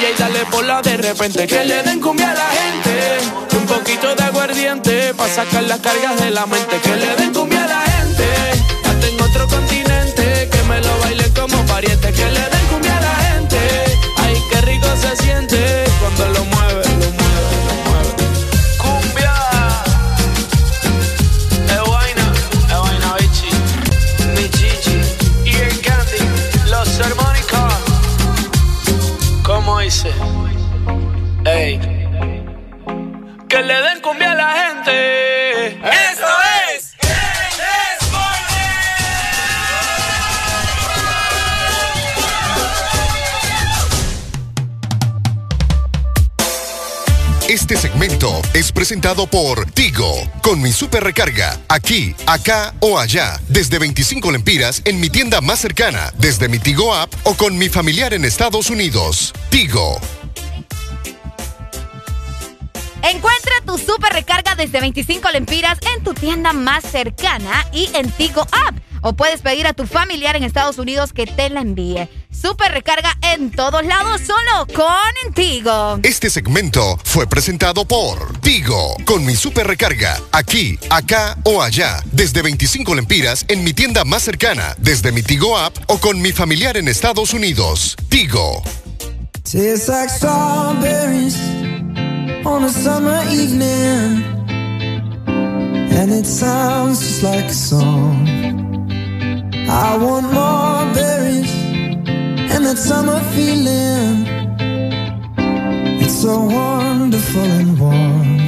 y dale por la de repente. Que le den cumbia a la gente. Un poquito de aguardiente. Pa' sacar las cargas de la mente. Que le den cumbia a la gente. Hasta en otro continente. Que me lo baile como pariente. Que le den presentado por Tigo, con mi super recarga, aquí, acá o allá, desde 25 lempiras en mi tienda más cercana, desde mi Tigo app o con mi familiar en Estados Unidos. Tigo. Encuentra tu super recarga desde 25 lempiras en tu tienda más cercana y en Tigo App. O puedes pedir a tu familiar en Estados Unidos que te la envíe. Super recarga en todos lados solo con Tigo. Este segmento fue presentado por Tigo, con mi super recarga, aquí, acá o allá, desde 25 lempiras en mi tienda más cercana, desde mi Tigo app o con mi familiar en Estados Unidos. Tigo. Tastes like strawberries on a summer evening, and it sounds just like a song. I want more berries and that summer feeling. It's so wonderful and warm.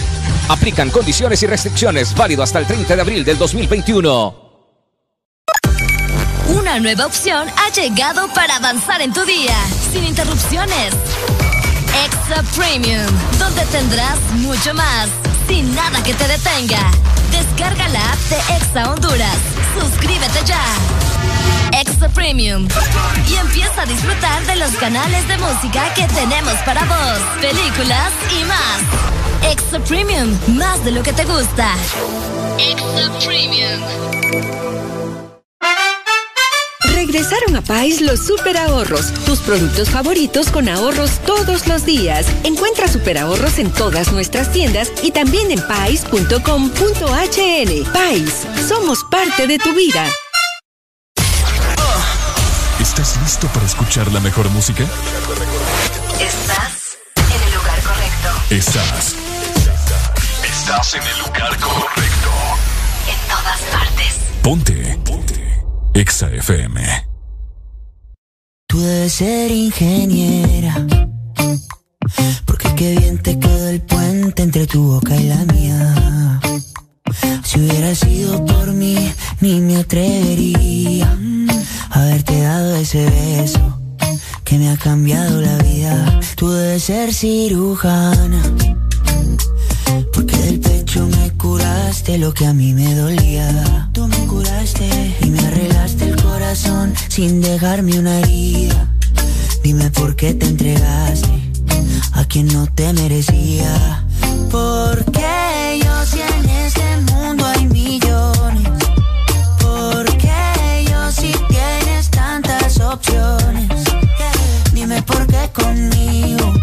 Aplican condiciones y restricciones válido hasta el 30 de abril del 2021. Una nueva opción ha llegado para avanzar en tu día, sin interrupciones. Extra Premium, donde tendrás mucho más, sin nada que te detenga. Descarga la app de Exa Honduras. Suscríbete ya. Extra Premium. Y empieza a disfrutar de los canales de música que tenemos para vos, películas y más. Extra Premium, más de lo que te gusta. Extra Premium. Regresaron a Pais los super ahorros, tus productos favoritos con ahorros todos los días. Encuentra super ahorros en todas nuestras tiendas y también en pais.com.hn. Pais, somos parte de tu vida. ¿Estás listo para escuchar la mejor música? Estás en el lugar correcto. Estás. Estás en el lugar correcto. En todas partes. Ponte. Ponte. Exa FM. Tú debes ser ingeniera. Porque qué bien te quedó el puente entre tu boca y la mía. Si hubiera sido por mí, ni me atrevería a haberte dado ese beso que me ha cambiado la vida. Tú debes ser cirujana. Porque del pecho me curaste lo que a mí me dolía. Tú me curaste y me arreglaste el corazón sin dejarme una herida. Dime por qué te entregaste a quien no te merecía. Porque yo Dime por qué conmigo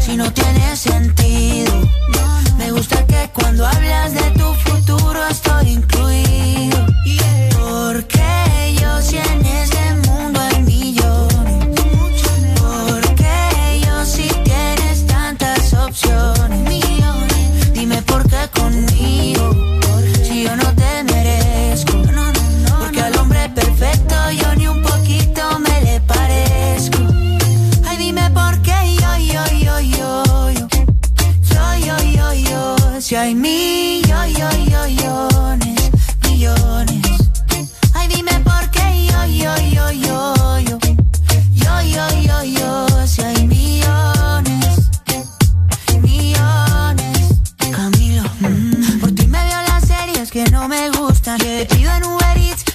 si no tiene sentido. Me gusta que cuando hablas de tu futuro estoy incluido.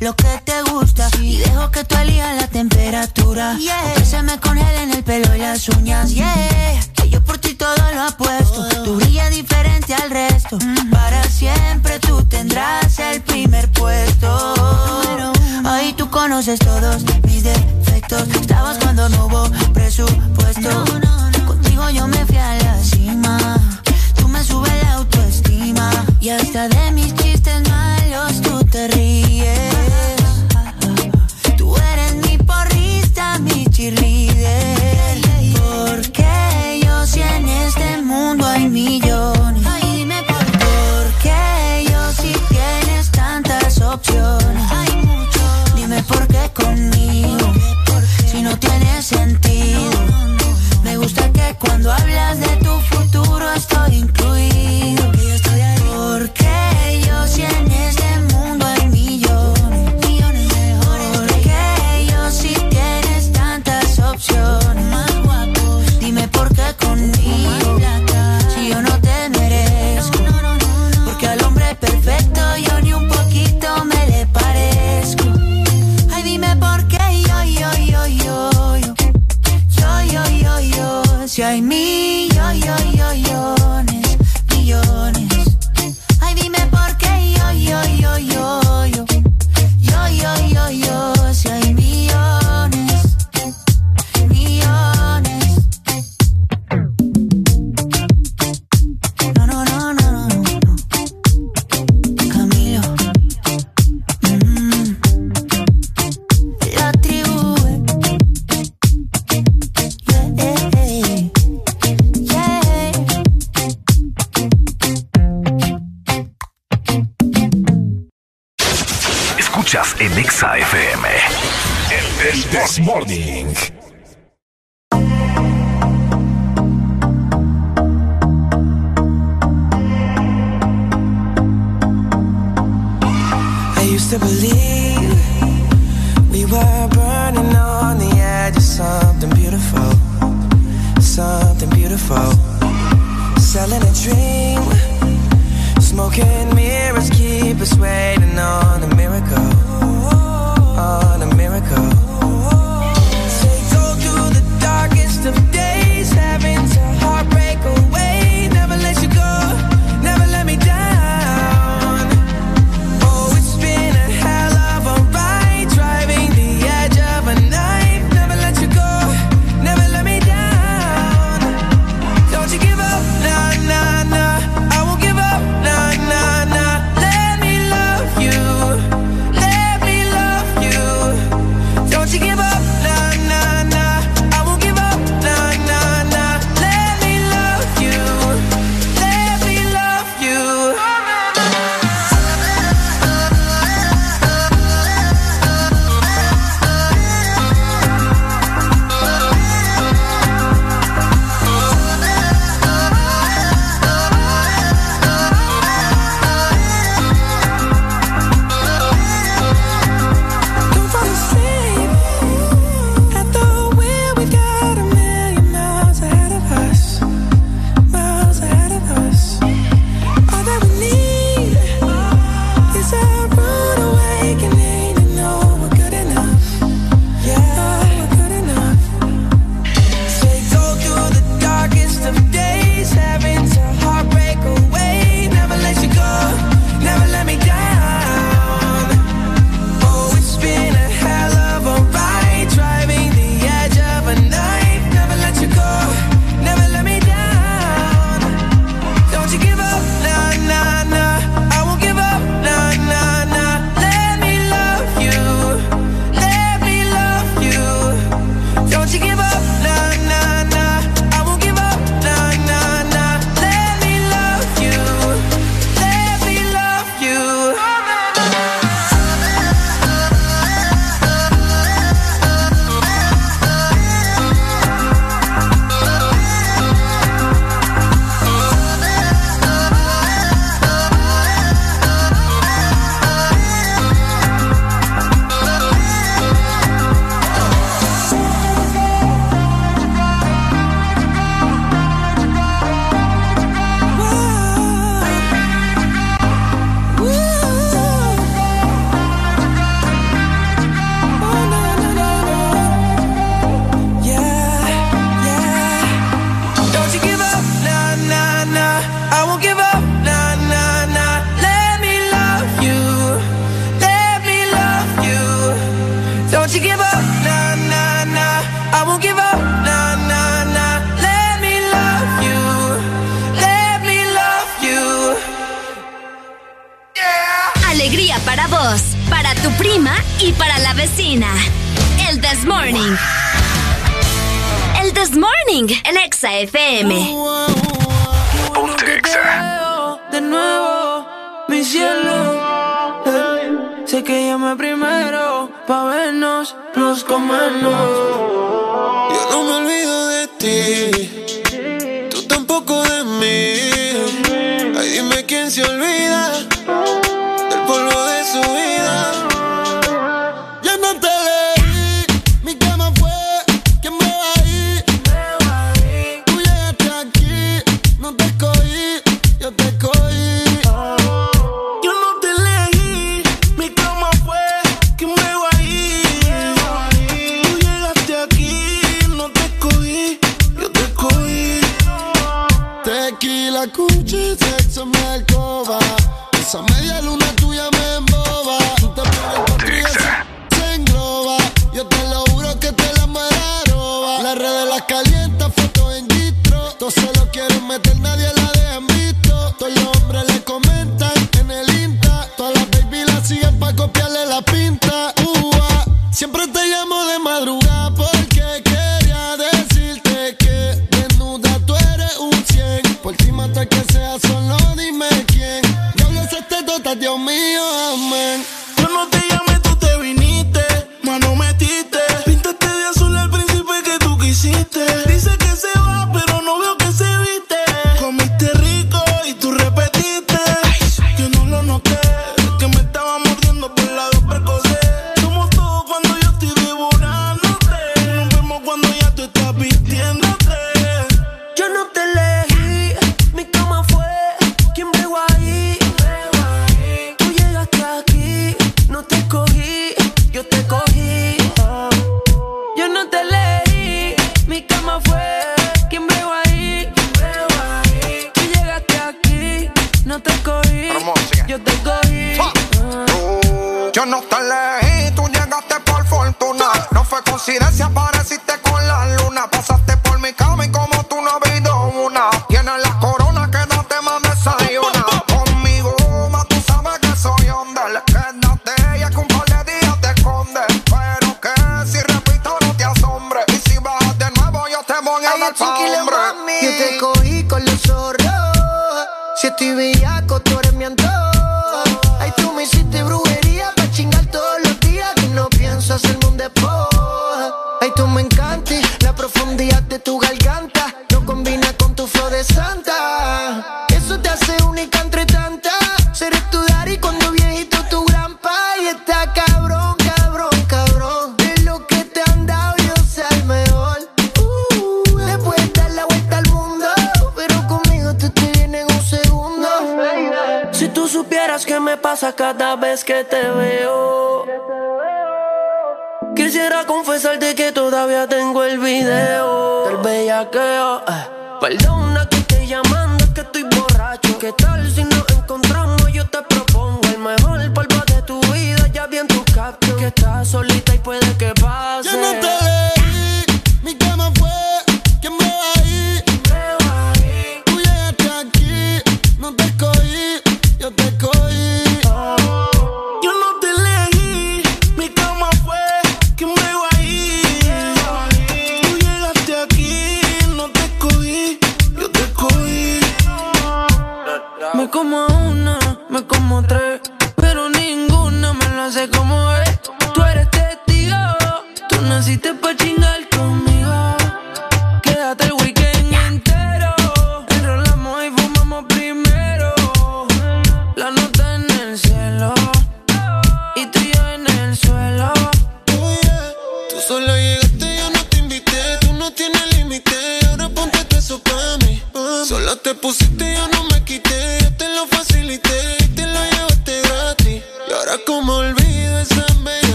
Lo que te gusta. Y dejo que tú elijas la temperatura. Que se me congelen el pelo y las uñas. Yeah. Que yo por ti todo lo apuesto. Tú brillas diferente al resto. Para siempre tú tendrás el primer puesto. Ahí tú conoces todos mis defectos. Estabas cuando no hubo presupuesto. Contigo yo me fui a la cima. Tú me subes la autoestima. Y hasta de mis chistes malos tú te ríes.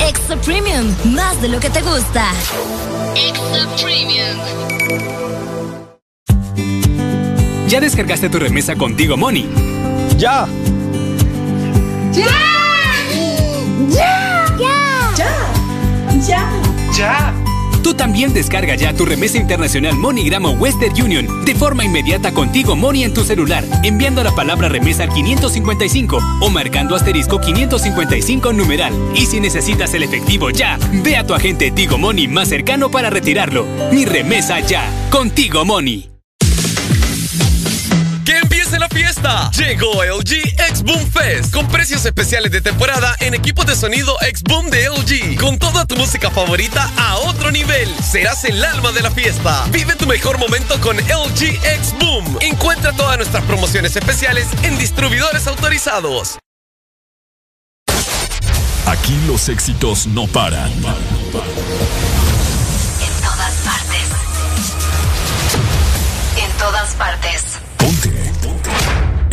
Extra Premium, más de lo que te gusta. Extra Premium. ¿Ya descargaste tu remesa contigo, Money? ¡Ya! ¡Ya! ¡Ya! ¡Ya! ¡Ya! ¡Ya! Tú también descarga ya tu remesa internacional MoneyGram o Western Union de forma inmediata contigo Money en tu celular, enviando la palabra remesa al 555 o marcando asterisco 555 numeral. Y si necesitas el efectivo ya, ve a tu agente Tigo Money más cercano para retirarlo. Mi remesa ya, contigo Money. ¡Que empiece la fiesta! Llegó LG X Boom Fest con precios especiales de temporada en equipos de sonido X Boom de LG. Con toda tu música favorita a otro nivel. Serás el alma de la fiesta. Vive tu mejor momento con LG X Boom. Encuentra todas nuestras promociones especiales en distribuidores autorizados. Aquí los éxitos no paran. En todas partes. En todas partes.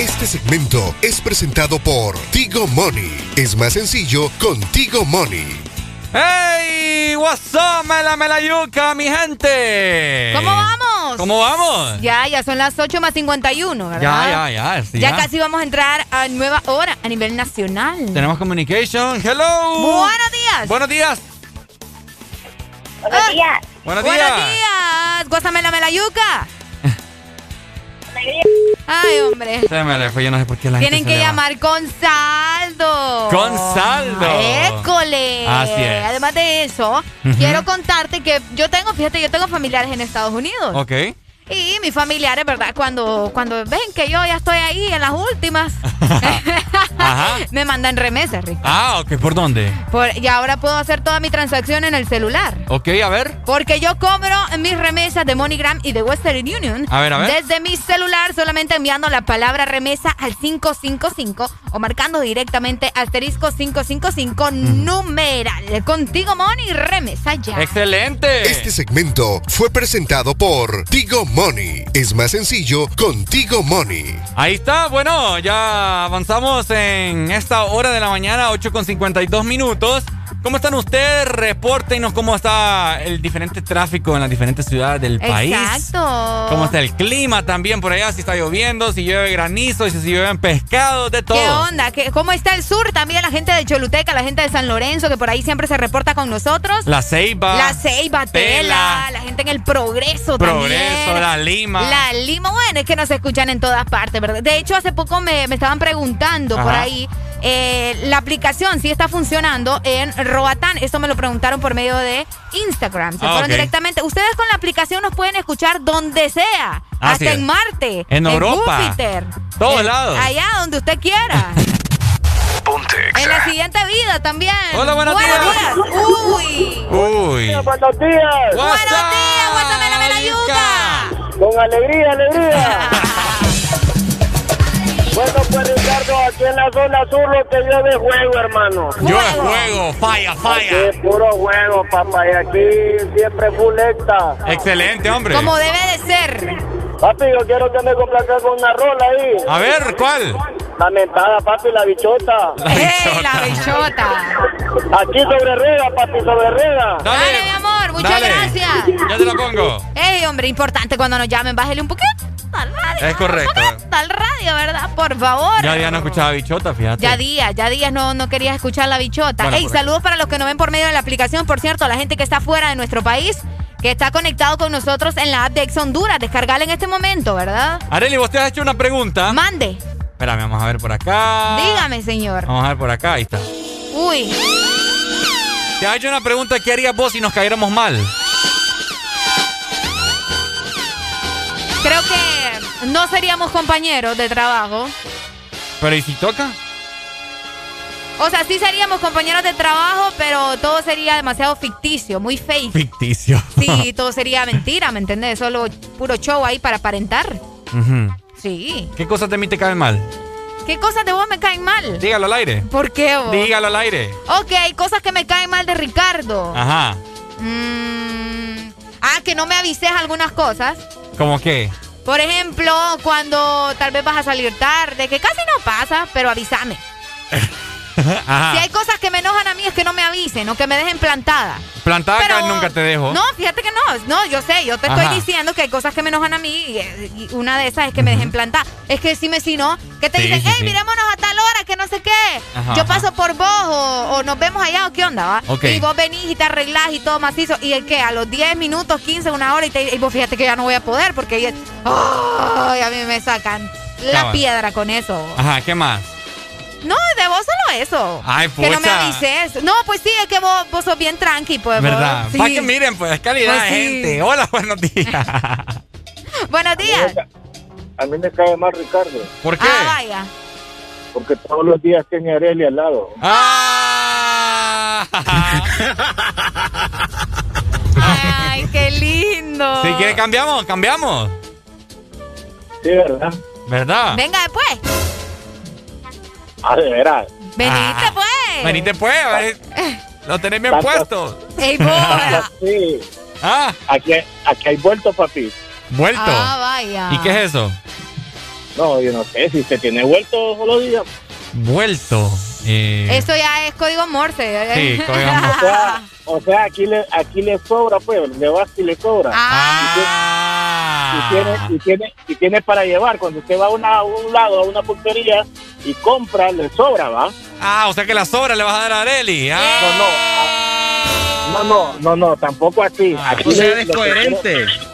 Este segmento es presentado por Tigo Money. Es más sencillo con Tigo Money. ¡Hey! What's up, mela mela yuca, mi gente? ¿Cómo vamos? ¿Cómo vamos? Ya, ya son las 8 más 51, ¿verdad? Ya, ya, ya. sí, ya casi vamos a entrar a nueva hora a nivel nacional. Tenemos communication. Hello. Buenos días. Buenos días. Buenos días. Buenos días. Buenos días. Melayuca. Ay, hombre. Se me le fue, yo no sé por qué la Tienen gente que le va. llamar con saldo. Con saldo. École. Así es. Además de eso, quiero contarte que yo tengo, fíjate, yo tengo familiares en Estados Unidos. Ok. Y mis familiares, ¿verdad? Cuando, cuando ven que yo ya estoy ahí en las últimas, <laughs> Ajá. me mandan remesas, Rick. Ah, ok. ¿Por dónde? Por- y ahora puedo hacer toda mi transacción en el celular. Ok, a ver. Porque yo cobro mis remesas de MoneyGram y de Western Union A ver, a ver. desde mi celular solamente enviando la palabra remesa al 555 o marcando directamente asterisco 555 numeral. Contigo Money remesa ya. ¡Excelente! Este segmento fue presentado por Tigo Money. Es más sencillo con Tigo Money. Ahí está, bueno, ya avanzamos en esta hora de la mañana, 8 con 52 minutos. ¿Cómo están ustedes? Repórtenos cómo está el diferente tráfico en las diferentes ciudades del país. Exacto. ¿Cómo está el clima también por allá? Si está lloviendo, si llueve granizo, si llueven pescados, de todo. ¿Qué onda? ¿Qué- ¿Cómo está el sur? También la gente de Choluteca, la gente de San Lorenzo, que por ahí siempre se reporta con nosotros. La Ceiba. La Ceiba, Tela, la gente en el Progreso, Progreso, también. la Lima. La Lima, bueno, es que nos escuchan en todas partes, ¿verdad? De hecho, hace poco me, me estaban preguntando por ahí eh, la aplicación sí está funcionando en Roatán. Esto me lo preguntaron por medio de Instagram. Se Ah, fueron directamente. Ustedes con la aplicación nos pueden escuchar donde sea. Así hasta en Marte. En Europa. Júpiter. Todos en- lados. Allá donde usted quiera. <laughs> En la siguiente vida también. Hola, buenos días. Uy. Uy. Buenos días. Buenos días, guárdame la melayuca. Con alegría, alegría. <laughs> bueno, pues Ricardo, aquí en la zona sur lo que yo de juego, hermano. Yo de juego, falla, falla. Aquí puro juego, papá, y aquí siempre fulecta. Excelente, hombre. Como debe de ser. Papi, yo quiero que me complazca con una rola ahí. A ver, ¿cuál? Lamentada, papi, la bichota. ¡Ey, la bichota! Aquí sobre rueda, papi, sobre rueda. Dale, mi amor, muchas dale. gracias. Ya te la pongo. Ey, hombre, importante cuando nos llamen, bájele un poquito al radio. Es correcto. Al radio, ¿verdad? Por favor. Ya ya no escuchaba bichota, fíjate. Ya días, ya días no, no querías escuchar la bichota. Bueno, Ey, saludos para los que nos ven por medio de la aplicación. Por cierto, la gente que está fuera de nuestro país, que está conectado con nosotros en la app de Ex Honduras. Descargala en este momento, ¿verdad? Areli, vos te has hecho una pregunta. Mande. Espérame, vamos a ver por acá. Dígame, señor. Vamos a ver por acá, ahí está. Uy. Te has hecho una pregunta, ¿qué harías vos si nos cayéramos mal? Creo que no seríamos compañeros de trabajo. Pero ¿y si toca? O sea, sí seríamos compañeros de trabajo, pero todo sería demasiado ficticio, muy fake. Ficticio. Sí, todo sería mentira, ¿me entiendes? Solo puro show ahí para aparentar. Sí. ¿Qué cosas de mí te caen mal? ¿Qué cosas de vos me caen mal? Dígalo al aire. ¿Por qué vos? Dígalo al aire. Ok, cosas que me caen mal de Ricardo. Ajá. Mm, ah, que no me avises algunas cosas. ¿Cómo qué? Por ejemplo, cuando tal vez vas a salir tarde, que casi no pasa, pero avísame. <laughs> <laughs> Ajá. Si hay cosas que me enojan a mí es que no me avisen o que me dejen plantada. Plantada nunca te dejo. No, fíjate que no. No, yo sé, yo te estoy diciendo que hay cosas que me enojan a mí y, y una de esas es que me dejen plantada. Es que dime si no, que te Sí, dicen, sí, hey, sí. mirémonos a tal hora, que no sé qué. Ajá, yo paso por vos o, o nos vemos allá o qué onda, ¿va? Y vos venís y te arreglás y todo macizo. Y el que a los 10 minutos, 15, una hora y, te, y vos fíjate que ya no voy a poder porque a mí me sacan la Cabal. piedra con eso. Ajá, ¿qué más? No, de vos solo eso. Ay, Que no me pucha. avises. No, pues sí, es que vos, vos sos bien tranqui, pues. ¿Verdad? sí. Para que miren, pues, es calidad Pues sí. gente. Hola, buenos días. <laughs> Buenos días. A mí me cae mal Ricardo, ¿Por qué? Ah, vaya. porque todos los días tiene a Arely al lado. ¡Ah! <laughs> Ay, qué lindo. Si quiere, cambiamos, cambiamos. Sí, ¿verdad? ¿Verdad? Venga después. Ah, de veras. Venite, Ah. pues. Venite, pues. Lo tenés bien puesto. Ey, vos. <laughs> Sí. Ah. Aquí, aquí hay vuelto, papi. Vuelto. Ah, vaya. ¿Y qué es eso? No, yo no sé si se tiene vuelto todos los días. Vuelto. Eh, Eso ya es código Morse. Sí, código Morse. O sea, o sea, aquí le, aquí le sobra, pues, le basta y le sobra. Ah. Y tiene, y tiene, y tiene para llevar. Cuando usted va a, una, a un lado, a una pulpería y compra, le sobra, ¿va? Ah, o sea que la sobra le vas a dar a Areli. Ah. No, no. ah, No, no, no, no, tampoco así. Aquí o sea, le- coherente. quiero-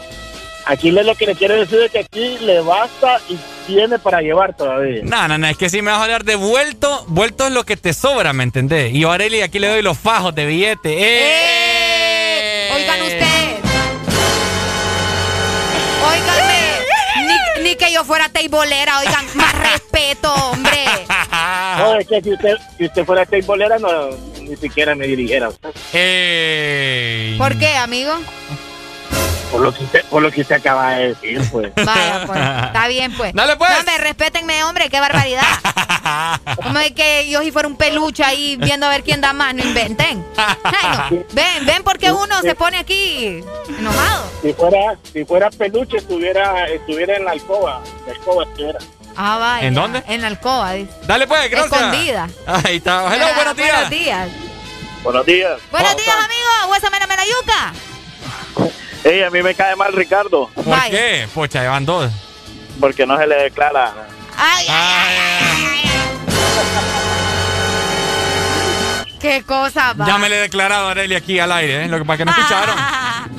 Aquí le, lo que le quiero decir es que aquí le basta y tiene para llevar todavía. No, no, no, es que si me vas a hablar de vuelto, vuelto es lo que te sobra, ¿me entendés? Y yo a Areli aquí le doy los fajos de billete. ¡Eh! Oigan ustedes. Ni, que yo fuera teibolera, oigan, más <laughs> respeto, hombre. <laughs> No, es que si usted, si usted fuera teibolera, no, ni siquiera me dirigiera. usted. ¡Ey! ¿Por qué, amigo? Por lo que usted, por lo que usted acaba de decir, pues. Vaya, pues. Está bien, pues. <laughs> Dale, pues. No, me respétenme, hombre, qué barbaridad. Como de que yo si fuera un peluche ahí viendo a ver quién da más, no inventen. Ay, no. Ven, ven porque uno se pone aquí enojado. Si fuera, si fuera peluche, estuviera, estuviera en la alcoba. La alcoba estuviera. Ah, vaya. ¿En dónde? En la alcoba, dice. Dale pues, gracias. Escondida. Ahí está. Hello, Ah, buenos días. Buenos días. Buenos días. Buenos días, amigo. Huesa mera mera yuca. Ey, a mí me cae mal Ricardo. ¿Por Vaya. qué? Pocha, llevan dos. Porque no se le declara. Ay, ay, ay, ay, ay, ay. <laughs> Qué cosa, va. Ya me le he declarado a Areli aquí al aire, ¿eh? Lo que pasa es que no escucharon. <laughs>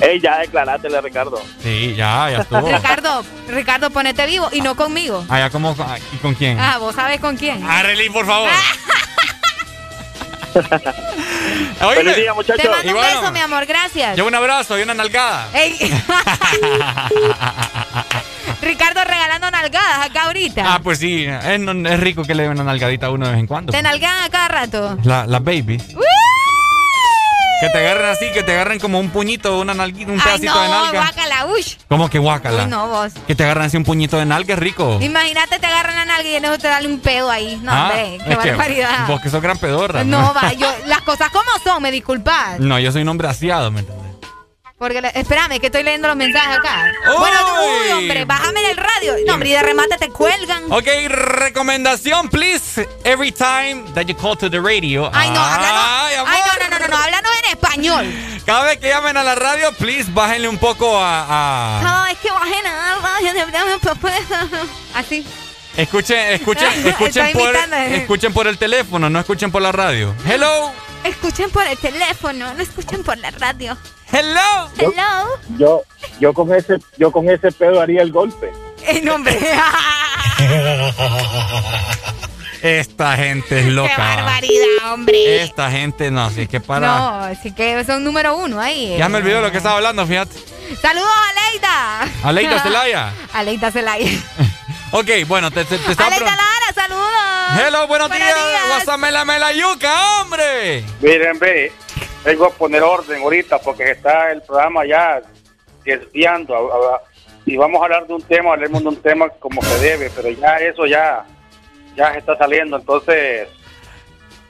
Ey, ya declarátele, Ricardo. Sí, ya, ya estuvo. Ricardo, Ricardo, ponete vivo y no conmigo. Allá, ¿cómo? ¿Y con quién? Ah, vos sabés con quién. Areli, por favor. <laughs> Feliz día, muchachos. Te mando un beso, mi amor, gracias. Yo un abrazo y una nalgada. Ey. Ricardo regalando nalgadas acá ahorita. Ah, pues sí, es, no- es rico que le den una nalgadita a uno de vez en cuando. Te nalgan a cada rato. La- Las babies. Que te agarren así, que te agarren como un puñito, una nalguita, un Ay, pedacito no, de nalga. guácala, uy. ¿Cómo que guácala? Uy, no, vos. Que te agarran así un puñito de nalga, es rico. Imagínate, te agarran la nalga y en eso te dan un pedo ahí. No, Ah, hombre, qué que barbaridad. Vos que sos gran pedorra. No, va, yo, las cosas como son, me disculpas. No, yo soy un hombre aseado, ¿me entiendes? Porque, espérame, que estoy leyendo los mensajes acá. Bueno, uy, hombre, bájame del radio. No, hombre, y de remate te cuelgan. Ok, recomendación, please. Every time that you call to the radio. Ay, no, háblanos. Ay, amor. Ay, no, no, no, no, no, háblanos en español. Cada vez que llamen a la radio, please, bájenle un poco a... a- Cada vez que bajen a Así. Escuchen, escuchen, <laughs> escuchen por, eh. escuchen por el teléfono, no escuchen por la radio. Hello. Escuchen por el teléfono, no escuchen por la radio. Hello. Hello. Yo, yo con ese, yo con ese pedo haría el golpe. El nombre. <laughs> Esta gente es loca. Qué barbaridad, hombre. Esta gente no, es que para. No, así que son número uno ahí. Ya me olvidó lo que estaba hablando, fíjate. Saludos a Leida. Aleida Celaya. Aleida Celaya. <laughs> <laughs> Ok, bueno, te, te, te estaba. Lara, saludos. Hello, buenos, días. Guasamela mela yuca, hombre. Miren, ve, vengo a poner orden ahorita porque está el programa ya desviando. Y vamos a hablar de un tema, hablemos de un tema como se debe, pero ya eso ya, ya se está saliendo. Entonces,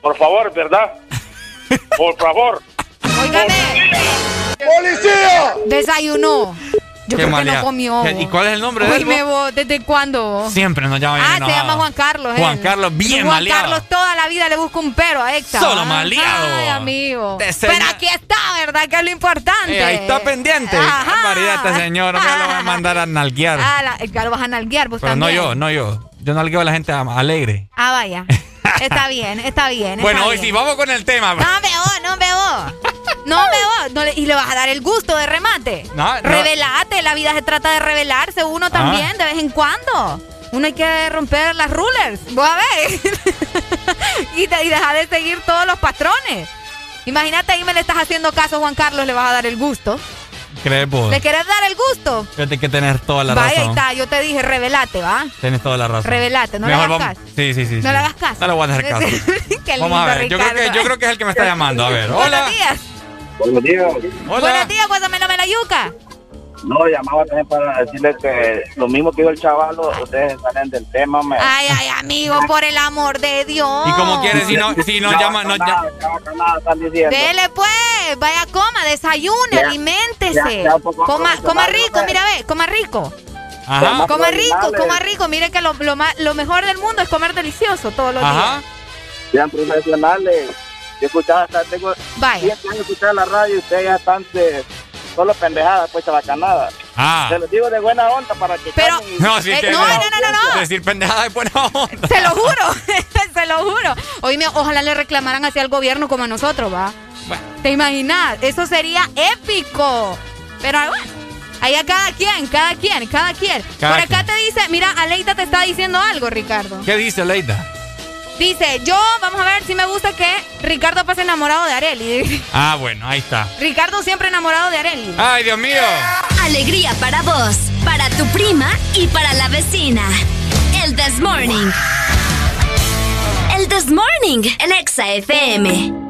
por favor, ¿verdad? <laughs> Por favor. ¡Policía! Desayunó. Yo Qué creo que no comió. ¿Y cuál es el nombre de él, me vos? vos, ¿desde cuándo? Siempre nos llaman Ah, se enojados. llama Juan Carlos. Juan él. Carlos, bien Juan maleado. Carlos toda la vida le busca un pero a Héctor. Solo Ah, maleado. Ay, amigo. Pero aquí está, ¿verdad? Que es lo importante. Eh, ahí está pendiente. Barbaridad este señor. Me lo va a mandar a nalguear. Ah, la, ya lo vas a nalguear vos Pero no yo, no yo. Yo nalgueo a la gente alegre. Ah, vaya. <laughs> Está bien, está bien. Bueno, hoy sí, vamos con el tema. No me vos, no me vos. No me vos. No le- y le vas a dar el gusto de remate. No, no. Revelate, la vida se trata de revelarse uno también de vez en cuando. Uno hay que romper las rulers. Vos a ver. <laughs> y, te- y dejar de seguir todos los patrones. Imagínate ahí me le estás haciendo caso a Juan Carlos, le vas a dar el gusto. ¿Crees vos? ¿Le querés dar el gusto? Fíjate que tenés toda la Vaya, ahí razón. está, yo te dije, revelate, ¿va? Tienes toda la razón. Revelate, no le Mejor hagas vamos- caso. Sí, sí, sí. No sí. le hagas caso. No le voy a hacer caso. <laughs> Qué Vamos a lindo, ver. Yo creo, que, yo creo que es el que me está llamando. A ver. <laughs> Hola. Buenos días. Buenos días. Hola. Buenos días, Guasamela Melayuca. No, llamaba también para decirle que lo mismo que dijo el chavalo, ustedes salen del tema, me. Ay, ay, amigo, por el amor de Dios. ¿Y cómo quieres si no, <laughs> si no llama? No, ya- Dele pues, vaya coma, desayune, Ya, aliméntese. ya, ya, un poco Coma, coma rico, ¿no? mira, ve, coma rico. Ajá. Coma rico, coma rico. Mire que lo, lo, lo mejor del mundo es comer delicioso todos los días. Sean profesionales. Yo escuchaba hasta, tengo Vaya. 10 años escuchando la radio y ustedes ya están de solo pendejadas, pues chabacanadas. Ah. Se los digo de buena onda para que Pero- y- No, sí Eh, que no, no, no, no, no. Decir pendejada es buena onda. Se lo juro, <laughs> se lo juro. Oíme, ojalá le reclamaran hacia el gobierno como a nosotros, ¿va? ¿Te imaginas? Eso sería épico. Pero bueno, allá cada quien, cada quien, cada quien. Cada Por acá te dice, mira, Aleita te está diciendo algo, Ricardo. ¿Qué dice Leida? Dice, yo, vamos a ver si me gusta que Ricardo pase enamorado de Areli. <laughs> Ah, bueno, ahí está. Ricardo siempre enamorado de Areli. Ay, Dios mío. Alegría para vos, para tu prima y para la vecina. El This Morning. El This Morning, el Exa FM.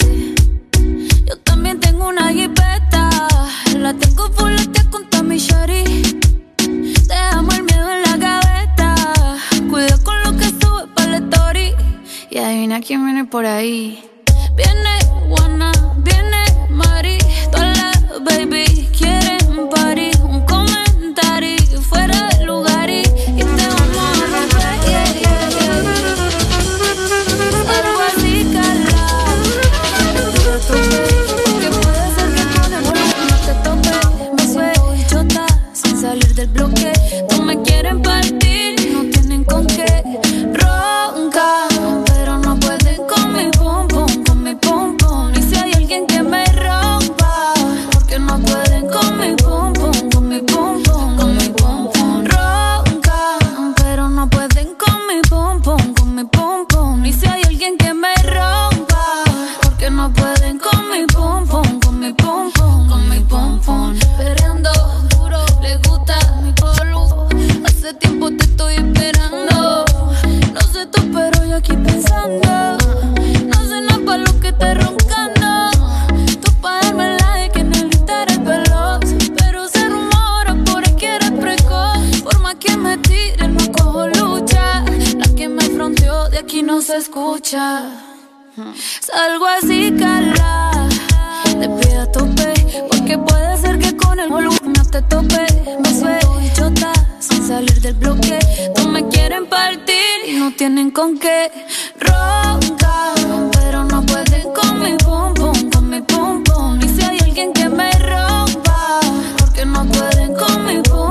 Tengo una jipeta. La tengo fuletea con Tommy Shari. Dejamos el miedo en la gaveta. Cuida con lo que sube para la story. Y adivina quién viene por ahí. Viene Juana, viene Mari. Todas las baby quieren party. No se escucha. Salgo así, cala. Te pido a tope. Porque puede ser que con el volumen no te tope. Me suelto y chota sin salir del bloque. No me quieren partir y no tienen con qué. Ronca, pero no pueden con mi pum pum, con mi pum pum. Y si hay alguien que me rompa, porque no pueden con mi pum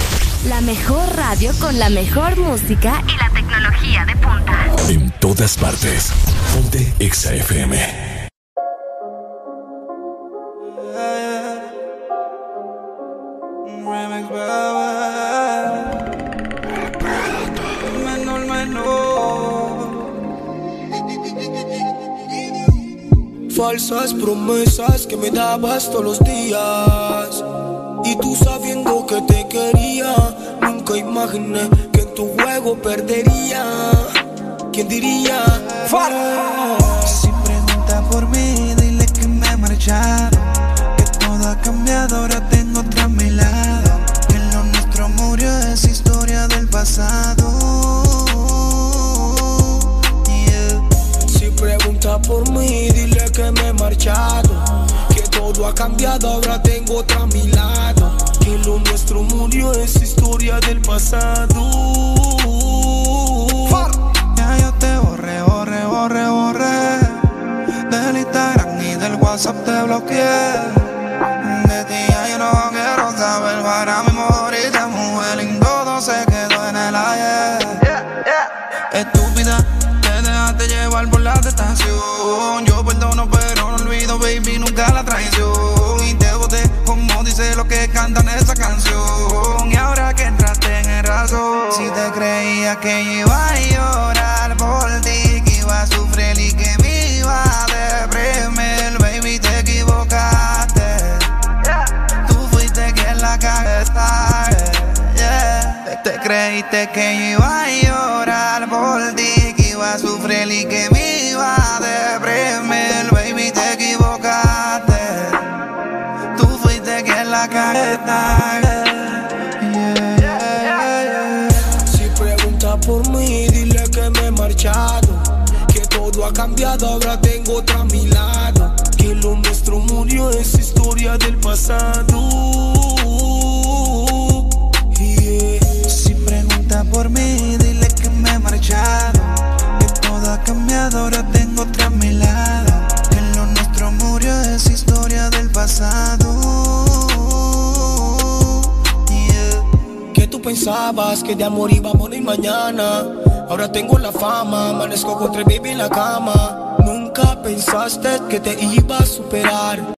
La mejor radio con la mejor música y la tecnología de punta. En todas partes. Ponte Exa FM. Remix, Menor, menor. Falsas promesas que me dabas todos los días. Y tú sabes imaginé que en tu juego perdería. ¿Quién diría? Si pregunta por mí, dile que me he marchado. Que todo ha cambiado, ahora tengo otra a mi lado. Que lo nuestro murió es historia del pasado. Si pregunta por mí, dile que me he marchado. Todo ha cambiado, ahora tengo otra a mi lado. Que lo nuestro murió es historia del pasado. Ya yo te borré, borré, borré, borré. Del Instagram y del WhatsApp te bloqueé. De ti ya yo no quiero saber. Para mi morita, mujer lindo, todo se quedó en el ayer. Estúpida, te dejaste llevar por la tentación. Cantan esa canción. Y ahora que entraste en el razón, si te creía que iba a llorar por ti, que iba a sufrir y que me iba a deprimir, baby, te equivocaste. Tú fuiste quien la cagaste. yeah. Te creíste que iba a llorar cambiado, ahora tengo otra a mi lado. Que lo nuestro murió es historia del pasado. Yeah. Si pregunta por mí, dile que me he marchado. Que todo ha cambiado, ahora tengo otra a mi lado. Que lo nuestro murió es historia del pasado. Que tú pensabas que de amor iba a morir mañana. Ahora tengo la fama, amanezco con tres baby en la cama. Nunca pensaste que te iba a superar.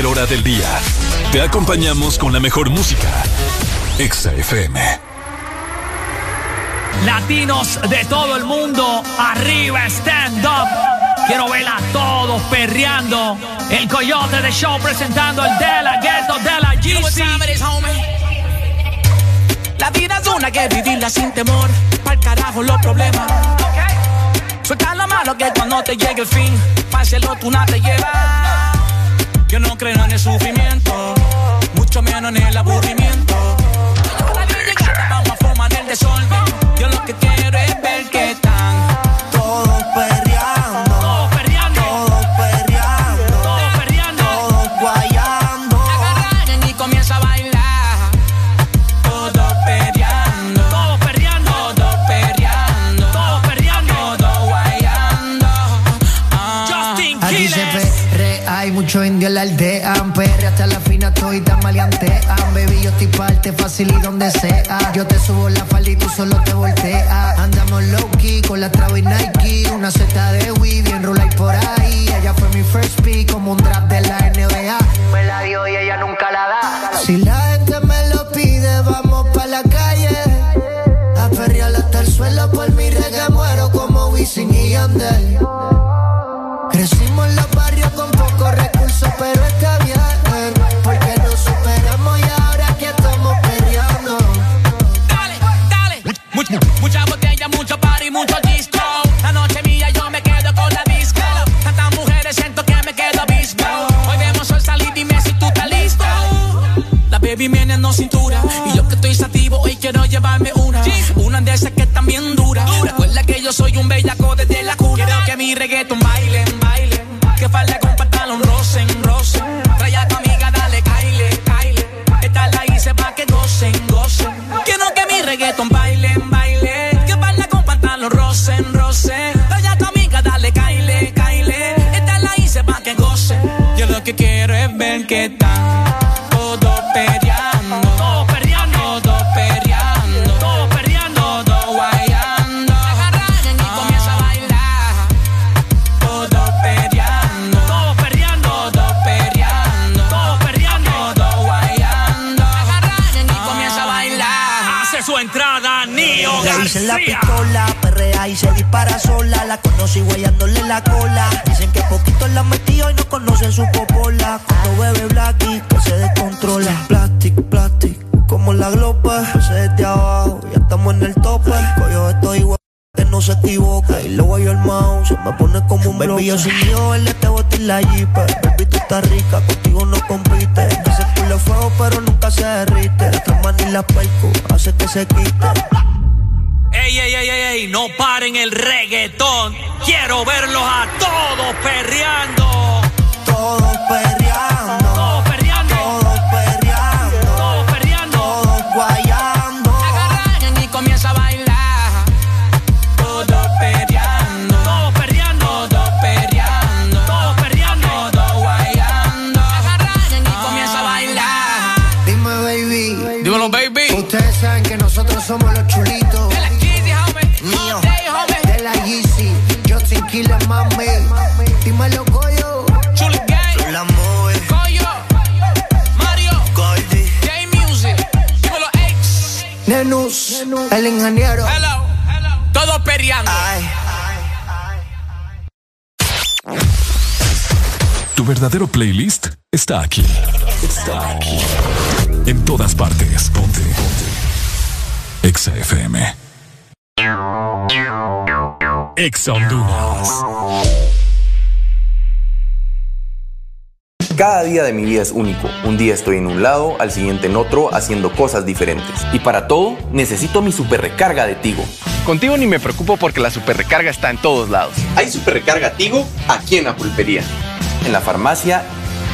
cualquier hora del día. Te acompañamos con la mejor música. Exa FM. Latinos de todo el mundo, arriba, stand up. Quiero ver a todos perreando. El coyote de show presentando el de la ghetto de la GC. La vida es una que vivirla sin temor. Pa'l carajo los problemas. Suelta la mano que cuando te llegue el fin, pa' tú nada te llevas. Yo no creo en el sufrimiento, mucho menos en el aburrimiento. Vamos a fumar el desorden. Yo lo que quiero es ver fácil y donde sea. Yo te subo la falda y tú solo te Ustedes saben que nosotros somos los chulitos. De la Yeezy, homie. Mío. Day, homie. De la Yeezy. Justin Killer, mami. Dímelo, Goyo. Chuli Gang. Chula Goyo. Mario. Goldie. J-Music. Dímelo, X. Nenus. El ingeniero. Hello. Hello. Todo periando. Ay. Tu verdadero playlist está aquí. Está aquí. En todas partes. Ponte. Ponte. Exa FM. Exa Honduras. Cada día de mi vida es único. Un día estoy en un lado, al siguiente en otro, haciendo cosas diferentes. Y para todo, necesito mi super recarga de Tigo. Contigo ni me preocupo porque la super recarga está en todos lados. Hay super recarga Tigo aquí en la pulpería, en la farmacia,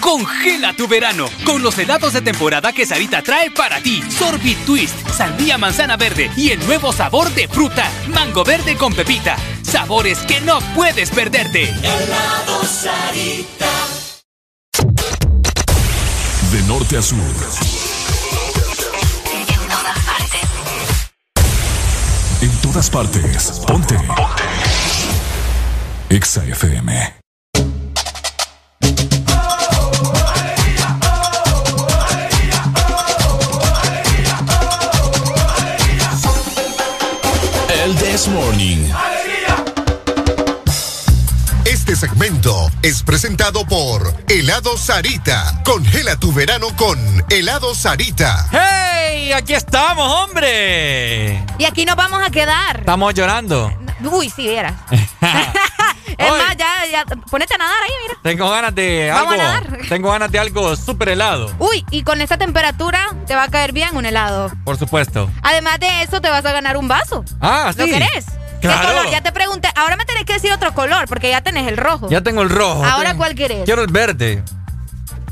Congela tu verano con los helados de temporada que Sarita trae para ti. Sorbit Twist, sandía manzana verde y el nuevo sabor de fruta, mango verde con pepita. Sabores que no puedes perderte. Helado Sarita. De norte a sur. En todas partes. Ponte. Ponte. Exa FM. This Morning. Este segmento es presentado por Helado Sarita. Congela tu verano con Helado Sarita. ¡Hey! Aquí estamos, hombre. Y aquí nos vamos a quedar. Estamos llorando. Uy, si vieras. <laughs> es más, ya, ya, ponete a nadar ahí, mira. Tengo ganas de Vamos algo. a nadar. Tengo ganas de algo súper helado. Uy, y con esta temperatura te va a caer bien un helado. Por supuesto. Además de eso, te vas a ganar un vaso. Ah, sí. ¿Lo querés? Claro. ¿Qué color? Ya te pregunté. Ahora me tenés que decir otro color, porque ya tenés el rojo. Ya tengo el rojo. Ahora, Tengo- ¿cuál querés? Quiero el verde.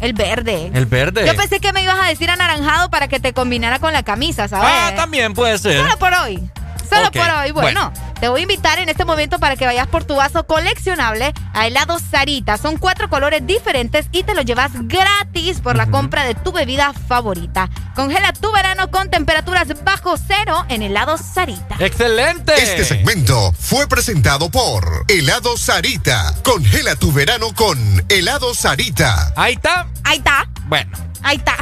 El verde. El verde. Yo pensé que me ibas a decir anaranjado para que te combinara con la camisa, ¿sabes? Ah, también puede ser. Solo por hoy. Solo por hoy. Bueno, te voy a invitar en este momento para que vayas por tu vaso coleccionable a helado Sarita. Son cuatro colores diferentes y te lo llevas gratis por la compra de tu bebida favorita. Congela tu verano con temperaturas bajo cero en helado Sarita. ¡Excelente! Este segmento fue presentado por Helado Sarita. Congela tu verano con Helado Sarita. Ahí está. Ahí está. Bueno. Ahí está.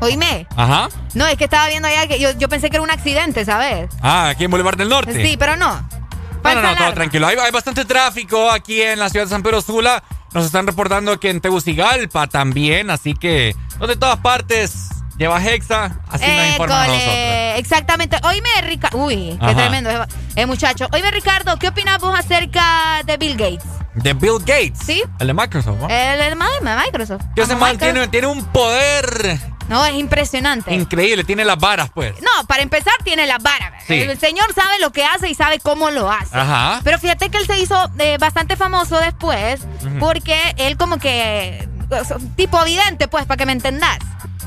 Oíme. Ajá. No, es que estaba viendo allá que yo, yo pensé que era un accidente, ¿sabes? Ah, aquí en Boulevard del Norte. Sí, pero no. No, no, no, todo tranquilo. Hay, hay bastante tráfico aquí en la ciudad de San Pedro Sula. Nos están reportando que en Tegucigalpa también, así que no de todas partes lleva Hexa, así nos informan a nosotros. Exactamente. Oíme, Ricardo. Uy, qué tremendo. eh, eh, muchacho. Oíme, Ricardo, ¿qué opinas vos acerca de Bill Gates? De Bill Gates. Sí. El de Microsoft, ¿no? El, ma- Microsoft. Que ese man tiene, tiene un poder No, es impresionante. increíble, tiene las varas, pues. No, para empezar tiene la vara. Sí. El señor sabe lo que hace y sabe cómo lo hace. Ajá. Pero fíjate que él se hizo eh, bastante famoso después porque él como que sea, tipo vidente, pues, para que me entendás.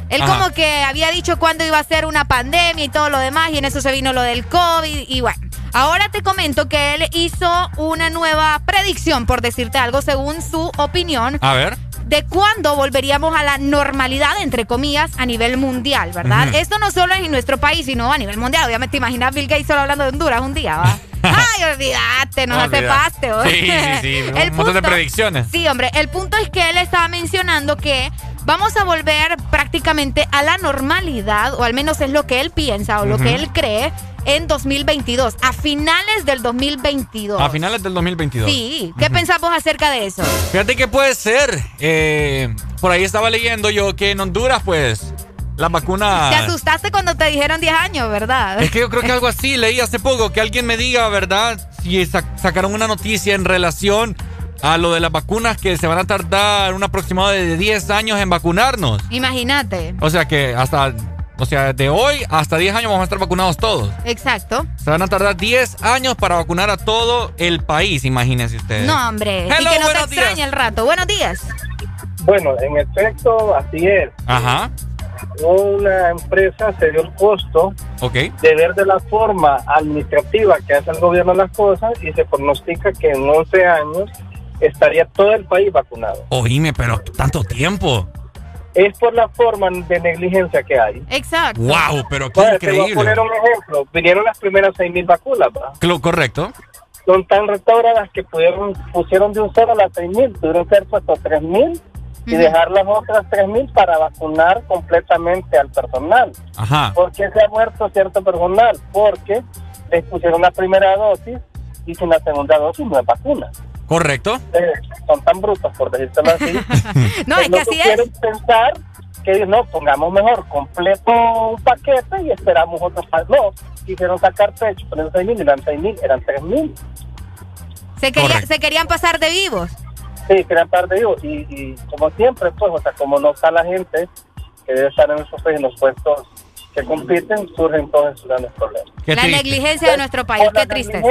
Él Ajá. como que había dicho cuándo iba a ser una pandemia y todo lo demás, y en eso se vino lo del COVID, y bueno. Ahora te comento que él hizo una nueva predicción, por decirte algo, según su opinión, A ver. de cuándo volveríamos a la normalidad, entre comillas, a nivel mundial, ¿verdad? Esto no solo es en nuestro país, sino a nivel mundial. Obviamente, imaginas Bill Gates solo hablando de Honduras un día, ¿va? <laughs> Ay, olvídate, nos. ¿o? Sí, sí, sí. <laughs> Un montón de predicciones. Sí, hombre, el punto es que él estaba mencionando que vamos a volver prácticamente a la normalidad, o al menos es lo que él piensa o lo que él cree, en 2022, a finales del 2022. A finales del 2022. Sí, ¿qué pensás vos acerca de eso? Fíjate que puede ser. eh, por ahí estaba leyendo yo que en Honduras, pues, las vacunas. Te asustaste cuando te dijeron 10 años, ¿verdad? Es que yo creo que algo así leí hace poco, que alguien me diga, ¿verdad? Si sa- sacaron una noticia en relación a lo de las vacunas que se van a tardar un aproximado de 10 años en vacunarnos. Imagínate. O sea que hasta, o sea, de hoy hasta 10 años vamos a estar vacunados todos. Exacto. Se van a tardar 10 años para vacunar a todo el país, imagínense ustedes. No, hombre. y Hello, que no te días. extrañe el rato. Buenos días. Bueno, en efecto, así es. Ajá, Una empresa se dio el costo ok. de ver de la forma administrativa que hace el gobierno las cosas y se pronostica que en 11 años estaría todo el país vacunado. Oíme, pero tanto tiempo. Es por la forma de negligencia que hay. Exacto. Wow, pero qué Bueno, te voy a increíble. poner un ejemplo. Vinieron las primeras 6.000 vacunas, ¿va? Correcto. Son tan restauradas que pudieron, pusieron de un solo las 6.000, tuvieron que haber puesto 3.000 y dejar las otras 3.000 para vacunar completamente al personal. Ajá. ¿Por qué se ha muerto cierto personal? Porque les pusieron la primera dosis y sin la segunda dosis no es vacuna. Correcto. Eh, son tan brutos, por decirlo así. <laughs> No, que es que así supieron pensar que no, pongamos mejor completo un paquete y esperamos otro paquete. No, quisieron sacar pecho, poner 6 mil, eran 6 mil, eran 3 mil. Se, quería- se querían pasar de vivos. Sí, que eran par de vivos. Y, y como siempre, pues, o sea, como no está la gente que debe estar en esos en los puestos que compiten, surgen todos esos grandes problemas. la negligencia de nuestro país. Qué la triste.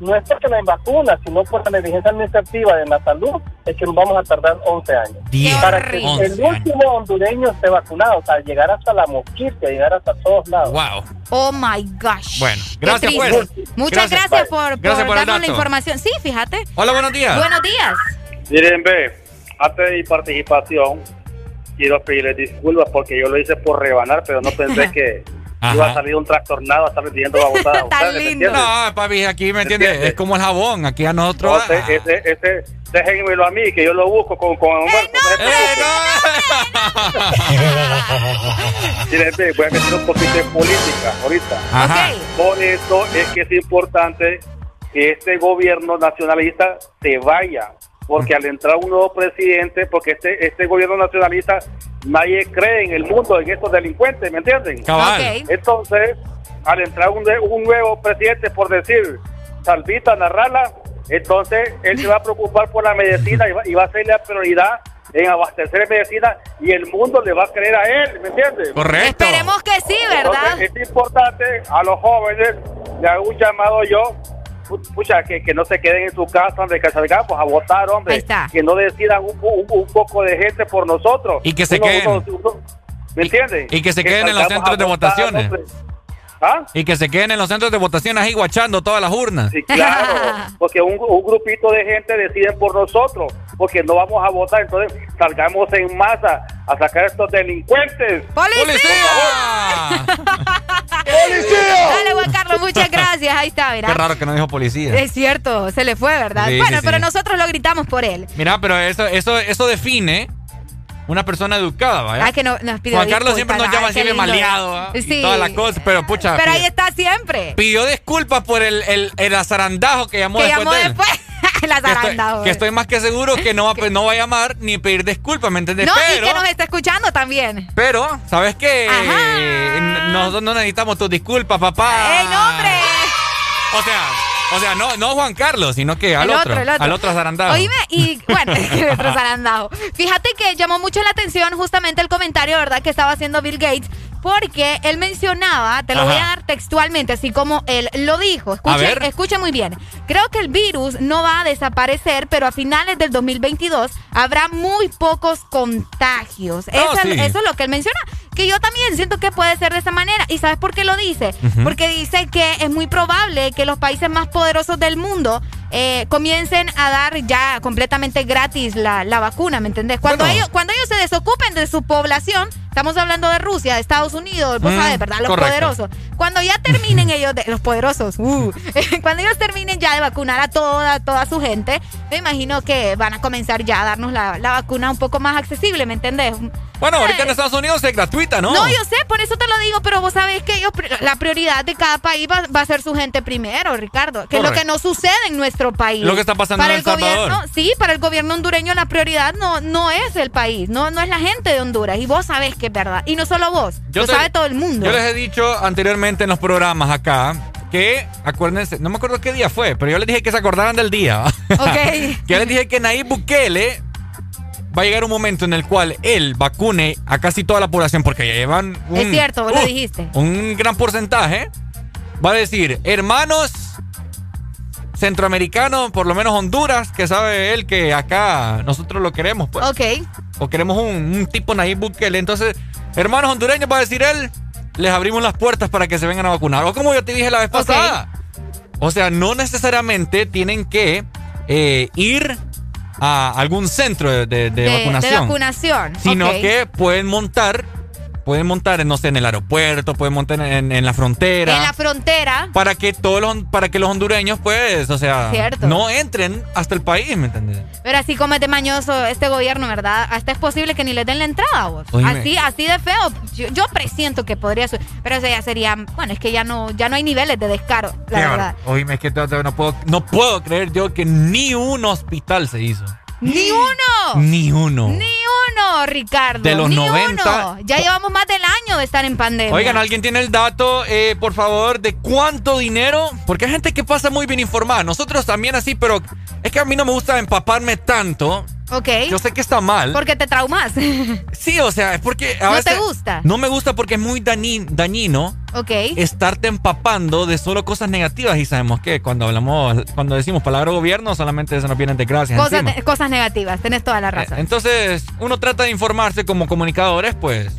No es porque no hay vacunas, sino por la negligencia administrativa de la salud, es que nos vamos a tardar 11 años. Diez. Para que el último hondureño esté vacunado, o sea, llegar hasta la mosquita, llegar hasta todos lados. Wow. Oh my gosh. Bueno, gracias pues. Muchas gracias, por, por Gracias por el darnos la información. Sí, fíjate. Hola, buenos días. Buenos días. Miren, ve, antes de mi participación, quiero pedirles disculpas porque yo lo hice por rebanar, pero no pensé <laughs> que Ajá. iba a salir un tractornado a estar pidiendo babosadas <laughs> ¿me entiendes? No, papi, aquí me entiendes. entiendes? Es como el jabón. Aquí a nosotros. No, ese, ese, ese, déjenmelo a mí, que yo lo busco con... con <laughs> Miren, ve, voy a meter un poquito de política ahorita. Ajá. Por eso es que es importante que este gobierno nacionalista se vaya, porque al entrar un nuevo presidente, porque este este gobierno nacionalista nadie cree en el mundo en estos delincuentes, ¿me entienden? Entonces, al entrar un, de- un nuevo presidente, por decir, Salvita Narrala, entonces él se va a preocupar por la medicina y va, y va a hacer la prioridad en abastecer medicina y el mundo le va a creer a él, ¿me entiendes? Correcto. Esperemos que sí, ¿verdad? Entonces, es importante a los jóvenes, le hago un llamado yo, pucha, que, que no se queden en su casa, donde que salgamos a votar, hombre. Ahí está. Que no decidan un, un- un poco de gente por nosotros. Y que se Uno- queden. uno- uno- ¿Me entiendes? Y que se queden en los centros de votaciones. hombre. ¿Ah? Y que se queden en los centros de votación ahí guachando todas las urnas. Sí, claro, <laughs> porque un, un grupito de gente deciden por nosotros, porque no vamos a votar, entonces salgamos en masa a sacar a estos delincuentes. ¡Policía! <laughs> Dale, Juan Carlos, muchas gracias. Ahí está, Qué ¿verdad? raro que no dijo policía. Es cierto, se le fue, ¿verdad? Sí, bueno, sí, pero sí. nosotros lo gritamos por él. Mira, pero eso, eso, eso define una persona educada, ¿vaya? Ay, que no, nos pidió Juan Carlos siempre nos llama siempre maleado ¿ah? y Sí. todas las cosas, pero pucha, Pero ahí está siempre. pidió disculpas por el, el, el azarandajo que llamó Que después llamó de él. después. <laughs> Que estoy, zaranda, que estoy más que seguro que no va, no va a llamar ni pedir disculpas, ¿me entiendes? No, pero, y que nos está escuchando también. pero, ¿sabes qué? Ajá. Nosotros no necesitamos tus disculpas, papá. ¡Ey, no, hombre! O sea, o sea, no, no Juan Carlos, sino que al El otro, otro, el otro. al otro zarandado. Oíme, y bueno, <laughs> <laughs> el otro zarandado. Fíjate que llamó mucho la atención justamente el comentario, ¿verdad?, que estaba haciendo Bill Gates. Porque él mencionaba, te lo Ajá. voy a dar textualmente, así como él lo dijo. Escuche, escuche muy bien. Creo que el virus no va a desaparecer, pero a finales del 2022 habrá muy pocos contagios. Oh, eso, sí. eso es lo que él menciona. Que yo también siento que puede ser de esa manera. ¿Y sabes por qué lo dice? Porque dice que es muy probable que los países más poderosos del mundo eh, comiencen a dar ya completamente gratis la, la vacuna, ¿me entendés? Cuando, Bueno. ellos, cuando ellos se desocupen de su población, estamos hablando de Rusia, de Estados Unidos, vos Mm, sabes, ¿verdad? Los correcto. poderosos. Cuando ya terminen ellos, de, los poderosos, uh, <laughs> cuando ellos terminen ya de vacunar a toda, toda su gente, me imagino que van a comenzar ya a darnos la, la vacuna un poco más accesible, ¿me entendés? Bueno, ahorita en Estados Unidos es gratuita, ¿no? No, yo sé, por eso te lo digo, pero vos sabés que ellos, la prioridad de cada país va, va a ser su gente primero, Ricardo. Que es lo que no sucede en nuestro país. Lo que está pasando para en El Salvador. gobierno, Sí, para el gobierno hondureño la prioridad no, no es el país, no, no es la gente de Honduras. Y vos sabés que es verdad. Y no solo vos, Yo lo te- sabe todo el mundo. Yo les he dicho anteriormente en los programas acá que, acuérdense, no me acuerdo qué día fue, pero yo les dije que se acordaran del día. Ok. que <laughs> yo les dije que Nayib Bukele va a llegar un momento en el cual él vacune a casi toda la población, porque ya llevan un, es cierto, vos lo uh, dijiste. un gran porcentaje. Va a decir, hermanos centroamericanos, por lo menos Honduras, que sabe él que acá nosotros lo queremos, pues. Ok. O queremos un, un tipo Nayib Bukele. Entonces, hermanos hondureños, va a decir él, les abrimos las puertas para que se vengan a vacunar. O como yo te dije la vez pasada. O sea, no necesariamente tienen que eh, ir a algún centro de, de- de vacunación. Vacunación. Sino que pueden montar, pueden montar, no sé, en el aeropuerto, pueden montar en, en la frontera. En la frontera. Para que todos los, para que los hondureños, pues, o sea, Cierto. no entren hasta el país, ¿me entiendes? Pero así como es de mañoso este gobierno, ¿verdad? Hasta es posible que ni les den la entrada, vos. Oíme. Así, así de feo. Yo, yo presiento que podría ser. Pero eso ya sería. Bueno, es que ya no, ya no hay niveles de descaro, la Qué verdad. Oíme, es que no puedo, no puedo creer yo que ni un hospital se hizo. ¡Ni uno! Ni uno. ¡Ni uno, Ricardo! De los ¡Ni 90. uno! Ya llevamos más del año de estar en pandemia. Oigan, ¿alguien tiene el dato, eh, por favor, de cuánto dinero? Porque hay gente que pasa muy bien informada. Nosotros también así, pero es que a mí no me gusta empaparme tanto. Ok. Yo sé que está mal. Porque te traumas. <laughs> Sí, o sea, es porque a ¿No veces te gusta? No me gusta porque es muy dañi- dañino ok. estarte empapando de solo cosas negativas y sabemos que cuando hablamos, cuando decimos palabra gobierno, solamente se nos vienen desgracias Cosas, encima. cosas negativas, tenés toda la Eh, razón. Entonces, uno trata de informarse como comunicadores, pues,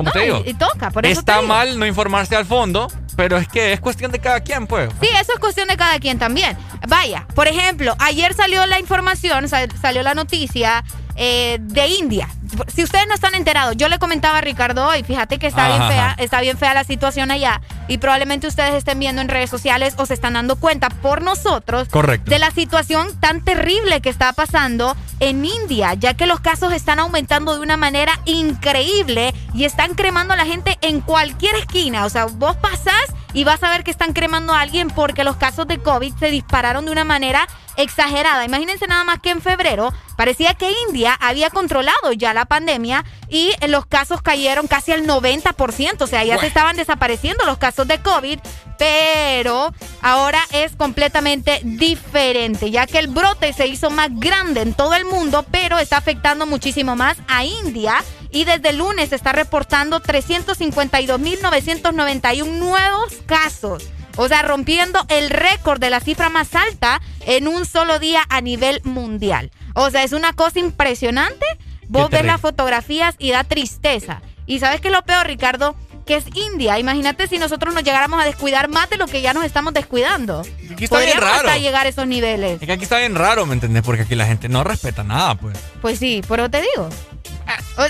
como No, te digo. y, y toca, por eso te Está digo. mal no informarse al fondo, pero es que es cuestión de cada quien, pues. Sí, eso es cuestión de cada quien también. Vaya, por ejemplo, ayer salió la información, sal- salió la noticia eh, de India. Si ustedes no están enterados, yo le comentaba a Ricardo hoy, fíjate que está bien fea, ajá. está bien fea la situación allá y probablemente ustedes estén viendo en redes sociales o se están dando cuenta por nosotros Correcto. de la situación tan terrible que está pasando en India, ya que los casos están aumentando de una manera increíble y están cremando a la gente en cualquier esquina. O sea, vos pasás y vas a ver que están cremando a alguien porque los casos de COVID se dispararon de una manera exagerada. Imagínense nada más que en febrero parecía que India había controlado ya la pandemia y los casos cayeron casi al 90%. O sea, ya se estaban desapareciendo los casos de COVID, pero ahora es completamente diferente, ya que el brote se hizo más grande en todo el mundo, pero está afectando muchísimo más a India. Y desde el lunes se está reportando 352.991 nuevos casos. O sea, rompiendo el récord de la cifra más alta en un solo día a nivel mundial. O sea, es una cosa impresionante. Vos ves las fotografías y da tristeza. Y sabes que es lo peor, Ricardo, que es India. Imagínate si nosotros nos llegáramos a descuidar más de lo que ya nos estamos descuidando. Aquí está bien Podríamos raro. hasta llegar a esos niveles. Es que aquí está bien raro, ¿me entendés? Porque aquí la gente no respeta nada, pues. Pues sí, pero te digo.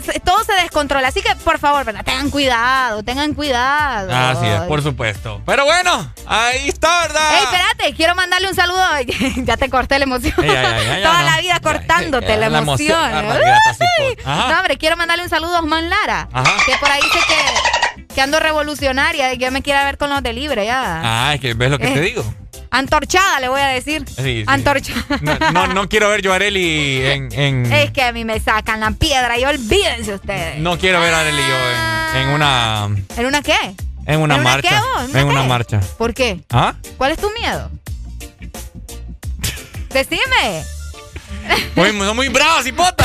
Sea, Todo se descontrola. Así que, por favor, ¿verdad? tengan cuidado, tengan cuidado. Así es, por supuesto. Pero bueno, ahí está, ¿verdad? Ey, espérate, quiero mandarle un saludo. <laughs> ya te corté la emoción. Ey, Toda no. la vida cortándote la la emoción, emoción. Ay. pues. No, hombre, quiero mandarle un saludo a Osman Lara. Ajá. Que por ahí dice que, que ando revolucionaria y que me quiere ver con los de libre ya. Ah, es que ves lo que Eh. te digo. Antorchada, le voy a decir. Sí, sí. Antorchada. No, no, no quiero ver yo a Areli en, en- Es que a mí me sacan la piedra y olvídense ustedes. No quiero ver a Areli yo en, en una. ¿En una qué? En una ¿En una marcha. qué, vos? ¿En una en una qué? marcha. ¿Por qué? ¿Ah? ¿Cuál es tu miedo? <laughs> Decime. Muy, son muy bravas, hipota.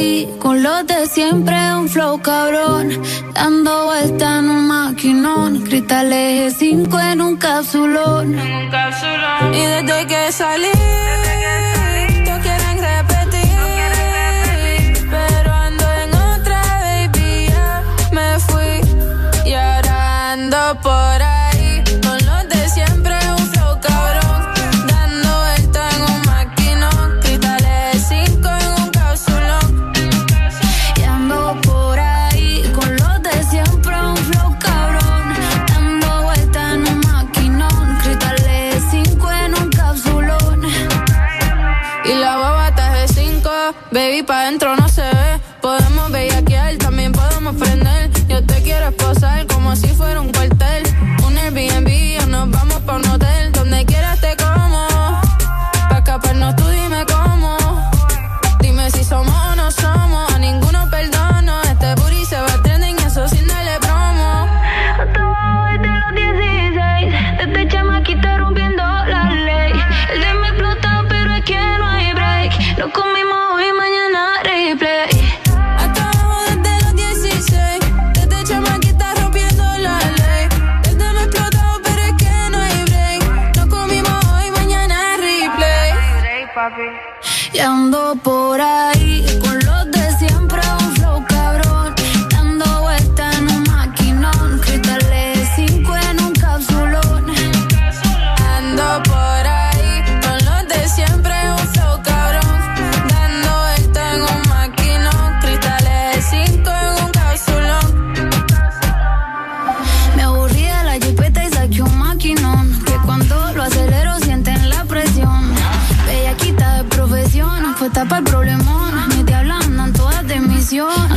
ahí con los de siempre, un flow cabrón. Dando vuelta en un maquinón. Cristal eje 5 en un capsulón. Y desde que salí, ando por ahí. nació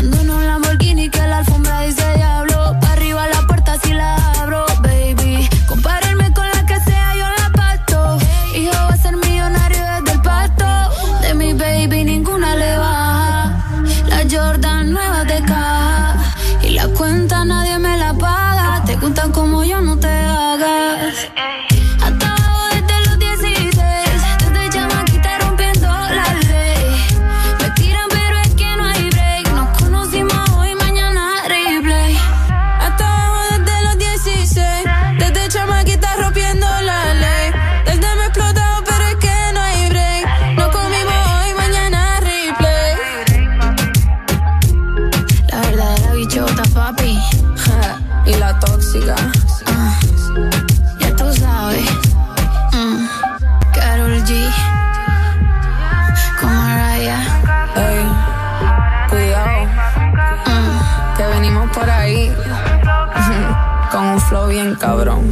cabrón.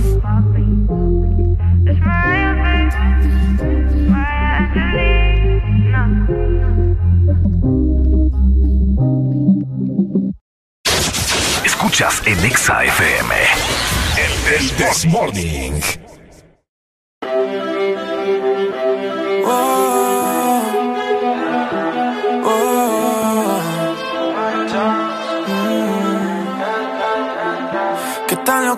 Escuchas en Exa FM. El Morning.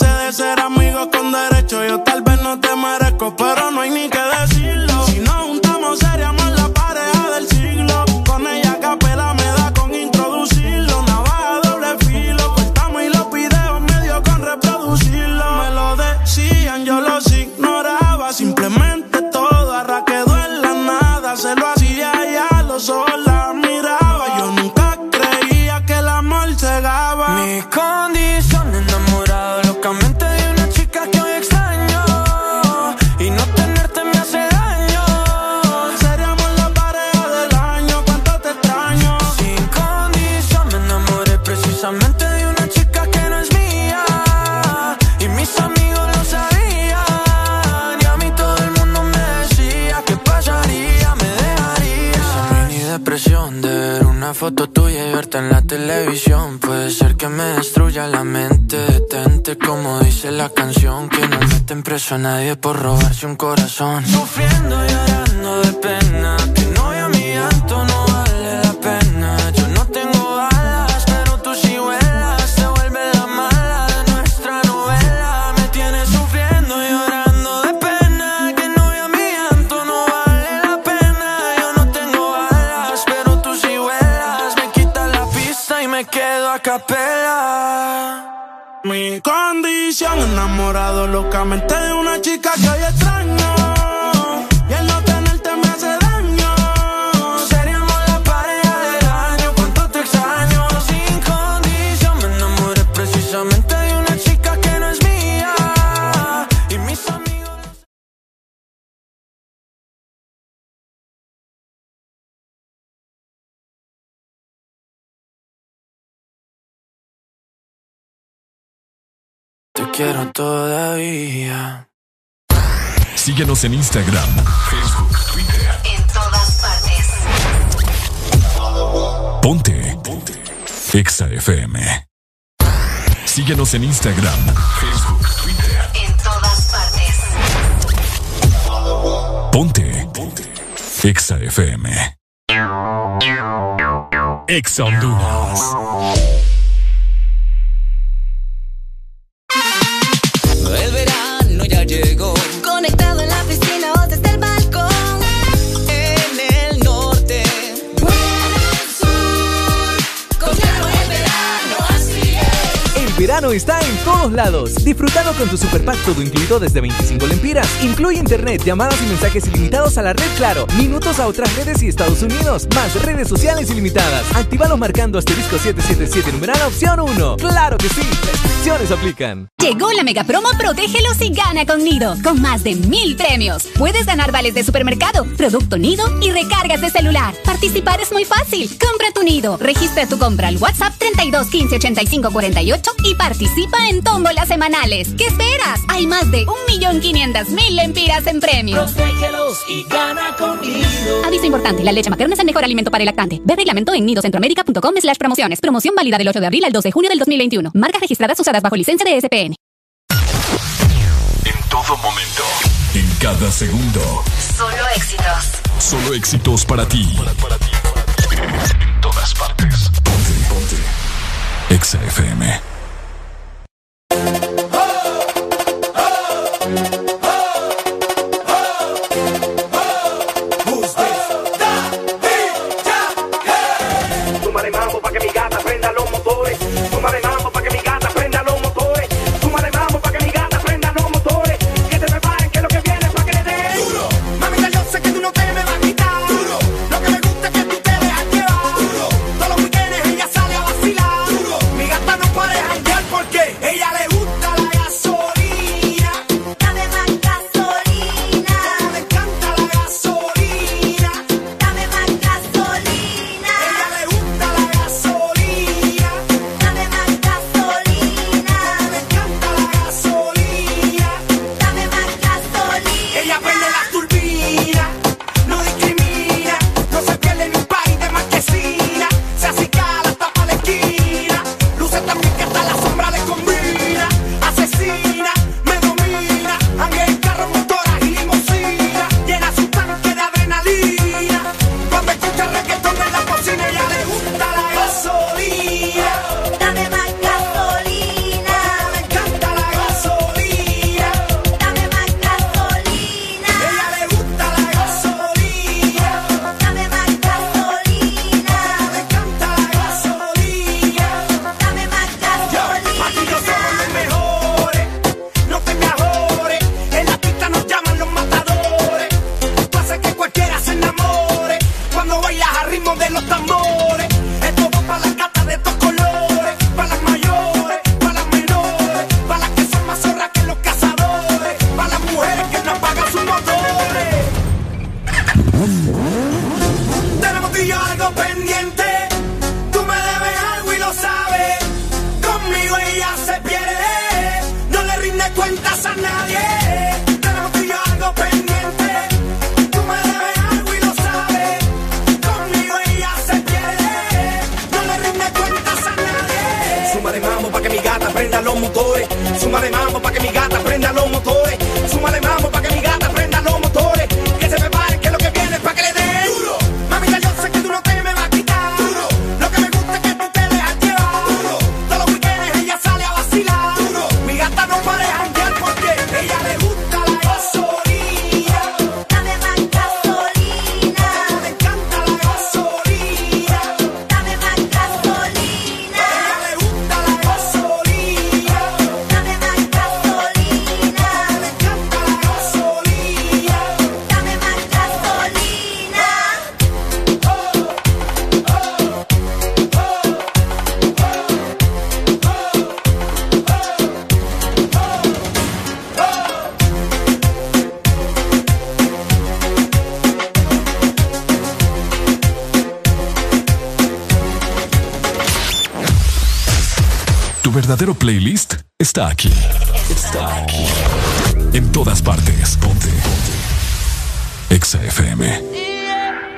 chance de ser amigos con derecho nadie por robarse un corazón. Sufriendo y llorando de pena, que no mi llanto no vale la pena. Yo no tengo alas, pero tú sí vuelas, se vuelve la mala de nuestra novela. Me tienes sufriendo y llorando de pena, que no mi llanto no vale la pena. Yo no tengo alas, pero tú sí vuelas, me quitas la pista y me quedo a capela. Mi condición enamorado locamente todavía. Síguenos en Instagram, Facebook, Twitter. En todas partes. Ponte. Ponte. Exa FM. Síguenos en Instagram, Facebook, Twitter. En todas partes. Ponte. Ponte. Exa FM. Exa Honduras. verano está en todos lados. Disfrutando con tu superpack todo incluido desde 25 lempiras. Incluye internet, llamadas y mensajes ilimitados a la red Claro, minutos a otras redes y Estados Unidos, más redes sociales ilimitadas. Actívalos marcando asterisco 777 numeral opción 1. ¡Claro que sí! Restricciones aplican. Llegó la mega promo Protégelos y gana con Nido, con más de mil premios. Puedes ganar vales de supermercado, producto Nido y recargas de celular. Participar es muy fácil. Compra tu Nido, registra tu compra al WhatsApp 32 15 85 48 y para Participa en tómbolas semanales. ¿Qué esperas? Hay más de 1.500.000 lempiras en premios. Protégelos y gana con Aviso importante, la leche materna es el mejor alimento para el lactante. Ve reglamento en nidocentroamérica.com slash promociones. Promoción válida del 8 de abril al 2 de junio del 2021. Marcas registradas usadas bajo licencia de SPN. En todo momento. En cada segundo. Solo éxitos. Solo éxitos para ti. Para, ti. En todas partes. Ponte, ponte. XFM. Está aquí. Está aquí. En todas partes. Ponte. Ponte. Exa FM.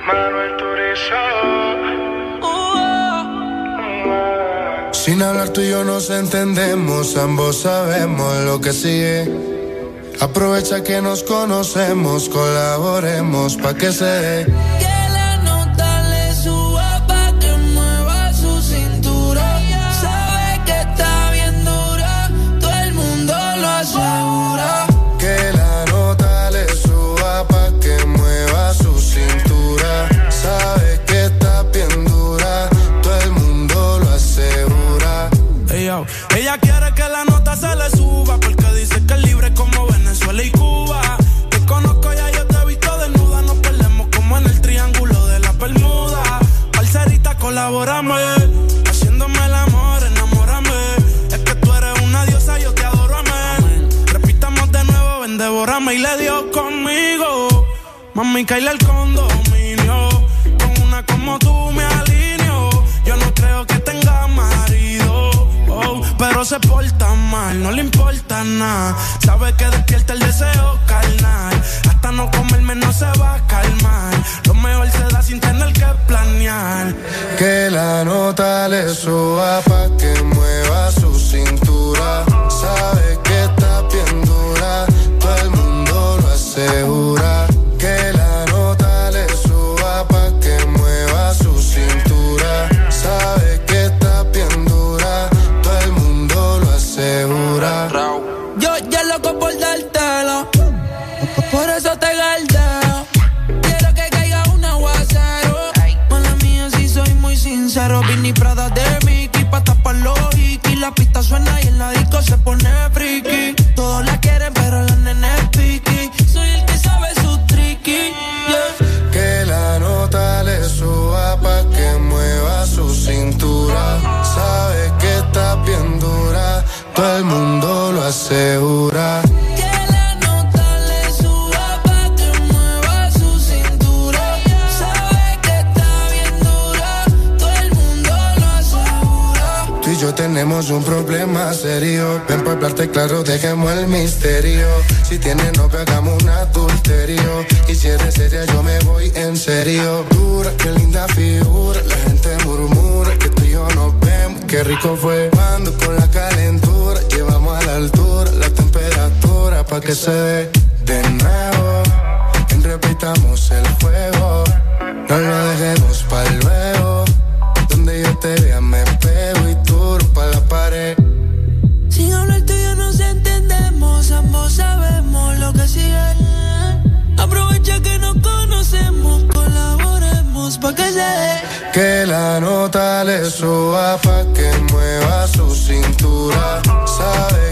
Manuel Sin hablar tú y yo nos entendemos, ambos sabemos lo que sigue. Aprovecha que nos conocemos, colaboremos pa' que se dé. Tú y yo tenemos un problema serio. Ven para hablarte claro, dejemos el misterio. Si tienes novio, hagamos un adulterio. Y si eres seria, yo me voy en serio. Dura, qué linda figura. La gente murmura que tú y yo nos vemos. Qué rico fue. Mando con la calentura. Llevamos a la altura la temperatura pa' que se dé de nuevo. Repitamos el juego. No lo dejemos para luego. Donde yo te vea Que la nota le suba pa' que mueva su cintura. Sabe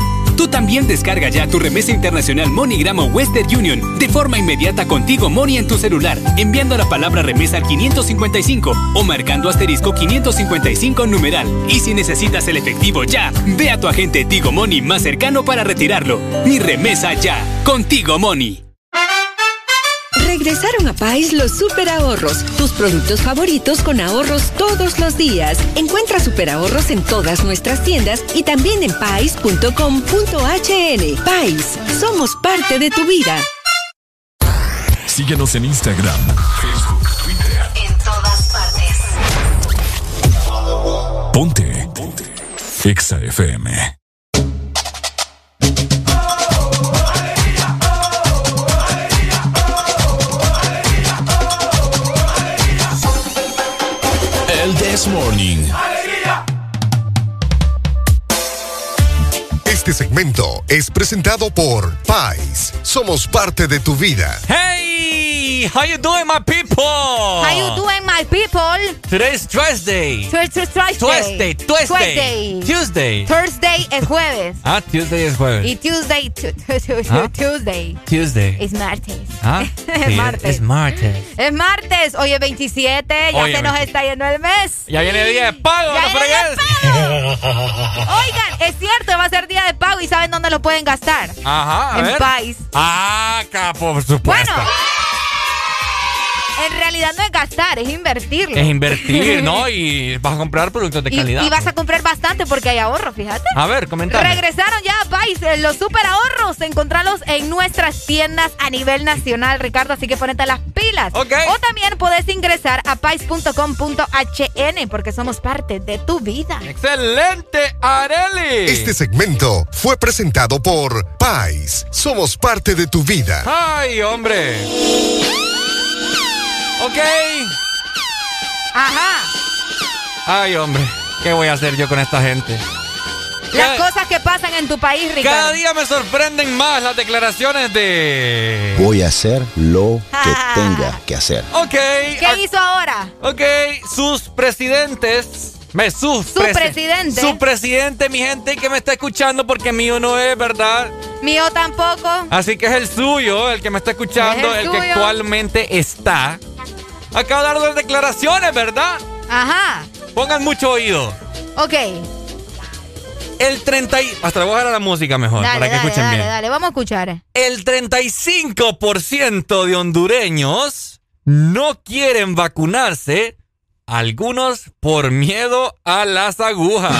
Tu también descarga ya tu remesa internacional MoneyGram o Western Union de forma inmediata contigo Money en tu celular, enviando la palabra remesa al 555 o marcando asterisco 555 numeral. Y si necesitas el efectivo ya, ve a tu agente Tigo Money más cercano para retirarlo. Y remesa ya, contigo Money. Regresaron a Pais los super ahorros, tus productos favoritos con ahorros todos los días. Encuentra super ahorros en todas nuestras tiendas y también en pais.com.hn. Pais, somos parte de tu vida. Síguenos en Instagram, Facebook, Twitter. En todas partes. Ponte. Ponte. Exa FM. This Morning. Este segmento es presentado por Pais. Somos parte de tu vida. Hey, how you doing, my people? How you doing, my people? Today's Tuesday. Tuesday. Tuesday, Tuesday, Tuesday. Thursday es jueves. <laughs> Ah, Tuesday es jueves. Y Tuesday, tu- tu- tu- ¿Ah? Tuesday Tuesday. es martes. Ah, <laughs> Es martes. Es martes. Es martes, hoy es 27, ya se nos 27. está yendo el mes. Ya viene el día de pago, Ya viene el fregues. Oigan, es cierto, va a ser día de pago y ¿saben dónde lo pueden gastar? Ajá, en. Pais. Ah, por supuesto. Bueno, en realidad no es gastar, es invertirlo. Es invertir, ¿no? <laughs> Y vas a comprar productos de Y, calidad. y vas a comprar bastante porque hay ahorro, fíjate. A ver, comentame. Regresaron ya a Pais eh, los super ahorros. Encontrarlos en nuestras tiendas a nivel nacional, Ricardo. Así que ponete las pilas. Ok. O también podés ingresar a pais.com.hn porque somos parte de tu vida. ¡Excelente, Areli! Este segmento fue presentado por Pais. Somos parte de tu vida. ¡Ay, hombre! Ok. Ajá. Ay, hombre. ¿Qué voy a hacer yo con esta gente? Las Cada- cosas que pasan en tu país, Ricardo. Cada día me sorprenden más las declaraciones de... Voy a hacer lo que <laughs> tenga que hacer. Ok. ¿Qué hizo ahora? Ok, sus presidentes. Me, sus Su presi- presidente. Su presidente, mi gente que me está escuchando porque mío no es, ¿verdad? Mío tampoco. Así que es el suyo, el que me está escuchando, Es el, el que actualmente está. Acaba de dar dos declaraciones, ¿verdad? Ajá. Pongan mucho oído. Ok. El 30 y... Hasta le voy a dar a la música mejor, Dale, para que dale, escuchen dale, bien. dale. Vamos a escuchar. El 35% de hondureños no quieren vacunarse, algunos por miedo a las agujas.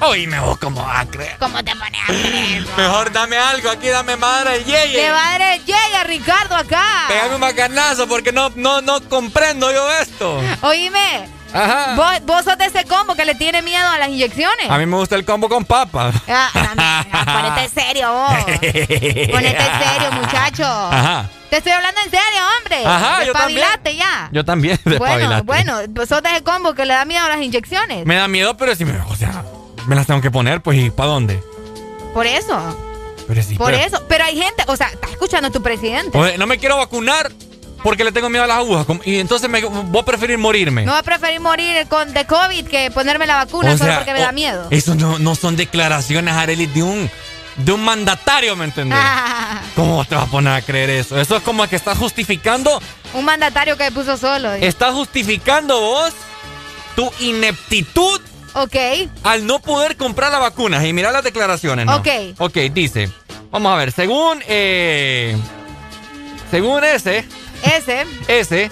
Oíme vos cómo vas a creer. ¿Cómo te pones a creer? Mejor dame algo, aquí dame madre yeye. Que madre llega Ricardo acá. Pégame un macanazo porque no, no, no comprendo yo esto. Oíme. Ajá. Vos, vos sos de ese combo que le tiene miedo a las inyecciones. A mí me gusta el combo con papa. Ah, ah, ponete serio vos. <laughs> Ponete serio, muchacho. Ajá. Te estoy hablando en serio, hombre. Ajá, yo también. Ya. Yo también, <laughs> Bueno, bueno, sos de ese combo que le da miedo a las inyecciones. Me da miedo, pero si me, o sea, me las tengo que poner, pues, ¿y para dónde? Por eso. Pero sí, Por pero- eso. Pero hay gente, o sea, está escuchando a tu presidente. Oye, no me quiero vacunar porque le tengo miedo a las agujas. Y entonces me, voy a preferir morirme. No va a preferir morir con, de COVID que ponerme la vacuna O solo sea, porque me o- da miedo. Eso no, no son declaraciones, Arely, de un, de un mandatario, ¿me entendés? Ah, <laughs> ¿Cómo te vas a poner a creer eso? Eso es como que estás justificando, un mandatario que puso solo. estás justificando vos tu ineptitud Ok. al no poder comprar la vacuna. Y mira las declaraciones, ¿no? Ok. Ok, dice. Vamos a ver, según. eh, según ese. Ese. Ese.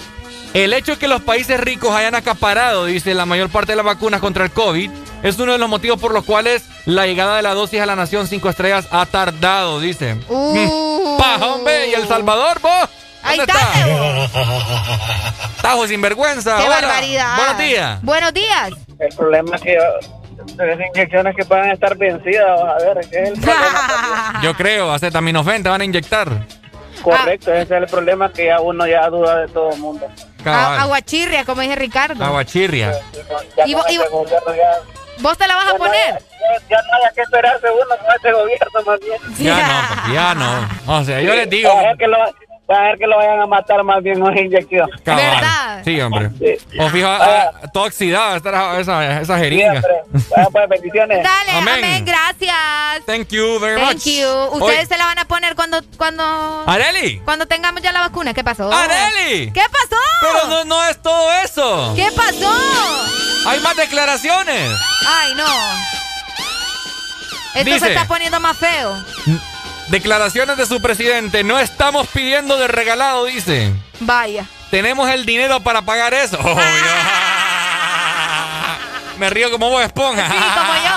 El hecho de que los países ricos hayan acaparado, dice, la mayor parte de las vacunas contra el COVID, es uno de los motivos por los cuales la llegada de la dosis a la nación cinco estrellas ha tardado, dice. Mm, Paja, hombre, ¿y El Salvador, vos? Ahí ¿Dónde está, Tajo sinvergüenza. ¡Qué hola. barbaridad! Buenos días. Buenos días. El problema es que esas inyecciones que van a estar vencidas, a ver, ese es el problema. <laughs> Yo creo, acetaminofén te van a inyectar. Correcto, ese es el problema que ya uno ya duda de todo el mundo. Cabal. Aguachirria, como dice Ricardo. Aguachirria. Y y este ¿Vos te la vas a ya no hay- poner? ya, ya no hay que esperarse uno con este gobierno más bien. Ya no, <laughs> ya no. O sea, yo les digo. Que lo, Va a ver que lo vayan a matar más bien una <laughs> inyección. Cabal. Sí, hombre. O fijo, Ah. ah, toda oxidada está esa, esa jeringa. Vaya, pues, bendiciones. Dale, Amén. amén. gracias. Thank you very Thank much. you. Hoy- Ustedes se la van a poner cuando cuando Areli. cuando tengamos ya la vacuna. ¿Qué pasó? Areli. ¿Qué pasó? Pero no, no es todo eso. ¿Qué pasó? Hay más declaraciones. Ay, no. Esto Dice- se está poniendo más feo. Declaraciones de su presidente. No estamos pidiendo de regalado, dice. Vaya. Tenemos el dinero para pagar eso. Obvio. <laughs> Me río como vos esponja. Sí, como yo.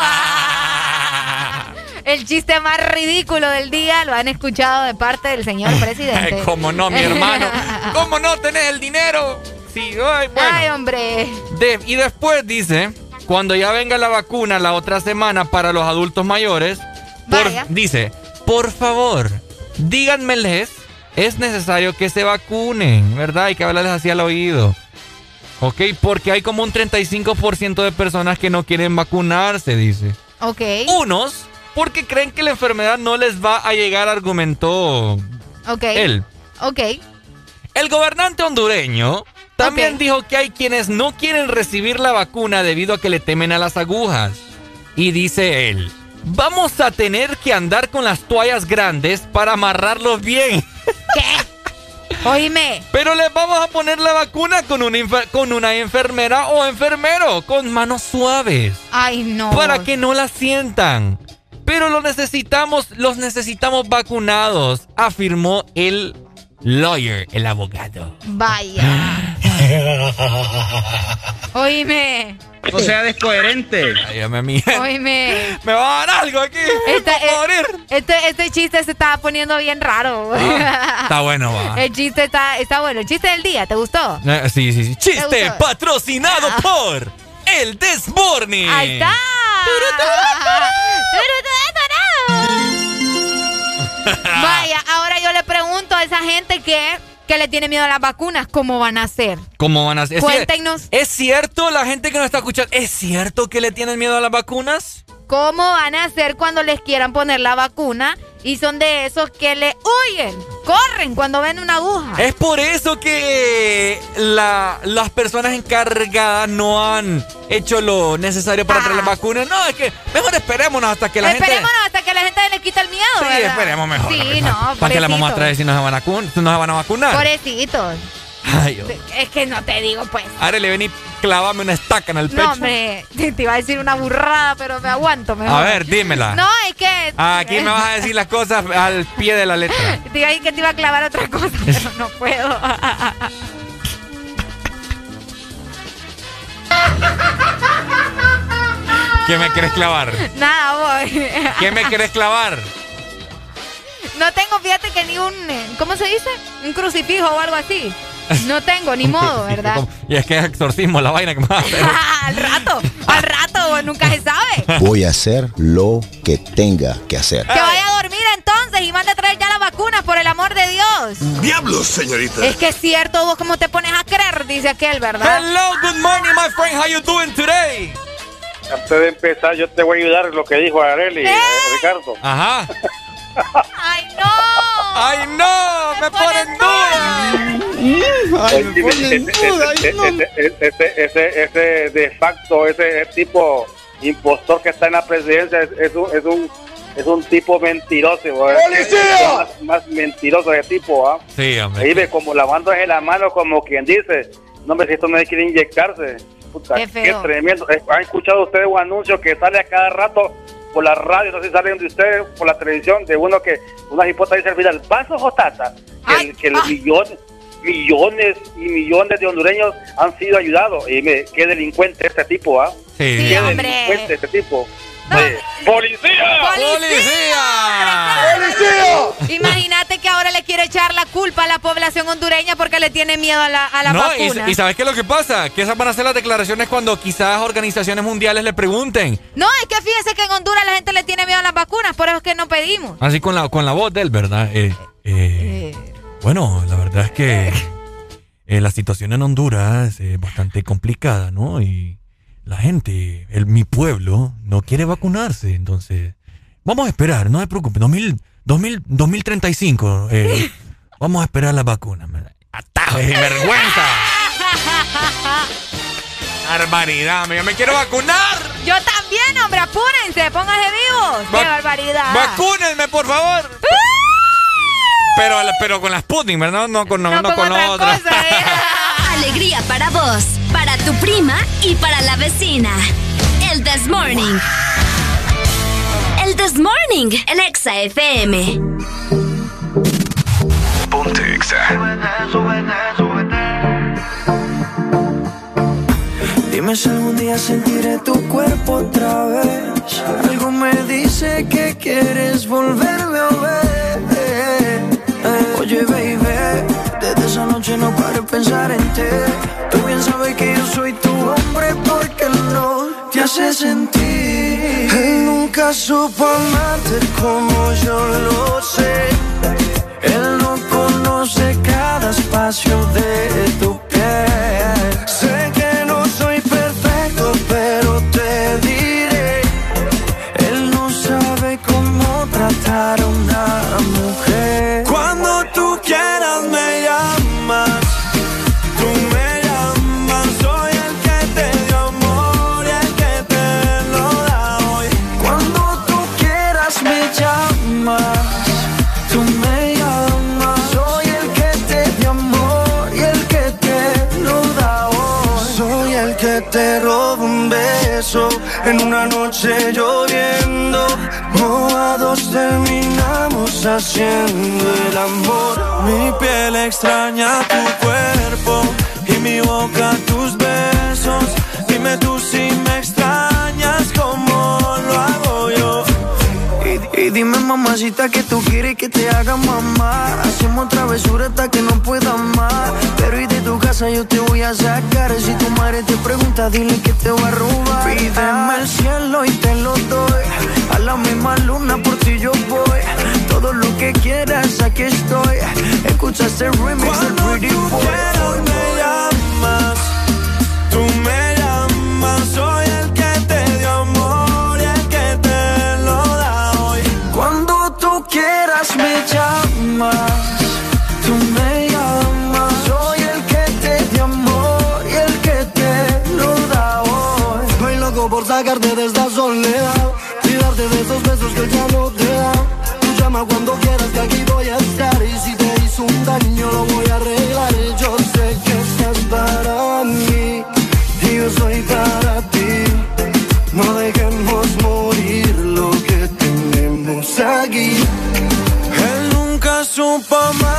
El chiste más ridículo del día lo han escuchado de parte del señor presidente. Ay, ¿Cómo no, mi hermano? <laughs> ¿Cómo no tenés el dinero? Sí, ay, bueno. Ay, hombre. De- y después dice, cuando ya venga la vacuna la otra semana para los adultos mayores, por- dice, por favor, díganmeles, es necesario que se vacunen, ¿verdad? Hay que hablarles así al oído. ¿Ok? Porque hay como un 35% de personas que no quieren vacunarse, dice. Ok. Unos, porque creen que la enfermedad no les va a llegar, argumentó Ok. él. Ok. El gobernante hondureño también dijo que hay quienes no quieren recibir la vacuna debido a que le temen a las agujas. Y dice él, vamos a tener que andar con las toallas grandes para amarrarlos bien. Oíme. Pero les vamos a poner la vacuna con una, con una enfermera o enfermero, con manos suaves. Ay, no. Para que no la sientan. Pero lo necesitamos, los necesitamos vacunados, afirmó el lawyer, el abogado. Vaya. <gasps> Oíme. O sea, descoherente. Ay, a mí. Oíme. Me va a dar algo aquí. Este, Voy a morir. este, este chiste se estaba poniendo bien raro. Está bueno, va. El chiste está, está bueno. El chiste del día, ¿te gustó? Eh, Sí, sí, sí. Chiste patrocinado por el Desmorning. Ahí está. <laughs> Vaya, ahora yo le pregunto a esa gente que, que le tiene miedo a las vacunas, ¿cómo van a hacer? ¿Cómo van a hacer? Cuéntenos. ¿Es cierto la gente que nos está escuchando? ¿Es cierto que le tienen miedo a las vacunas? ¿Cómo van a hacer cuando les quieran poner la vacuna? Y son de esos que le huyen, corren cuando ven una aguja. Es por eso que la- las personas encargadas no han hecho lo necesario para traer las vacunas. No, es que mejor esperémonos hasta que la gente... Esperémonos hasta que la gente le quite el miedo, Sí, ¿verdad? esperemos mejor. Sí, no, ¿Para qué la vamos a traer si no se van a, vacun- si no se van a vacunar? Pobrecitos. Ay. Es que no te digo, pues. Ahora le vení clavame una estaca en el pecho. No, hombre, te <laughs> te iba a decir una burrada, pero me aguanto mejor. a ver, dímela. No, es que... Aquí me vas a decir las cosas al pie de la letra. <laughs> Te iba a decir que te iba a clavar otra cosa, <laughs> pero no puedo. ¿Qué me querés clavar? Nada, voy. ¿Qué me querés clavar? No tengo, fíjate que ni un... eh, ¿Cómo se dice? Un crucifijo o algo así. No tengo, ni <laughs> modo, ¿verdad? Y es que es exorcismo la vaina que me vas a <laughs> hacer. al rato, al rato, nunca se sabe. Voy a hacer lo que tenga que hacer. Que vaya a dormir entonces y mande a traer ya las vacunas, por el amor de Dios. Diablos, señorita. Es que es cierto, vos cómo te pones a creer, dice aquel, ¿verdad? Hello, good morning, my friend. How you doing today? Antes de empezar, yo te voy a ayudar en lo que dijo Areli, eh, Ricardo. Ajá. ¡Ay, no! ¡Ay, no! ¡Me, ponen duda! Ay, ese, ese, de facto, ese, ese tipo impostor que está en la presidencia es, es un, es un es un tipo mentiroso. güey. ¡Policía! Más, más mentiroso ese tipo, ¿ah? Sí, hombre. Ahí ve como lavándose la mano como quien dice, no me si esto no quiere inyectarse. Puta, Qué feo. tremendo. Eh, ¿Han escuchado ustedes un anuncio que sale a cada rato por la radio, no sé si salen de ustedes por la televisión, de uno que una hipota dice al final, vasos o taza, que, que los millones, y millones de hondureños han sido ayudados. Y me, qué delincuente este tipo, ¿ah? Sí. Sí, Qué hombre. delincuente este tipo. Eh, ¡Policía! ¡Policía! Imagínate que ahora le quiere echar la culpa a la población hondureña porque le tiene miedo a la, a la no, vacuna. y, y ¿sabes qué es lo que pasa? Que esas van a ser las declaraciones cuando quizás organizaciones mundiales le pregunten. No, es que fíjese que en Honduras la gente le tiene miedo a las vacunas, por eso es que no pedimos. Así con la, con la voz de él, ¿verdad? Eh, eh, Bueno, la verdad es que eh, la situación en Honduras es bastante complicada, ¿no? Y la gente, el, mi pueblo, no quiere vacunarse. Entonces, vamos a esperar, no se preocupe. 2000, 2000, 2035, eh, Vamos a esperar la vacuna. Atajo y vergüenza. Barbaridad, yo me quiero vacunar. Yo también, hombre, apúrense, pónganse vivos. ¡Qué barbaridad! Vacúnenme, por favor. Pero, pero con las Sputnik, ¿verdad? No con, no, no, con, otra. Cosa, ¿eh? <laughs> Alegría para vos, para tu prima y para la vecina. El This Morning. El This Morning, el Exa FM. Ponte Exa. Dime si algún día sentiré tu cuerpo otra vez. Algo me dice que quieres volverme a ver. Oye, baby, desde esa noche no paro de pensar en ti. Tú bien sabes que yo soy tu hombre porque no te hace sentir. Él nunca supo amarte como yo lo sé. Él no conoce cada espacio de tu piel. En una noche lloviendo. Mojados terminamos haciendo el amor. Mi piel extraña tu cuerpo y mi boca tus besos. Dime tú si me extrañas dime mamacita que tú quieres que te haga mamá. Hacemos travesura hasta que no pueda más. Pero y de tu casa yo te voy a sacar. Si tu madre te pregunta dile que te voy a robar. Pídeme el cielo y te lo doy. A la misma luna por ti yo voy. Todo lo que quieras aquí estoy. Escucha este remix del Pretty Boy. me llamas Tú me llamas. Soy el que te dio amor y el que te lo da hoy. Estoy loco por sacarte de esta soledad y darte de esos besos que ya no te da. Tú llama cuando quieras que aquí voy a estar y si te hizo un daño lo voy a arreglar. Nunca supo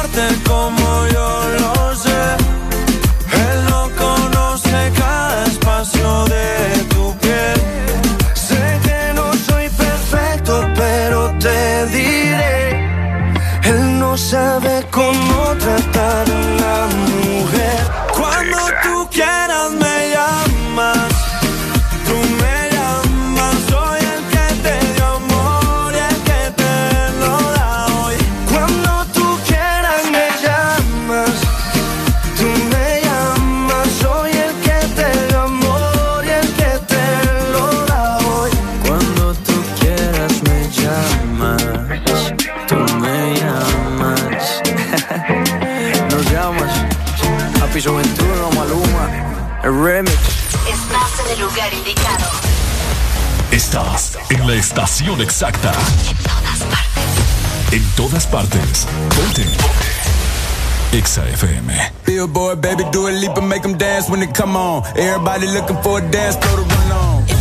remix. Estás en el lugar indicado. Estás en la estación exacta. En todas partes. Ponte. Exa FM. Billboard, baby, do a leap and make them dance when they come on. Everybody looking for a dance, throw the run on.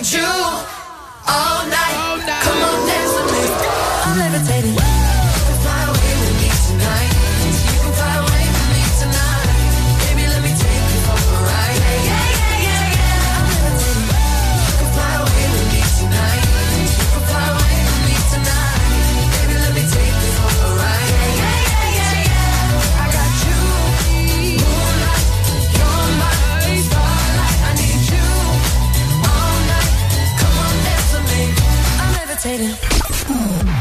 need you.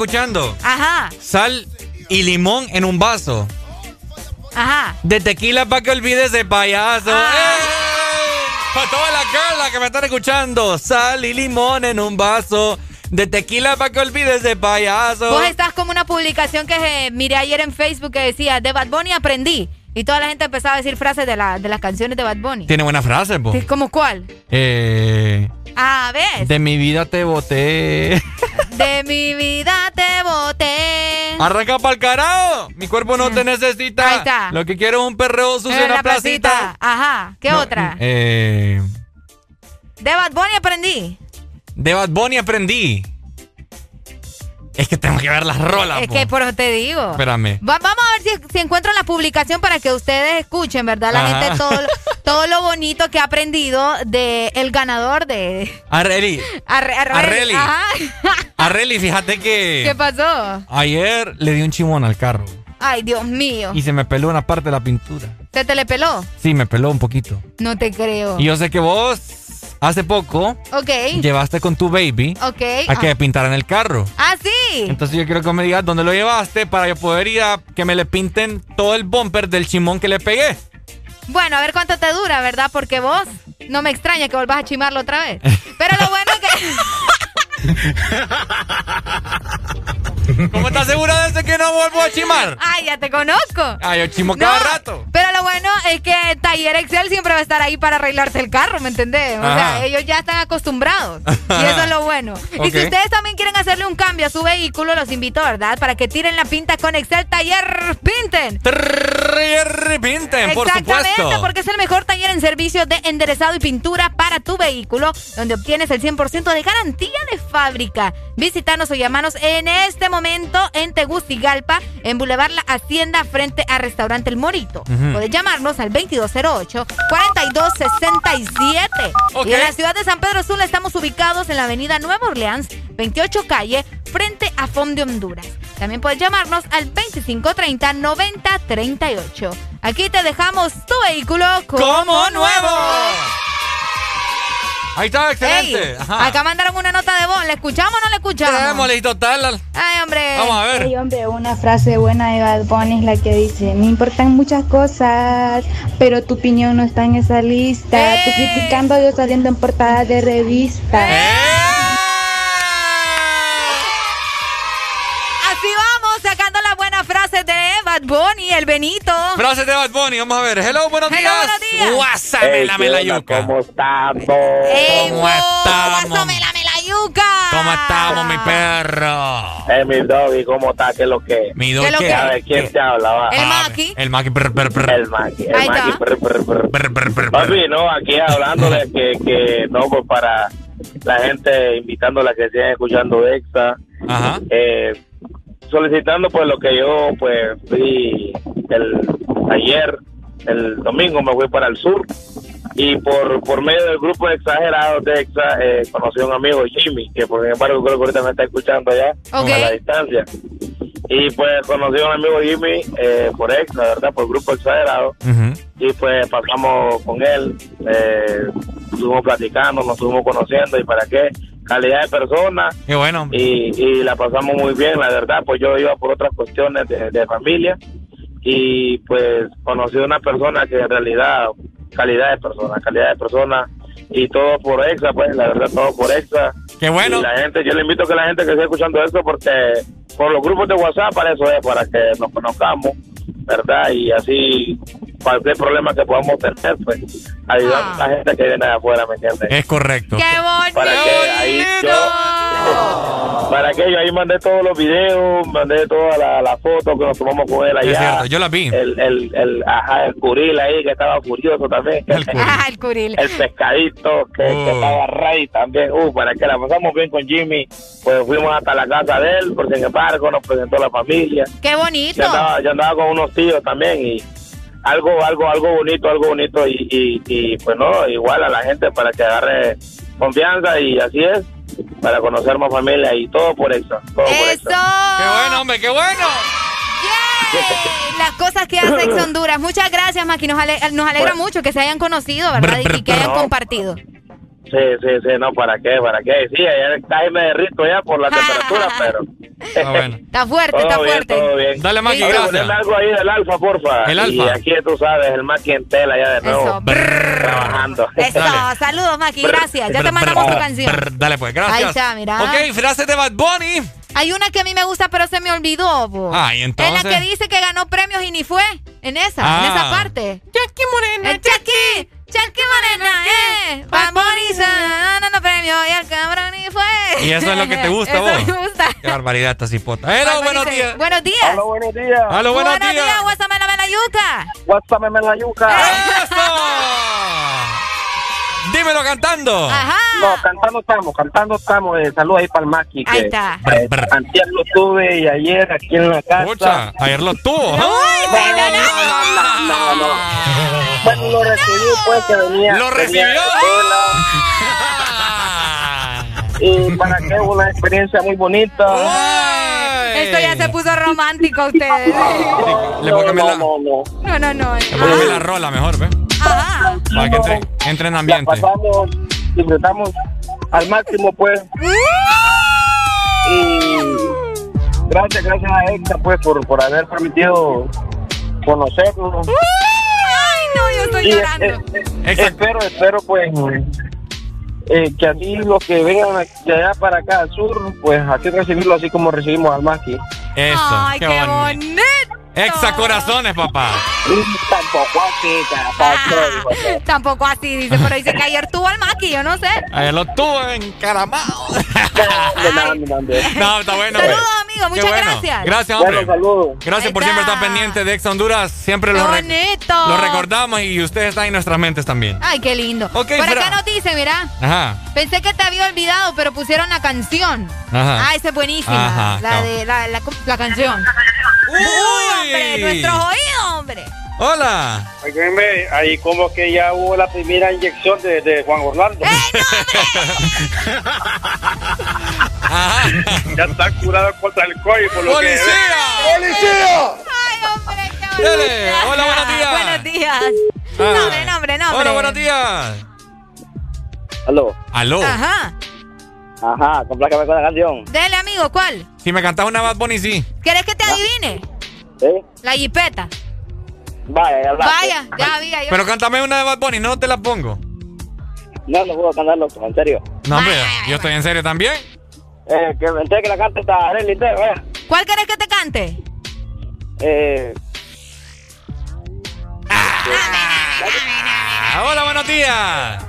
escuchando? Ajá. Sal y limón en un vaso. Ajá. De tequila para que olvides de payaso. Ah. ¡Eh! Para todas las girlas que me están escuchando, sal y limón en un vaso. De tequila para que olvides de payaso. Vos estás como una publicación que eh, miré ayer en Facebook que decía, de Bad Bunny aprendí. Y toda la gente empezaba a decir frases de, la, de las canciones de Bad Bunny. Tiene buenas frases, po. ¿Cómo cuál? Eh... A ver. De mi vida te boté. De mi vida Arranca pa'l carajo. Mi cuerpo no mm. te necesita. Ahí está. Lo que quiero es un perreo sucio eh, en, la placita. Ajá. ¿Qué otra? Eh. De Bad Bunny aprendí. De Bad Bunny aprendí. Es que tengo que ver las rolas. Es que por eso te digo. Espérame. Vamos a ver si, encuentro la publicación para que ustedes escuchen, ¿verdad? La gente todo. <laughs> todo lo bonito que ha aprendido de el ganador de Arreli, Arre- Arre- Arreli. Arreli, fíjate que ¿Qué pasó? ayer le di un chimón al carro Ay, Dios mío. y se me peló una parte de la pintura. ¿Se te le peló? Sí, me peló un poquito. No te creo. Y yo sé que vos hace poco Ok. llevaste con tu baby Ok. a que ah. pintaran el carro. Ah, sí. Entonces yo quiero que me digas dónde lo llevaste para yo poder ir a que me le pinten todo el bumper del chimón que le pegué. Bueno, a ver cuánto te dura, ¿verdad? Porque vos no me extraña que volvás a chimarlo otra vez. Pero lo bueno que... <laughs> ¿Cómo estás segura de que no vuelvo a chimar? Ay, ya te conozco. Ah, yo chimo cada No, rato. Pero lo bueno es que Taller Excel siempre va a estar ahí para arreglarte el carro, ¿me entendés? O Ajá. sea, ellos ya están acostumbrados. Y eso es lo bueno. <laughs> Y si ustedes también quieren hacerle un cambio a su vehículo, los invito, ¿verdad? Para que tiren la pinta con Excel Taller Pinten. Taller Pinten, por Exactamente, porque es el mejor taller en servicios de enderezado y pintura para tu vehículo, donde obtienes el 100% de garantía de fábrica. Visítanos o llamanos en este momento en Tegucigalpa, en Boulevard La Hacienda, frente al restaurante El Morito. Ujú. Puedes llamarnos al 2208-4267. Ok. Y en la ciudad de San Pedro Sula estamos ubicados en la avenida Nueva Orleans, 28 calle, frente a Fond de Honduras. También puedes llamarnos al 2530-9038. Aquí te dejamos tu vehículo como, ¡Como nuevo! Ahí está, excelente. Ey, acá mandaron una nota de voz. ¿La escuchamos o no la escuchamos? Démosle y total. Ay, hombre. Vamos a ver. Ey, hombre, una frase buena de Bad Bunny es la que dice, me importan muchas cosas, pero tu opinión no está en esa lista. Tú criticando, yo saliendo en portadas de revista. Así Bad Bunny, el Benito. Frases de Bad Bunny, vamos a ver. Hello, buenos Hello, días. buenos días. Guásamela, la yuca. ¿Cómo estamos? ¡Ey, ¿Cómo mo, estamos? guásame la yuca! ¿Cómo estamos, mi perro? Eh, mi doggy, ¿cómo está? ¿Qué es lo que? Mi ¿Qué doggy. A ver, ¿quién te habla? Va? El Maki. El Maki. brr, brr, brr. El Maki. El Ahí Maki. está. brr, brr, brr. Brr, brr, brr, Papi, no, aquí hablando de <laughs> que, que no, pues para la gente, invitándola a que sigan escuchando EXA, Ajá. eh, solicitando pues lo que yo pues fui el ayer, el domingo me fui para el sur. Y por, por medio del grupo de exagerados de EXA eh, conocí a un amigo Jimmy, que por embargo creo que ahorita me está escuchando allá a la distancia. Y pues conocí a un amigo Jimmy eh, por EXA, ¿verdad? Por grupo exagerado. Y pues pasamos con él, eh, estuvimos platicando, nos estuvimos conociendo y para qué, calidad de persona Qué bueno. y, y la pasamos muy bien, la verdad, pues yo iba por otras cuestiones de, de familia y pues conocí a una persona que en realidad, calidad de persona, calidad de persona y todo por EXA, pues la verdad todo por EXA. Qué bueno. Y la gente, yo le invito a que la gente que esté escuchando esto porque por los grupos de WhatsApp para eso es, para que nos conozcamos, ¿verdad? Y así cualquier problema que podamos tener, pues ayudar a la gente que viene de afuera, ¿me entiendes? Es correcto. ¡Qué bonito! Para que ahí yo, para que yo ahí mandé todos los videos, mandé todas las la fotos que nos tomamos con él allá. Es cierto, yo las vi. El, el, el, ajá, el curil ahí que estaba furioso también. Ah, <laughs> el curil. El pescadito que, que estaba rey también. Uh, para que la pasamos bien con Jimmy, pues fuimos hasta la casa de él, por sin embargo nos presentó la familia. ¡Qué bonito! Yo andaba, yo andaba con unos tíos también y algo, algo, algo bonito, algo bonito y, y, y, pues no, igual a la gente para que agarre confianza y así es, para conocer más familia y todo por eso, todo por ¡Eso! Qué bueno, hombre, qué bueno. ¡Yay! Las cosas que hace Ex Honduras. Muchas gracias, Maki. Nos, ale- nos alegra Bueno. mucho que se hayan conocido, ¿verdad? Y- y que hayan no. compartido. Sí, sí, sí, no, ¿para qué? ¿Para qué? Sí, allá casi me derrito ya por la <laughs> temperatura, pero... Está fuerte, Todo está bien, fuerte. todo bien. Dale, Maki, Oye, gracias. algo ahí del alfa, porfa. El Y Alfa. aquí tú sabes, el Maki en tela ya de nuevo. Eso. Trabajando. Eso, <laughs> saludos, Maki. Gracias. Ya te mandamos tu canción. Brr, Dale, pues, gracias. Ahí está, mira. Ok, frases de Bad Bunny. Hay una que a mí me gusta, pero se me olvidó. bo. Ay, entonces. Es la que dice que ganó premios y ni fue. En esa, Ah. en esa parte. Jackie Morena. El Jackie. Jackie Morena, eh. Bad Bunny se ganó premio y el cabrón ni fue. Y eso es lo que te <laughs> gusta, Eso vos. me gusta. Qué barbaridad esta cipota. Hello, buenos días. Buenos días. Hola, buenos días. Aló, buenos días. días. Guásame la yuca. Guásame la yuca. Dímelo cantando. Ajá. No, cantando estamos, cantando estamos. Eh, saludos ahí para el Maki. Ahí que, está. eh, antier lo tuve y ayer aquí en la casa. Escucha, ayer lo tuvo. ¿ah? No, no. Bueno, lo recibí pues que venía. ¿Lo venía recibió? escuela. <laughs> Y para que una experiencia muy bonita. Esto ya se puso romántico a ustedes. Le voy a cambiar la, No, no. No, no, no. le voy a cambiar la rola mejor, ¿ve? Ajá. Para que entre, entre en ambiente. Pasamos, disfrutamos al máximo pues. Y gracias, gracias a Exa pues por, por haber permitido conocernos. Ay, no, yo estoy Y, llorando. eh, eh, espero, espero pues eh, que así los que vengan de allá para acá al sur, pues así recibirlo así como recibimos al Maki. Eso, Ay, qué, qué bonito. bonito. Exa corazones, papá. Tampoco así, Ah, <laughs> Tampoco así, dice, pero dice que ayer tuvo al maqui, yo no sé. Ayer lo tuvo encaramado. No, <laughs> No, está bueno. Saludos, pues. amigo, Qué muchas bueno. gracias. Gracias, hombre. Bueno, saludos. Gracias por siempre estar pendiente de Exa Honduras. Siempre lo, re- lo recordamos y ustedes están en nuestras mentes también. Ay, qué lindo. Ok, Por acá nos dice, mira, Ajá. pensé que te había olvidado, pero pusieron la canción. Ajá. Ah, esa es buenísima. Ajá, la de la, la, la canción. Uy, hombre, nuestros oídos, hombre. Hola. Ahí como que ya hubo la primera inyección de, de Juan Orlando. <laughs> ya está curado contra el COVID por lo ¡Policía! que ¡Policía! Ay, hombre, qué. Hola, buenos días. Buenos días. Ah. Nombre, nombre, nombre. Hola, buenos días. Aló. Aló. Ajá. Ajá, complácame con la canción. Dele, amigo, ¿cuál? Si me cantas una Bad Bunny, sí. ¿Querés que te adivine? La jipeta. Vaya, ya hablaste. Vaya, ya había yo. Pero cántame una de Bad Bunny, no te la pongo. No, no puedo cantarlo, en serio. No, hombre, yo estoy en serio también. Eh, que me que la canta está Arely vaya. ¿Cuál querés que te cante? Eh, Ah, hola, buenos días.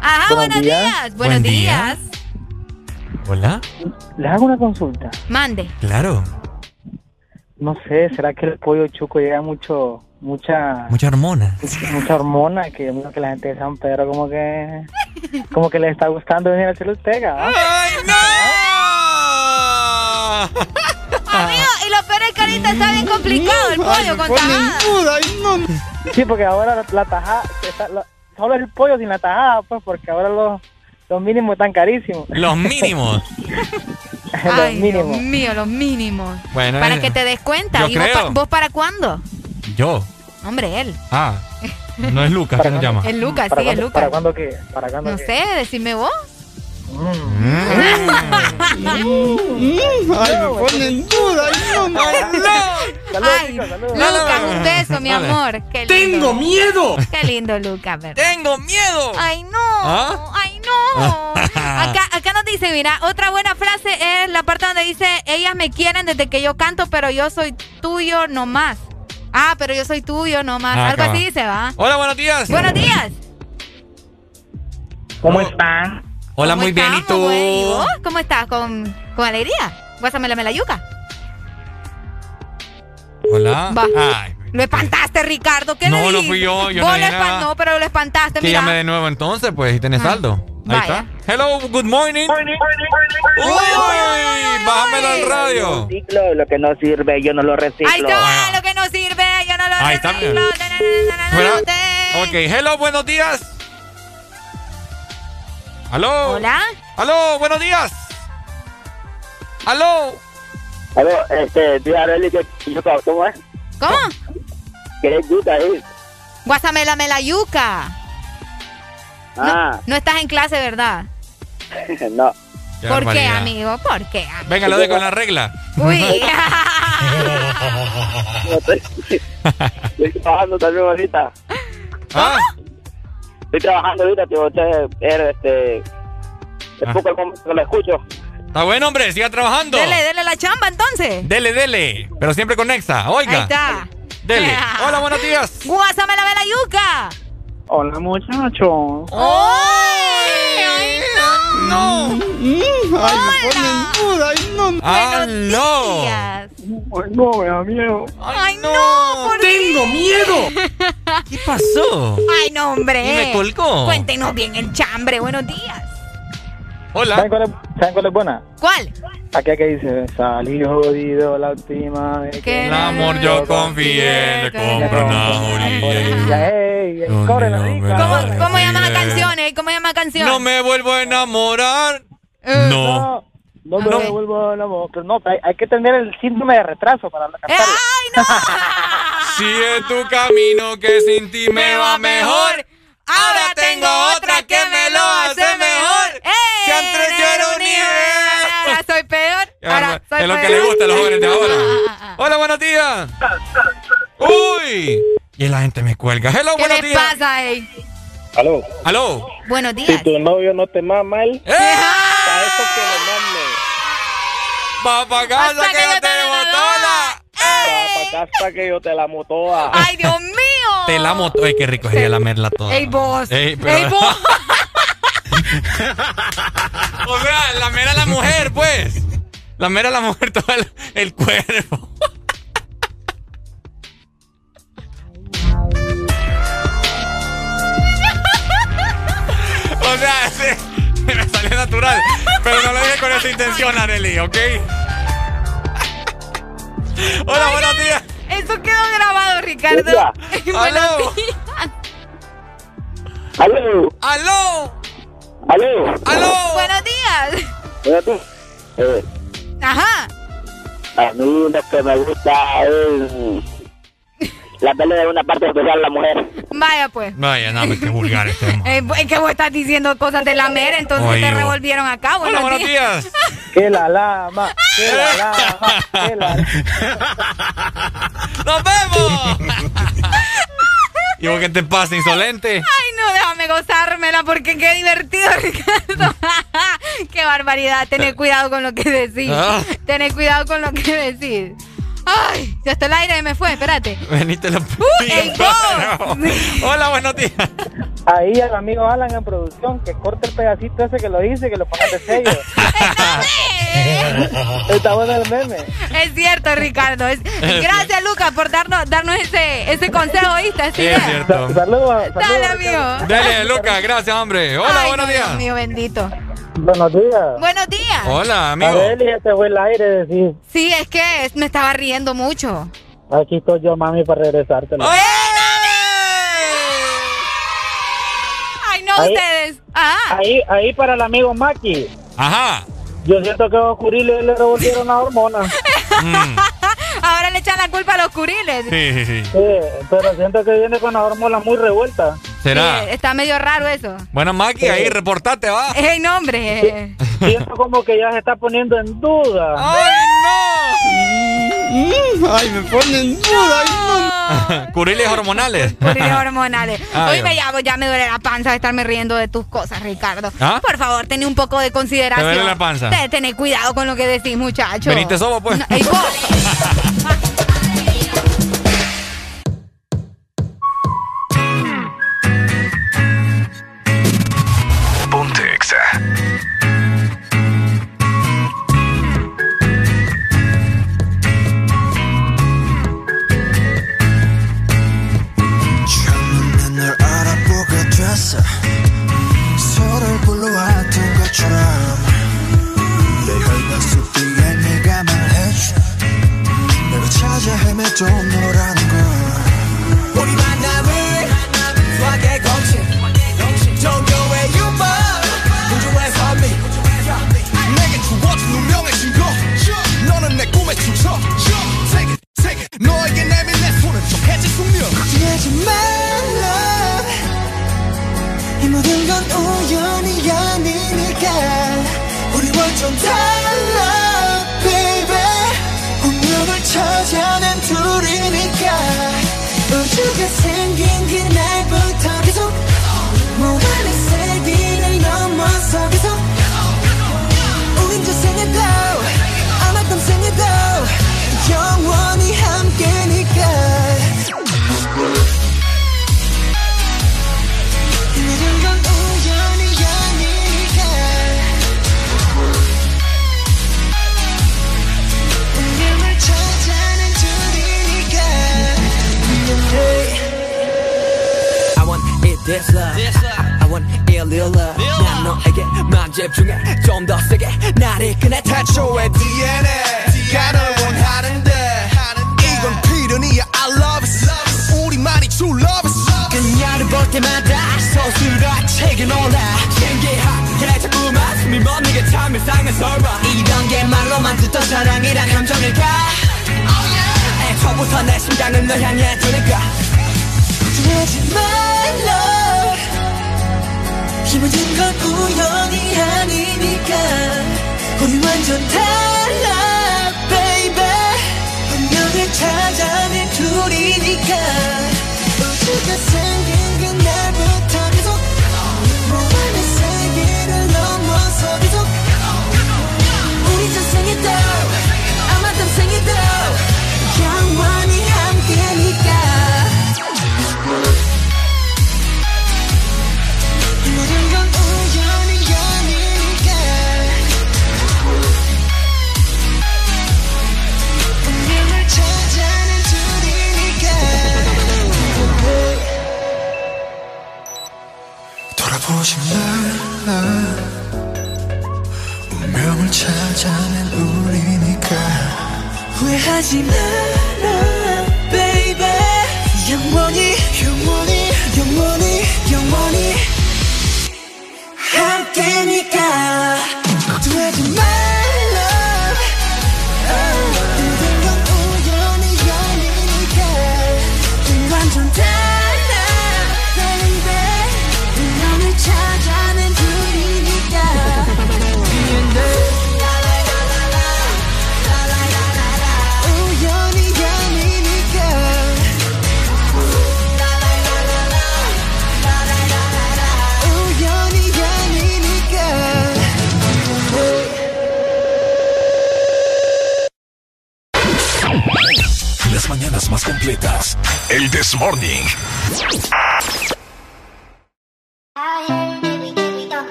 Ajá, buenos, días. Buenos Buen día. días. Hola. Les hago una consulta. Mande. Claro. No sé, ¿será que el pollo chuco llega mucho, mucha, Mucha hormona. mucha hormona que, que la gente de San Pedro como que, como que le está gustando venir a hacer pega? ¿ah? ¡Ay, no! Amigo, y lo peor es que ahorita está bien complicado el pollo con tajada. Sí, porque ahora la, la tajada, está- la- solo es el pollo sin la tajada, pues, porque ahora los, los mínimos están carísimos. Los mínimos. <laughs> los Ay, Dios mínimos. mío, los mínimos. Bueno, Para eh, que te des cuenta. yo ¿Y vos, pa- vos para cuándo? Yo. Hombre, él. Ah. No es Lucas que nos llama. Es Lucas, ¿Para sí, es Lucas. ¿Para cuándo qué? ¿Para cuándo No qué? sé, decime vos. Ay, me ponen duda. Ay, Lucas, un beso, mi amor. Qué lindo. ¡Tengo miedo! Qué lindo, Lucas, ¿verdad? ¡Tengo miedo! Ay, no. ¿Ah? Ay, no. <laughs> Acá, acá nos dice, mira, otra buena frase es la parte donde dice, ellas me quieren desde que yo canto, pero yo soy tuyo nomás. Ah, pero yo soy tuyo nomás. Ah, Algo así va. dice, ¿va? Hola, buenos días. Buenos días. ¿Cómo están? Hola, ¿Cómo muy bien. ¿Y tú? vos? ¿Cómo estás? ¿Con, con alegría? Guásame la yuca. Hola. Va. Ay, Lo espantaste, Ricardo. ¿Qué No, le no fui yo, yo Vos no lo nada. No, pero lo espantaste, que mira. llame de nuevo entonces, pues, y tenés Ah. saldo. Ahí Vaya. está. Hello, good morning. Uy, bájamelo al radio. Reciclo, lo que no sirve, yo no lo reciclo. Ahí está, lo que no sirve, yo no lo Ahí está. reciclo. Fuera. Ok, hello, buenos días. ¿Aló? Hola. ¿Aló? Buenos días. ¿Aló? Aló, este, dile a Arely que yo, ¿cómo es? ¿Cómo? Es yuca ahí. Guásame la melayuca. Ah, No estás en clase, ¿verdad? <laughs> no. Qué ¿Por qué, amigo? ¿Por qué? amigo? Venga, lo de con la regla. Uy. <laughs> <laughs> Estoy, estoy trabajando también ahorita. ¿Ah? Estoy trabajando ahorita, tío. Usted, er, este, Ah. es poco el momento que lo escucho. Está bueno, hombre, siga trabajando. dele, dele la chamba entonces. Dele, dele. Pero siempre con Nexa. Oiga. Ahí está. Dele. <laughs> Hola, buenos días. Guásame la melayuca. Hola, muchacho. ¡Ay! ¡Ay, no! No. Ay, me ponen duda. Ay, no. Ah, no. No, me da miedo. Ay, no, ¿por ¡Tengo qué? miedo! ¿Qué pasó? Ay, no, hombre. Y me colgó. Cuéntenos bien el chambre. Buenos días. Hola. ¿Saben cuál es, ¿saben cuál es buena? ¿Cuál? Aquella que dice, salí jodido la última vez que... El amor yo confié, le compro una rica. ¿Cómo, cómo llama la canción, eh? ¿Cómo llama la canción? No me vuelvo a enamorar. Eh, No. No me vuelvo a enamorar. Pero no, hay, hay que tener el síndrome de retraso para cantarla. <laughs> Sigue tu camino que sin ti me va mejor. Ahora tengo otra que me lo hace mejor. Si antes yo era un nivel. Ahora soy peor. <laughs> Ahora soy Es lo que peor. le gusta a los jóvenes de <laughs> ahora. Hola, buenos días. Uy. Y la gente me cuelga. Hello, ¿Qué buenos le días. pasa, eh? Aló. Aló. Buenos Si días. tu novio no te mama él, ¡Eh! a eso que lo. Va pa' casa que que yo te te botona. Pa' pa' casa que yo te la motoa. ¡Ay, Dios mío! Te la moto. Ay, qué rico sería lamerla toda. ¡Ey, vos! Ey, pero- ¡Ey, vos! <laughs> O sea, la mera la mujer, pues. La mera la mujer, todo el, el cuerpo. <laughs> O sea, sí, salió natural. Pero no lo dije con esa intención, Arely, ¿ok? Hola, buenos días. Eso quedó grabado, Ricardo. Hola. <laughs> Buenos Aló. días. Aló. ¡Aló! Aló. ¡Aló! Buenos días. Espérate. Eh, Ajá. A mí lo que me gusta es la pelea de una parte especial de la mujer. Vaya, pues. Vaya, no, qué vulgar este. <laughs> Eh, es que vos estás diciendo cosas de la mera, entonces Oye, te revolvieron acá. Hola, buenos días. <laughs> que la lama, que la lama, que la <laughs> ¡Nos vemos! ¿Y vos qué te pasa, insolente? Ay, no, déjame gozármela porque qué divertido, Ricardo. qué barbaridad. Tener cuidado con lo que decís. Ah. Tener cuidado con lo que decís. Ay, ya hasta el aire me fue, espérate. Venite lo ey, vos. Hola, buenos días. Ahí al amigo Alan en producción, que corte el pedacito ese que lo dice, que lo ponga de sello. <laughs> Está bueno el meme. <laughs> Es cierto, Ricardo. Es- <laughs> Gracias, Lucas, por darnos, darnos ese, ese consejo. Esa Sí, es cierto. Saludos. Dale, amigo. Dale, Lucas, gracias, hombre. Hola, Ay, buenos no, días. Dios mío, bendito. Buenos días. Buenos días. Hola, amigo. Adeli, este fue el aire de decir, Sí, es que me estaba riendo mucho. aquí estoy yo, mami, para regresártelo. Ay, no, Ahí- ustedes. Ah, Ahí, ahí para el amigo Maki. Ajá. Yo siento que a Curiles le revolvieron las hormonas. <laughs> ahora le echan la culpa a los curiles. Sí, sí, sí. Sí, pero siento que viene con las hormonas muy revueltas. ¿Será? Sí, está medio raro eso. Bueno, Maki, ahí reportate, va. <laughs> Ey, no, hombre. Siento como que ya se está poniendo en duda. ¡Ay, no! Ay, me pone en duda. no. <laughs> Curiles hormonales. Curiles hormonales. <laughs> Ay, Hoy me llamo, ya me duele la panza de estarme riendo de tus cosas, Ricardo. ¿Ah? Por favor, ten un poco de consideración. ¿Te duele la panza? Te- Tené cuidado con lo que decís, muchacho. Veniste sobo, pues. No, ey, vos. <laughs>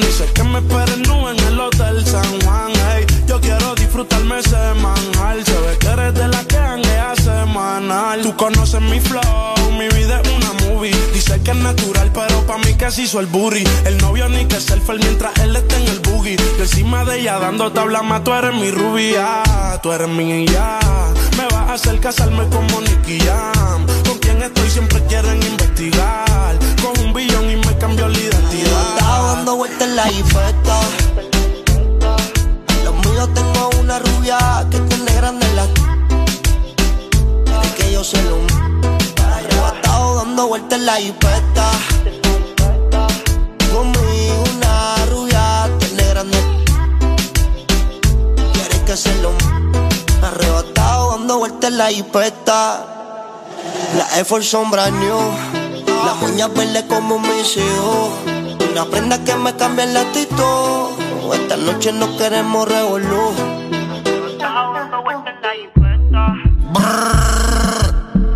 Dice que me esperen nube en el Hotel San Juan. Hey, yo quiero disfrutarme semanal. Se ve que eres de la que hanguea semanal. Tú conoces mi flow, mi vida es una movie. Dice que es natural, pero pa' mí que se hizo el booty. El novio ni que selfie mientras él está en el boogie. Yo encima de ella dando tabla más. Tú eres mi rubia, tú eres mi ya. Me vas a hacer casarme con Monique Jam. Con quien estoy siempre quieren investigar. Con un billete dando vueltas en la infecta. Los míos tengo una rubia que tiene grande la. Es que yo se lo. Arrebatado dando vueltas en la infecta. Conmigo una rubia tiene grande. Quieres que se lo. Arrebatado dando vueltas en la infecta. la Air Force son brand new. Las uñas verdes como mis hijos. Una prenda que me cambia el actitud. Esta noche no queremos revolú.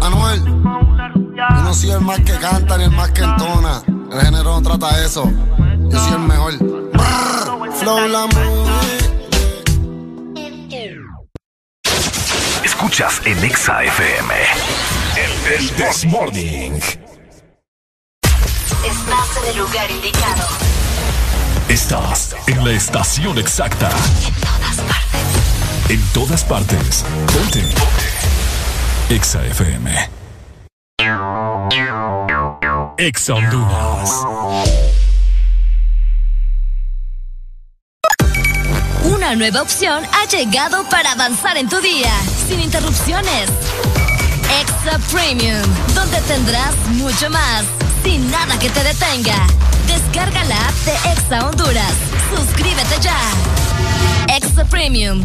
Anuel, yo no soy el más que canta ni el más que entona. El género no trata eso. Yo soy el mejor. Brrr, Flow la movie. Escuchas en Exa FM. El, el This Morning. Estás en el lugar indicado. Estás en la estación exacta. En todas partes. Ponte. Ponte. Exa FM. Exa Honduras. Una nueva opción ha llegado para avanzar en tu día, sin interrupciones. Extra Premium, donde tendrás mucho más, sin nada que te detenga. Descarga la app de Exa Honduras. Suscríbete ya. Extra Premium.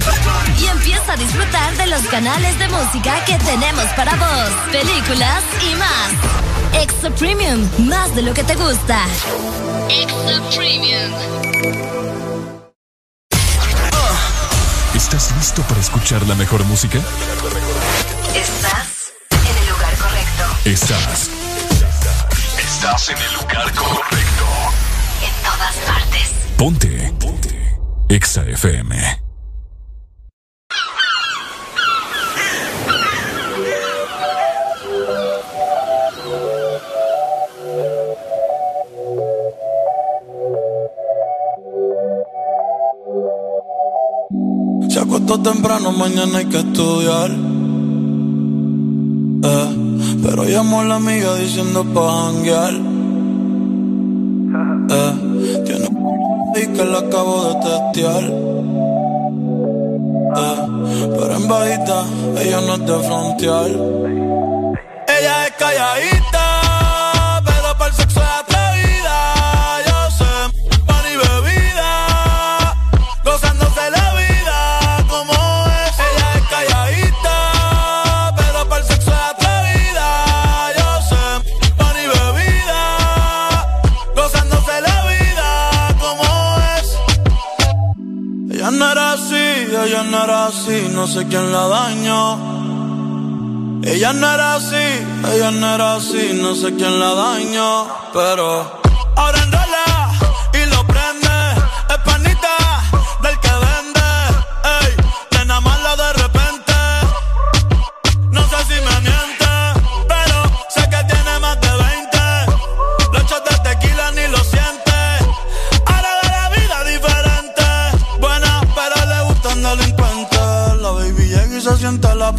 Y empieza a disfrutar de los canales de música que tenemos para vos, películas y más. Extra Premium, más de lo que te gusta. Extra Premium. ¿Estás listo para escuchar la mejor música? Estás en el lugar correcto. Estás. Estás en el lugar correcto. En todas partes. Ponte. Ponte. Exa FM. Se acostó temprano, mañana hay que estudiar. Eh, pero llamó a la amiga diciendo pa' janguear. <laughs> Eh, tiene y que la acabo de testear. Eh, pero en bajita, ella no es de frontear. Ella es calladita, pero para el sexo no era así, no sé quién la dañó. Ella no era así, ella no era así, no sé quién la dañó, pero ahora enrola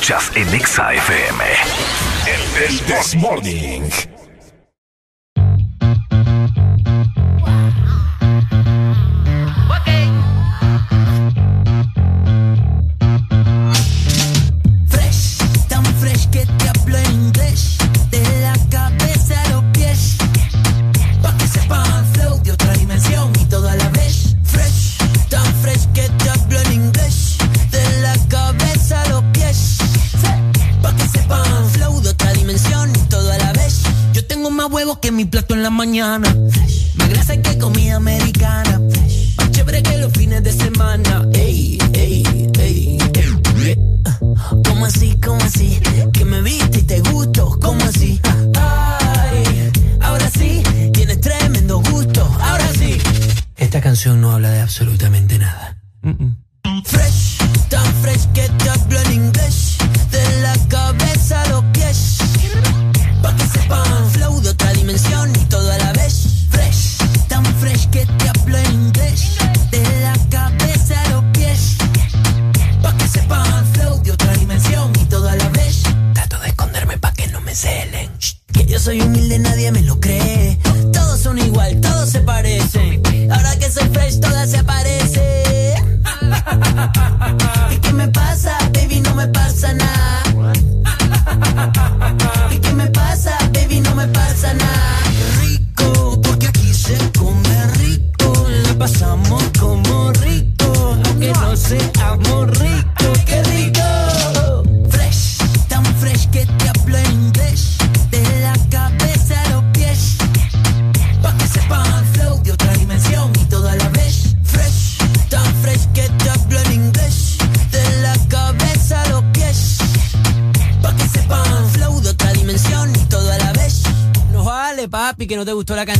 escuchas en Exa FM. El morning mañana gustó la canción.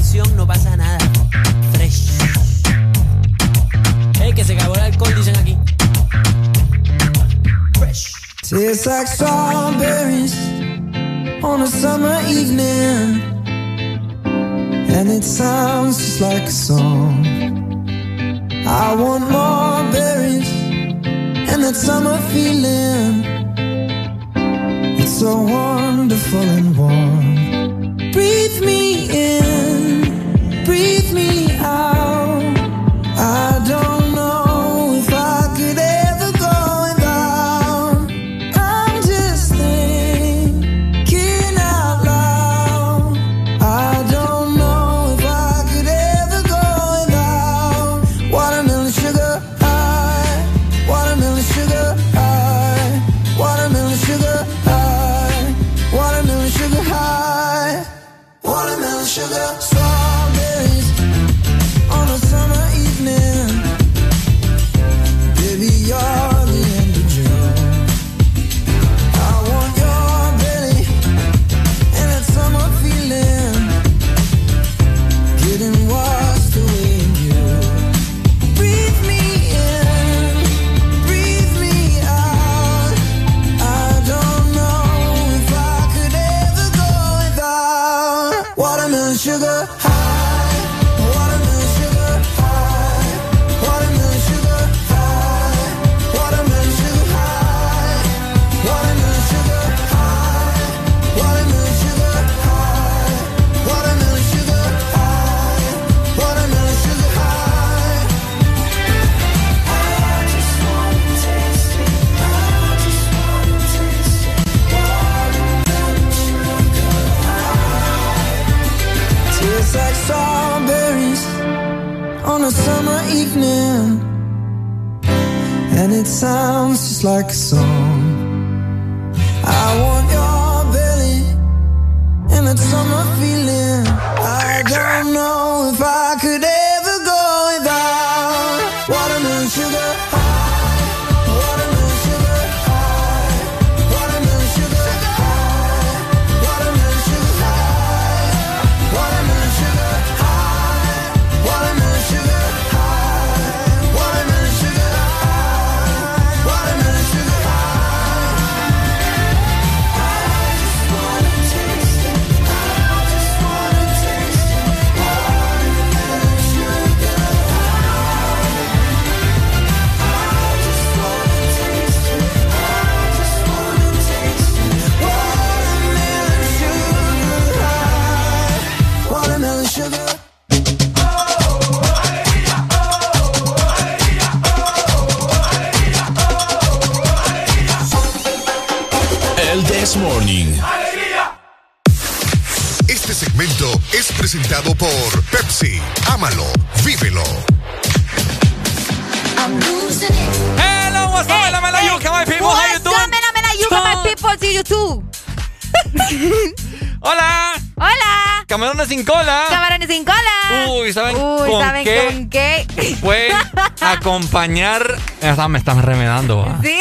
Acompañar. Esa me están remedando. ¿va? Sí.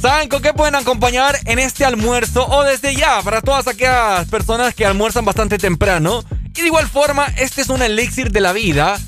¿Saben con qué pueden acompañar en este almuerzo o desde ya para todas aquellas personas que almuerzan bastante temprano? Y de igual forma, este es un elixir de la vida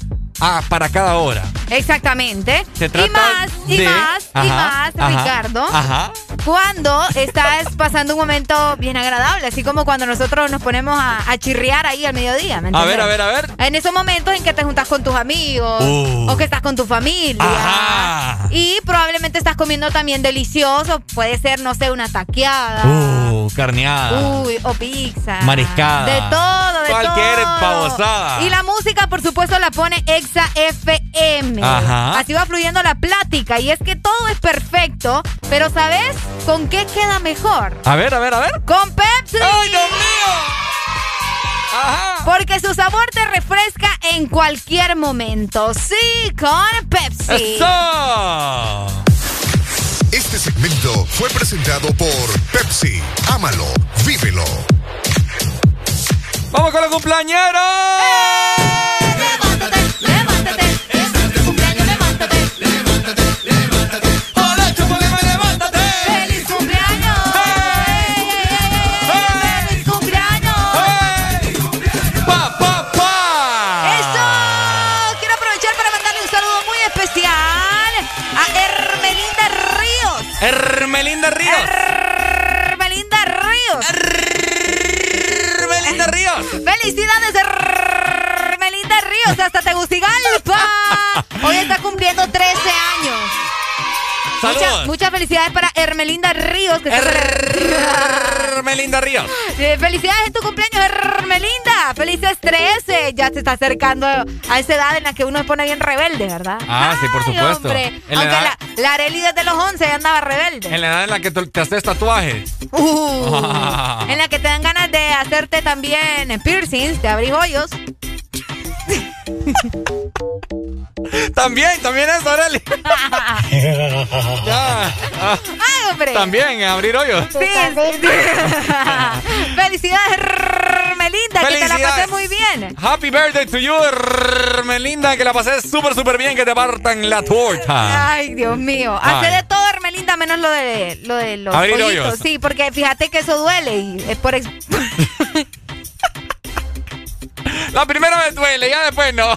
ah, para cada hora. Exactamente. Se trata y más, y de- más, y más, ajá, Ricardo. Ajá. Cuando estás pasando un momento bien agradable, así como cuando nosotros nos ponemos a, a chirriar ahí al mediodía. ¿me A ver, a ver, a ver. En esos momentos en que te juntas con tus amigos Uh. o que estás con tu familia. Ajá. Y probablemente estás comiendo también delicioso. Puede ser, no sé, una taqueada. Uh, carneada. Uy, o pizza. Mariscada. De todo, de Cualquier todo. pavosada. Y la música, por supuesto, la pone Exa FM. Ajá. Así va fluyendo la plática. Y es que todo es perfecto, pero ¿sabes con qué queda mejor? A ver, a ver, a ver. ¡Con Pepsi! ¡Ay, Dios mío! Ajá. Porque su sabor te refresca en cualquier momento. Sí, con Pepsi. ¡Eso! Este segmento fue presentado por Pepsi. Ámalo, vívelo. ¡Vamos con los cumpleañeros! ¡Hola, Hermelinda Ríos. Hermelinda Ríos. Hermelinda Ríos. ¡Felicidades, Hermelinda Ríos! ¡Hasta Tegucigalpa! Muchas, felicidades para Hermelinda Ríos. Que Hermelinda Ríos. Eh, felicidades en tu cumpleaños, Hermelinda. Felices 13. Ya se está acercando a esa edad en la que uno se pone bien rebelde, ¿verdad? Ah, sí, por supuesto. hombre. En la Aunque edad- la, la desde los 11 ya andaba rebelde. En la edad en la que te te haces tatuajes. Uh, en la que te dan ganas de hacerte también piercings, de abrir hoyos. <laughs> También, también eso, Arely. <laughs> ya. ah, ¡Ay, hombre! También, abrir hoyos. Sí. <laughs> Felicidades, Hermelinda, que te la pasé muy bien. Happy birthday to you, Hermelinda, que la pasé súper, súper bien, que te partan la torta. Ay, Dios mío. Hace de todo, Hermelinda, menos lo de, lo de los Abrir hoyos. Sí, porque fíjate que eso duele y es por... ex- <laughs> La primera vez duele, ya después no.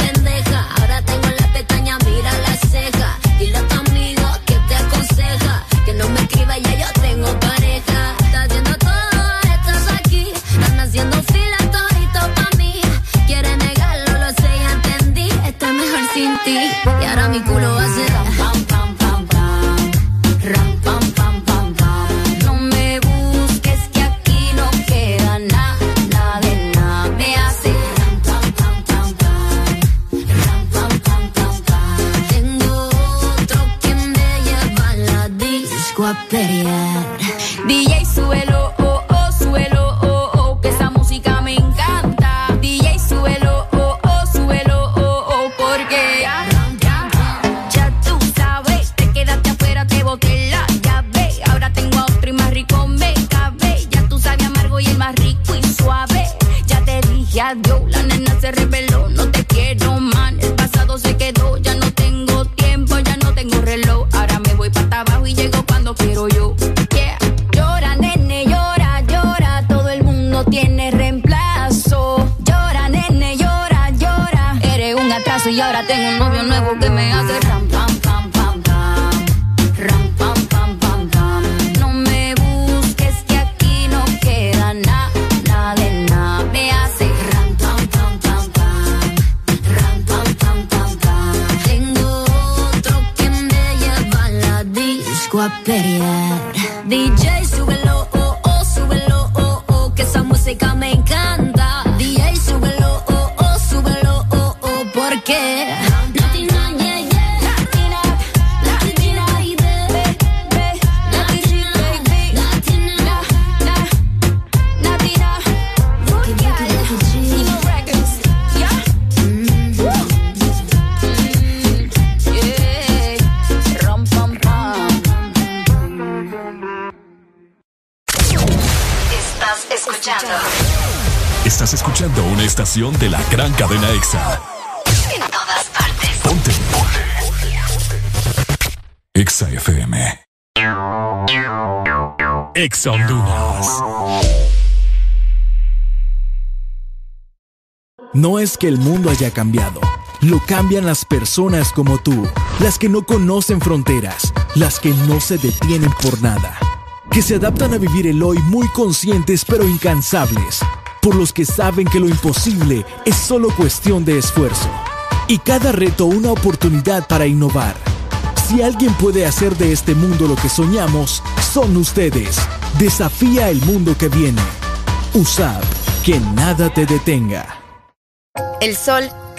estación de la gran cadena EXA. en todas partes. Ponte. EXA FM. EXA Honduras. No es que el mundo haya cambiado, lo cambian las personas como tú, las que no conocen fronteras, las que no se detienen por nada, que se adaptan a vivir el hoy muy conscientes pero incansables, por los que saben que lo imposible es solo cuestión de esfuerzo, y cada reto una oportunidad para innovar. Si alguien puede hacer de este mundo lo que soñamos, son ustedes. Desafía el mundo que viene. Usad, que nada te detenga. El sol,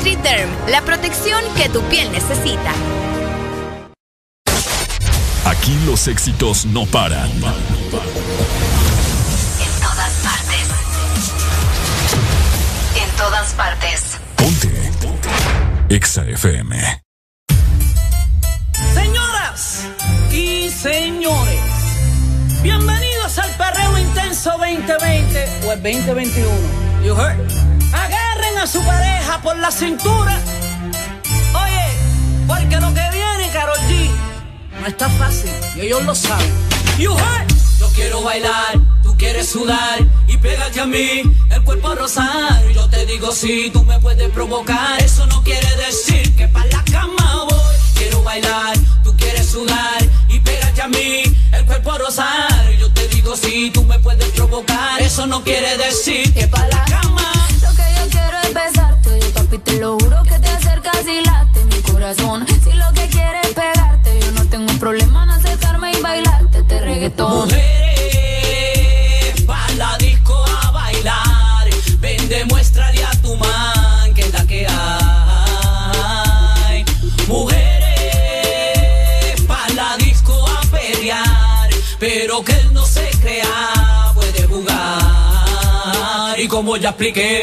NutriDerm, la protección que tu piel necesita. Aquí los éxitos no paran. En todas partes. En todas partes. EXA FM. Señoras y señores, bienvenidos al perreo intenso 2020 o el 2021. You heard? A su pareja por la cintura. Oye, porque lo que viene, Carol G, no está fácil y ellos lo saben. Yo quiero bailar, tú quieres sudar y pégate a mí, el cuerpo rosar. Yo te digo si tú me puedes provocar, eso no quiere decir que para la cama voy. Quiero bailar, tú quieres sudar y pégate a mí, el cuerpo rosar. Yo te digo si tú me puedes provocar, eso no quiere decir que para la cama besarte, yo papi te lo juro que te acercas y late mi corazón. Si lo que quieres es pegarte, yo no tengo un problema en acercarme y bailarte este reggaetón. Mujeres, pa' la disco a bailar, ven demuéstrale a tu man que es la que hay. Mujeres, pa' la disco a pelear, pero que él no se crea, puede jugar. Y como ya expliqué.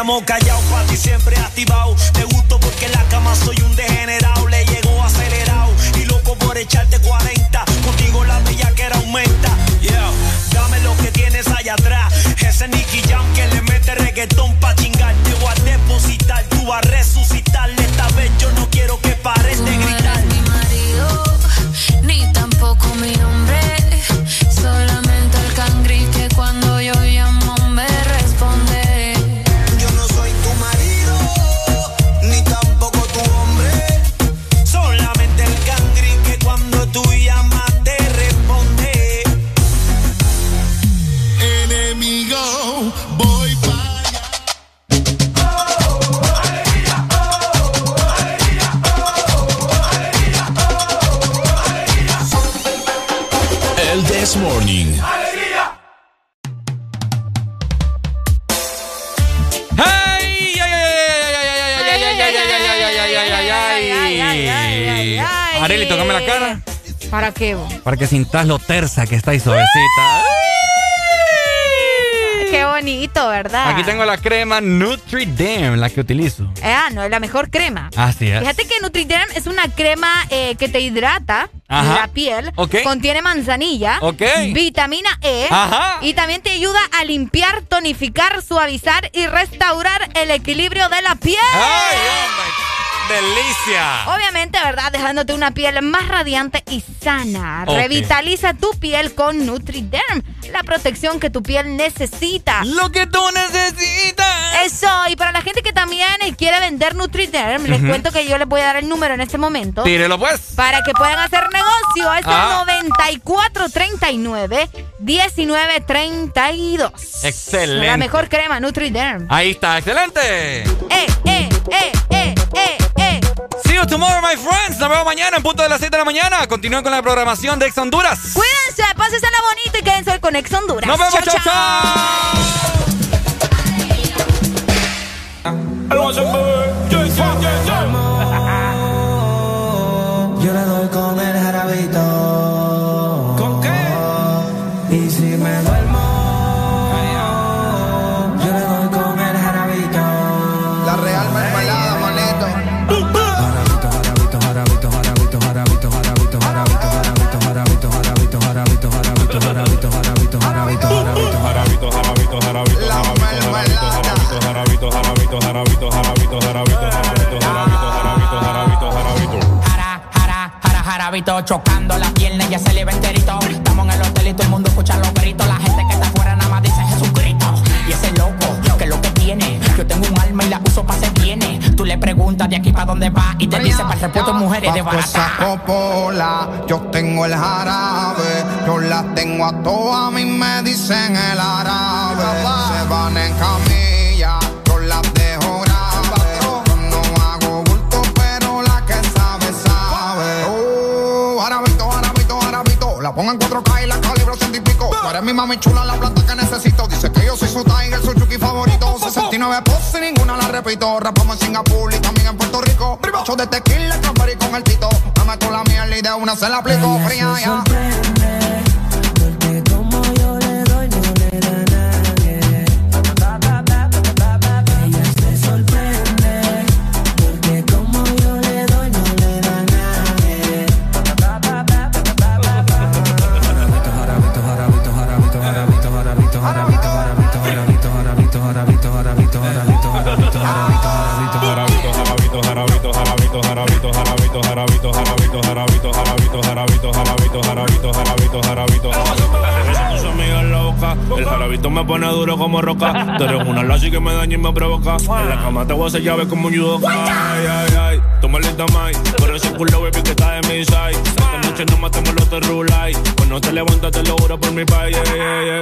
llamo callado, pa' ti siempre activado. Te gusto porque en la cama soy un degenerado. Le llego acelerado y loco por echarte 40. Contigo la bella que era aumenta. Yeah, dame lo que tienes allá atrás. Ese Nicky Jam que le mete reggaetón pa' chingar. Te voy a depositar, tú vas cara ¿Para qué? para que sintas lo tersa que está y suavecita. Qué bonito, ¿verdad? Aquí tengo la crema Nutri-Derm, la que utilizo. Ah, no, es la mejor crema. Así es. Fíjate que Nutriderm es una crema eh, que te hidrata Ajá. la piel. Ok. Contiene manzanilla, Ok. vitamina E Ajá. y también te ayuda a limpiar, tonificar, suavizar y restaurar el equilibrio de la piel. ¡Ay, hombre! ¡Delicia! Obviamente, ¿verdad? Dejándote una piel más radiante y sana. Revitaliza tu piel con Nutriderm, la protección que tu piel necesita. Lo que tú necesitas. Eso, y para la gente que también quiere vender Nutriderm, les Ujú. cuento que yo les voy a dar el número en este momento. Tírelo pues. Para que puedan hacer negocio. Es Ah. el 9439-1932. Excelente. La mejor crema Nutriderm. Ahí está, excelente. ¡Eh, eh, eh, eh, eh, you tomorrow, my friends. Nos vemos mañana en punto de las 7 de la mañana. Continúen con la programación de Ex Honduras. Cuídense, pásensela bonito y quédense con Ex Honduras. Nos vemos, chao, Yo le doy con jarabito chocando la pierna, ya se le ve enterito. Estamos en el hotel y todo el mundo escucha los gritos. La gente que está afuera nada más dice Jesucristo. Y ese loco, que es lo que tiene. Yo tengo un alma y la uso para hacer bienes. Tú le preguntas de aquí para dónde va y te dice para el repuesto mujeres de barata. popola, yo tengo el jarabe, yo la tengo a todas, a mí me dicen el árabe. Se van en camilla, la pongo en 4K y la calibro ciento y pico. Tú eres mi mami chula, la planta que necesito. Dice que yo soy su tiger, su chuki favorito. 69 poses y ninguna la repito. Rapamos en Singapur y también en Puerto Rico. Ocho de tequila, campari con el tito. Me meto la miel y de una se la aplico. Fría ya. El jarabito me pone duro como roca. Tú eres una lazi que me daña y me provoca. En la cama te voy a hacer llave como un judoka. Ay, ay, ay, toma lista mai. Por ese culo, baby, que está de mi side. Esta noche no matamos los terrulay. Cuando te levantas, te lo juro por mi país.